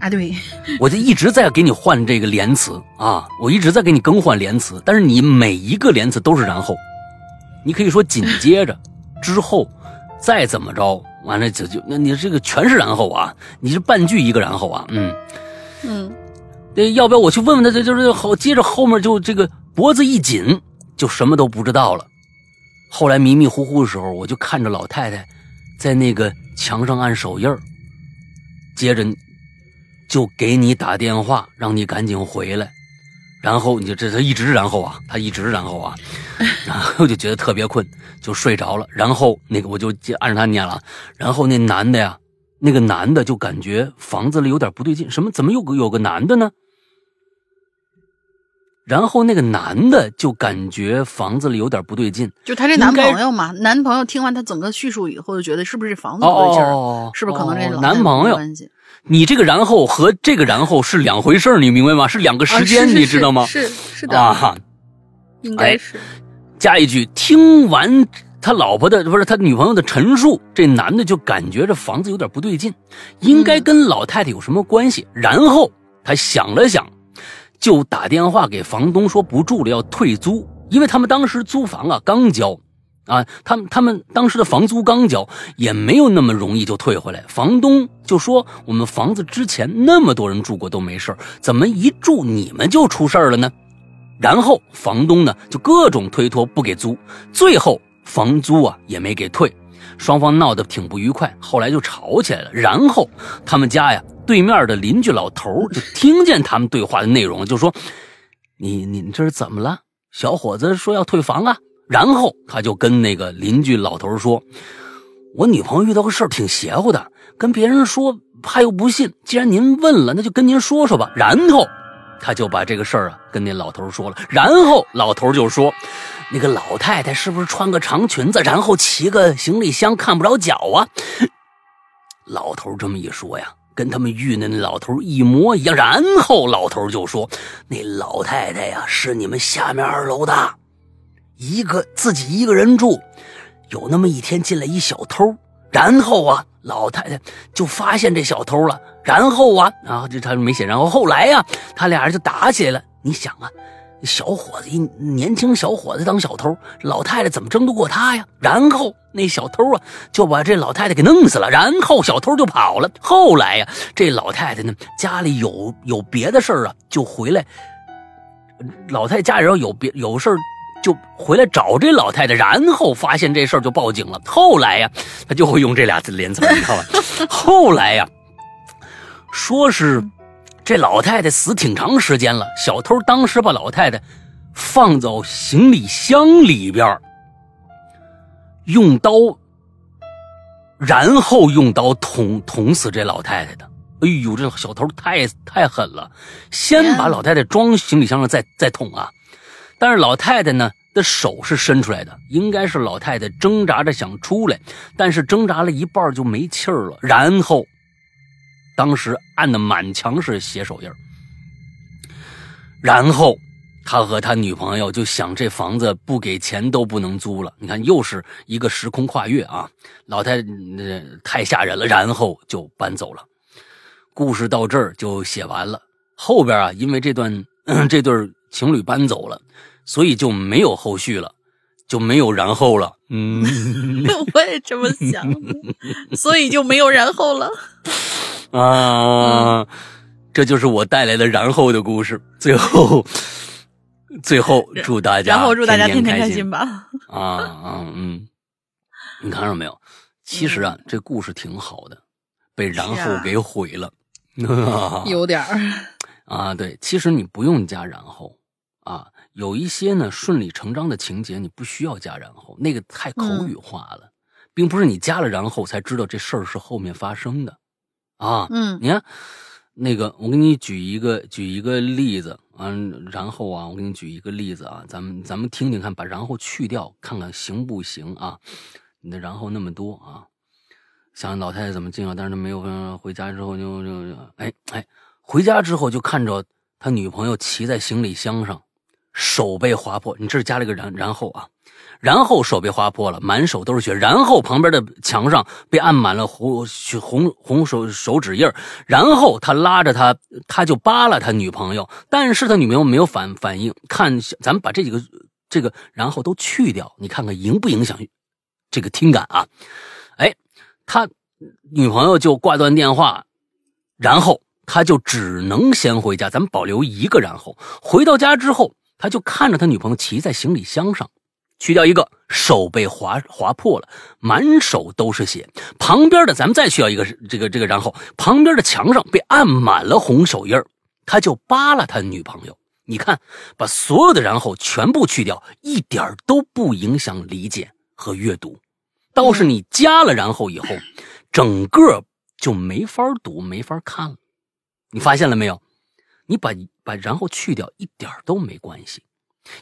啊！对，我就一直在给你换这个连词啊，我一直在给你更换连词，但是你每一个连词都是然后。你可以说紧接着，之后，再怎么着，完了就就那你这个全是然后啊，你是半句一个然后啊，嗯嗯，那要不要我去问问他？这就是后接着后面就这个脖子一紧，就什么都不知道了。后来迷迷糊糊的时候，我就看着老太太在那个墙上按手印接着就给你打电话，让你赶紧回来。然后你就这他一直然后啊，他一直然后啊，<laughs> 然后就觉得特别困，就睡着了。然后那个我就按着他念了。然后那男的呀，那个男的就感觉房子里有点不对劲，什么？怎么有个有个男的呢？然后那个男的就感觉房子里有点不对劲，就他这男朋友嘛。男朋友听完他整个叙述以后，就觉得是不是这房子不对劲儿？是不是可能这男朋友？你这个然后和这个然后是两回事你明白吗？是两个时间，你知道吗？是是的啊，应该是。加一句，听完他老婆的不是他女朋友的陈述，这男的就感觉这房子有点不对劲，应该跟老太太有什么关系。然后他想了想。就打电话给房东说不住了，要退租，因为他们当时租房啊刚交，啊，他们他们当时的房租刚交，也没有那么容易就退回来。房东就说我们房子之前那么多人住过都没事怎么一住你们就出事了呢？然后房东呢就各种推脱不给租，最后房租啊也没给退。双方闹得挺不愉快，后来就吵起来了。然后他们家呀，对面的邻居老头就听见他们对话的内容，就说：“你你这是怎么了？小伙子说要退房啊。”然后他就跟那个邻居老头说：“我女朋友遇到个事儿，挺邪乎的，跟别人说怕又不信。既然您问了，那就跟您说说吧。”然后他就把这个事儿啊跟那老头说了。然后老头就说。那个老太太是不是穿个长裙子，然后骑个行李箱看不着脚啊？老头这么一说呀，跟他们遇的那老头一模一样。然后老头就说：“那老太太呀，是你们下面二楼的，一个自己一个人住。有那么一天进来一小偷，然后啊，老太太就发现这小偷了。然后啊，啊，这他没写。然后后来呀，他俩人就打起来了。你想啊。”小伙子一年轻小伙子当小偷，老太太怎么争得过他呀？然后那小偷啊就把这老太太给弄死了，然后小偷就跑了。后来呀，这老太太呢家里有有别的事儿啊，就回来。老太太家里要有别有事儿，就回来找这老太太，然后发现这事儿就报警了。后来呀，<laughs> 他就会用这俩字连词，你知道吧？<laughs> 后来呀，说是。这老太太死挺长时间了，小偷当时把老太太放走行李箱里边，用刀，然后用刀捅捅死这老太太的。哎呦，这小偷太太狠了，先把老太太装行李箱上，再再捅啊！但是老太太呢的手是伸出来的，应该是老太太挣扎着想出来，但是挣扎了一半就没气儿了，然后。当时按的满墙是血手印然后他和他女朋友就想这房子不给钱都不能租了。你看，又是一个时空跨越啊！老太那太吓人了，然后就搬走了。故事到这儿就写完了。后边啊，因为这段这对情侣搬走了，所以就没有后续了，就没有然后了。嗯，<laughs> 我也这么想，所以就没有然后了。啊，这就是我带来的然后的故事。最后，最后祝大家然后祝大家天天开心吧。啊啊嗯，你看着没有？其实啊，这故事挺好的，被然后给毁了。有点儿 <laughs> 啊，对，其实你不用加然后啊，有一些呢顺理成章的情节你不需要加然后，那个太口语化了，并不是你加了然后才知道这事儿是后面发生的。啊，嗯，你看，那个，我给你举一个举一个例子啊，然后啊，我给你举一个例子啊，咱们咱们听听看，把然后去掉，看看行不行啊？你的然后那么多啊，想老太太怎么进啊？但是他没有回家之后就就哎哎，回家之后就看着他女朋友骑在行李箱上，手被划破，你这是加了个然然后啊。然后手被划破了，满手都是血。然后旁边的墙上被按满了红血红红手手指印然后他拉着他，他就扒拉他女朋友，但是他女朋友没有反反应。看，咱们把这几个这个然后都去掉，你看看影不影响这个听感啊？哎，他女朋友就挂断电话，然后他就只能先回家。咱们保留一个然后，回到家之后，他就看着他女朋友骑在行李箱上。去掉一个手被划划破了，满手都是血。旁边的咱们再去掉一个这个这个，然后旁边的墙上被按满了红手印他就扒拉他女朋友。你看，把所有的然后全部去掉，一点都不影响理解和阅读。倒是你加了然后以后，整个就没法读，没法看了。你发现了没有？你把把然后去掉，一点都没关系。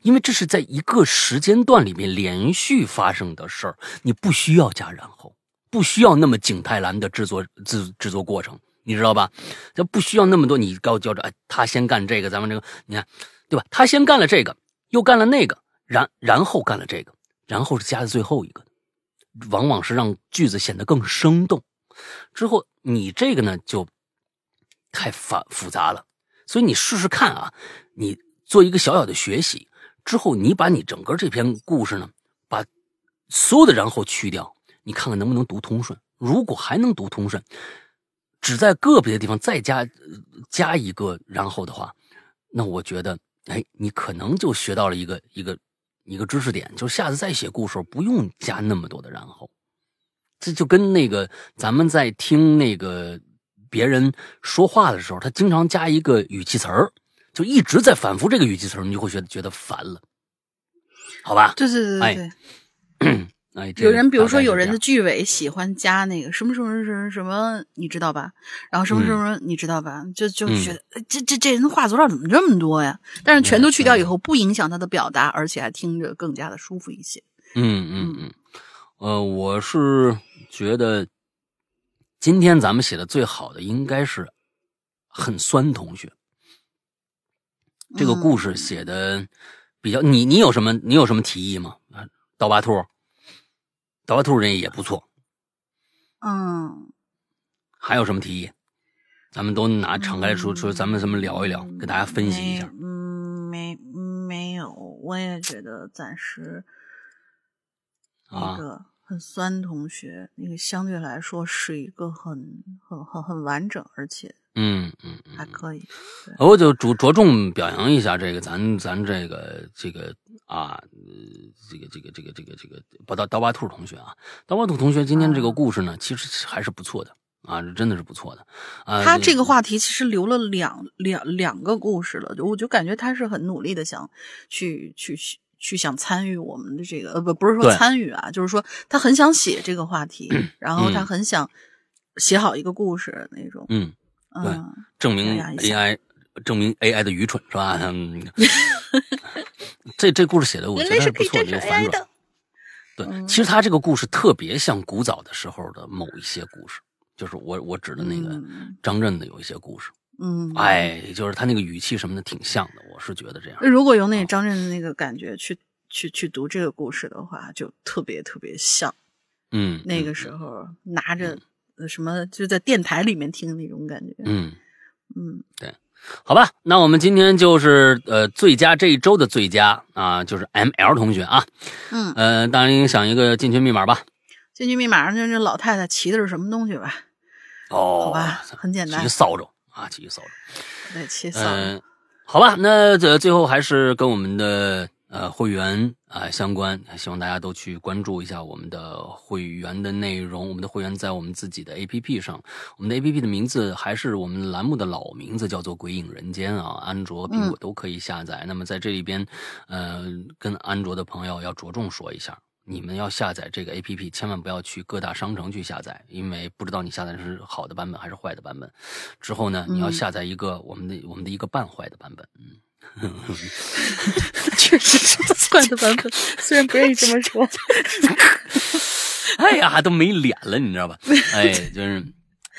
因为这是在一个时间段里面连续发生的事儿，你不需要加然后，不需要那么景泰蓝的制作制制作过程，你知道吧？这不需要那么多，你告叫着哎，他先干这个，咱们这个你看，对吧？他先干了这个，又干了那个，然然后干了这个，然后是加在最后一个，往往是让句子显得更生动。之后你这个呢就太繁复杂了，所以你试试看啊，你做一个小小的学习。之后，你把你整个这篇故事呢，把所有的然后去掉，你看看能不能读通顺。如果还能读通顺，只在个别的地方再加加一个然后的话，那我觉得，哎，你可能就学到了一个一个一个知识点，就是下次再写故事不用加那么多的然后。这就跟那个咱们在听那个别人说话的时候，他经常加一个语气词儿。就一直在反复这个语气词儿你就会觉得觉得烦了，好吧？对对对对对。哎，<clears throat> 有人比如说有人的句尾喜欢加那个什么什么什么什么，你知道吧？然后什么什么你知道吧？就就觉得这这这人话多少怎么这么多呀？但是全都去掉以后，不影响他的表达，而且还听着更加的舒服一些。嗯嗯嗯。呃，我是觉得今天咱们写的最好的应该是很酸同学。这个故事写的比较，你你有什么你有什么提议吗？啊，刀疤兔，刀疤兔人也不错。嗯，还有什么提议？咱们都拿敞开说说，咱们咱们聊一聊，给大家分析一下。嗯，没没有，我也觉得暂时那啊，酸同学，那个相对来说是一个很很很很完整，而且嗯嗯嗯，还可以。我就着着重表扬一下这个咱咱这个这个啊，呃这个这个这个这个这个不刀刀疤兔同学啊，刀疤兔同学今天这个故事呢，其实还是不错的啊，真的是不错的啊。他这个话题其实留了两两两个故事了，就我就感觉他是很努力的想去去去去想参与我们的这个呃不不是说参与啊，就是说他很想写这个话题，<clears throat> 然后他嗯很想写好一个故事那种。嗯，对嗯，证明 AI 证明 AI 的愚蠢是吧？嗯，这这故事写的我觉得还不错，这个反转。对，嗯其实他这个故事特别像古早的时候的某一些故事，就是我我指的那个嗯张震的有一些故事，嗯，哎，就是他那个语气什么的挺像的，我是觉得这样。如果用那个张震的那个感觉去去去读这个故事的话，就特别特别像嗯，那个时候拿着呃什么就在电台里面听那种感觉。嗯，嗯对好吧，那我们今天就是呃最佳这一周的最佳啊，就是 M L 同学啊，嗯，呃，大林想一个进群密码吧。进群密码上就是老太太骑的是什么东西吧？哦，好吧，很简单骑，扫帚啊，骑扫帚。对，骑扫。嗯、好吧，那这最后还是跟我们的呃会员啊、相关，希望大家都去关注一下我们的会员的内容。我们的会员在我们自己的 APP 上，我们的 APP 的名字还是我们栏目的老名字，叫做《鬼影人间》啊，安卓、苹果都可以下载。那么在这里边，呃，跟安卓的朋友要着重说一下。你们要下载这个 A P P，千万不要去各大商城去下载，因为不知道你下载的是好的版本还是坏的版本。之后呢，你要嗯下载一个我们的我们的一个半坏的版本。嗯，确实是坏的版本，虽然不愿意这么说。<laughs> 哎呀，都没脸了，你知道吧？哎，就是，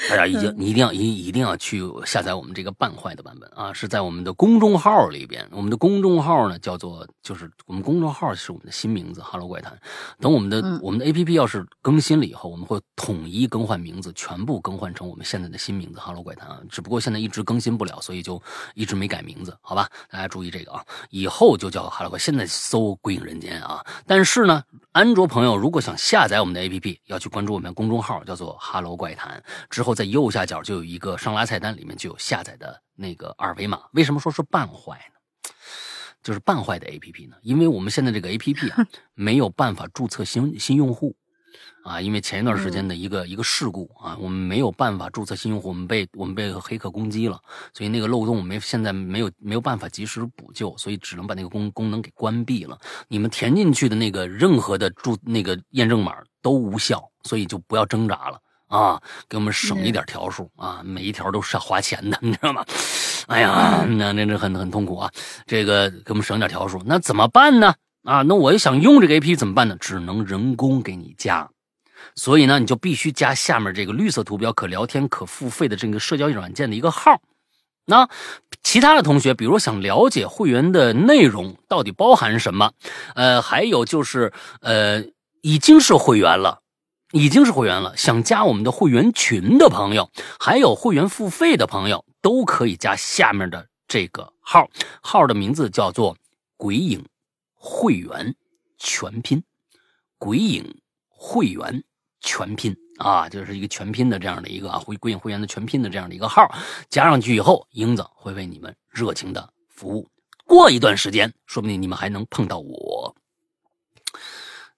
哎呀，一定你一定要一一定要去下载我们这个半坏的版本啊，是在我们的公众号里边。我们的公众号呢叫做，就是我们公众号是我们的新名字“哈喽怪谈”。等我们的、嗯我们的 A P P 要是更新了以后，我们会统一更换名字，全部更换成我们现在的新名字“哈喽怪谈”啊。只不过现在一直更新不了，所以就一直没改名字，好吧？大家注意这个啊，以后就叫哈喽怪。现在搜“鬼影人间”啊，但是呢，安卓朋友如果想下载我们的 APP，要去关注我们的公众号，叫做“哈喽怪谈”。之后在右下角就有一个上拉菜单，里面就有下载的那个二维码。为什么说是半坏呢？就是半坏的 APP 呢？因为我们现在这个 APP 啊，<laughs> 没有办法注册新新用户。啊，因为前一段时间的一个、一个事故啊，我们没有办法注册新用户，我们被我们被黑客攻击了，所以那个漏洞没现在没有没有办法及时补救，所以只能把那个功功能给关闭了。你们填进去的那个任何的注那个验证码都无效，所以就不要挣扎了啊，给我们省一点条数啊，每一条都是要花钱的，<laughs> 你知道吗？哎呀，那那这很很痛苦啊，这个给我们省点条数，那怎么办呢？啊，那我想用这个 A P 怎么办呢？只能人工给你加。所以呢，你就必须加下面这个绿色图标可聊天、可付费的这个社交软件的一个号。那其他的同学，比如想了解会员的内容到底包含什么，呃，还有就是呃，已经是会员了，已经是会员了，想加我们的会员群的朋友，还有会员付费的朋友，都可以加下面的这个号，号的名字叫做“鬼影会员全拼”，鬼影会员。全拼啊，就是一个全拼的这样的一个啊，会鬼影会员的全拼的这样的一个号，加上去以后，英子会为你们热情的服务。过一段时间，说不定你们还能碰到我。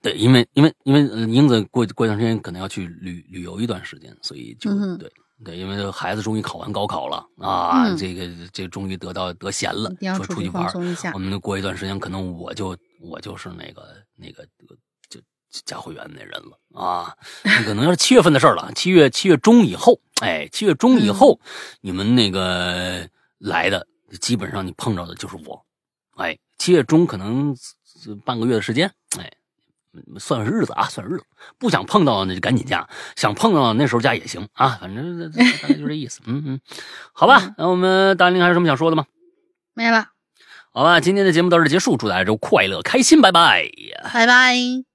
对，因为因为因为呃英子过过一段时间可能要去旅旅游一段时间，所以就、嗯对对，因为孩子终于考完高考了啊，嗯这个这个终于得到得闲了说出去玩我。们过一段时间，可能我就我就是那个那个就就加会员那人了啊，那可能要是七月份的事儿了，七月七月中以后，哎，七月中以后，你们那个来的基本上你碰着的就是我，哎，七月中可能呃半个月的时间，哎。算算日子啊，算日子，不想碰到那就赶紧加，想碰到那时候加也行啊，反正 <laughs> 大概就这意思。嗯嗯，好吧，那我们大林还有什么想说的吗？没了，好吧，今天的节目到这结束，祝大家周快乐开心，拜拜。拜拜。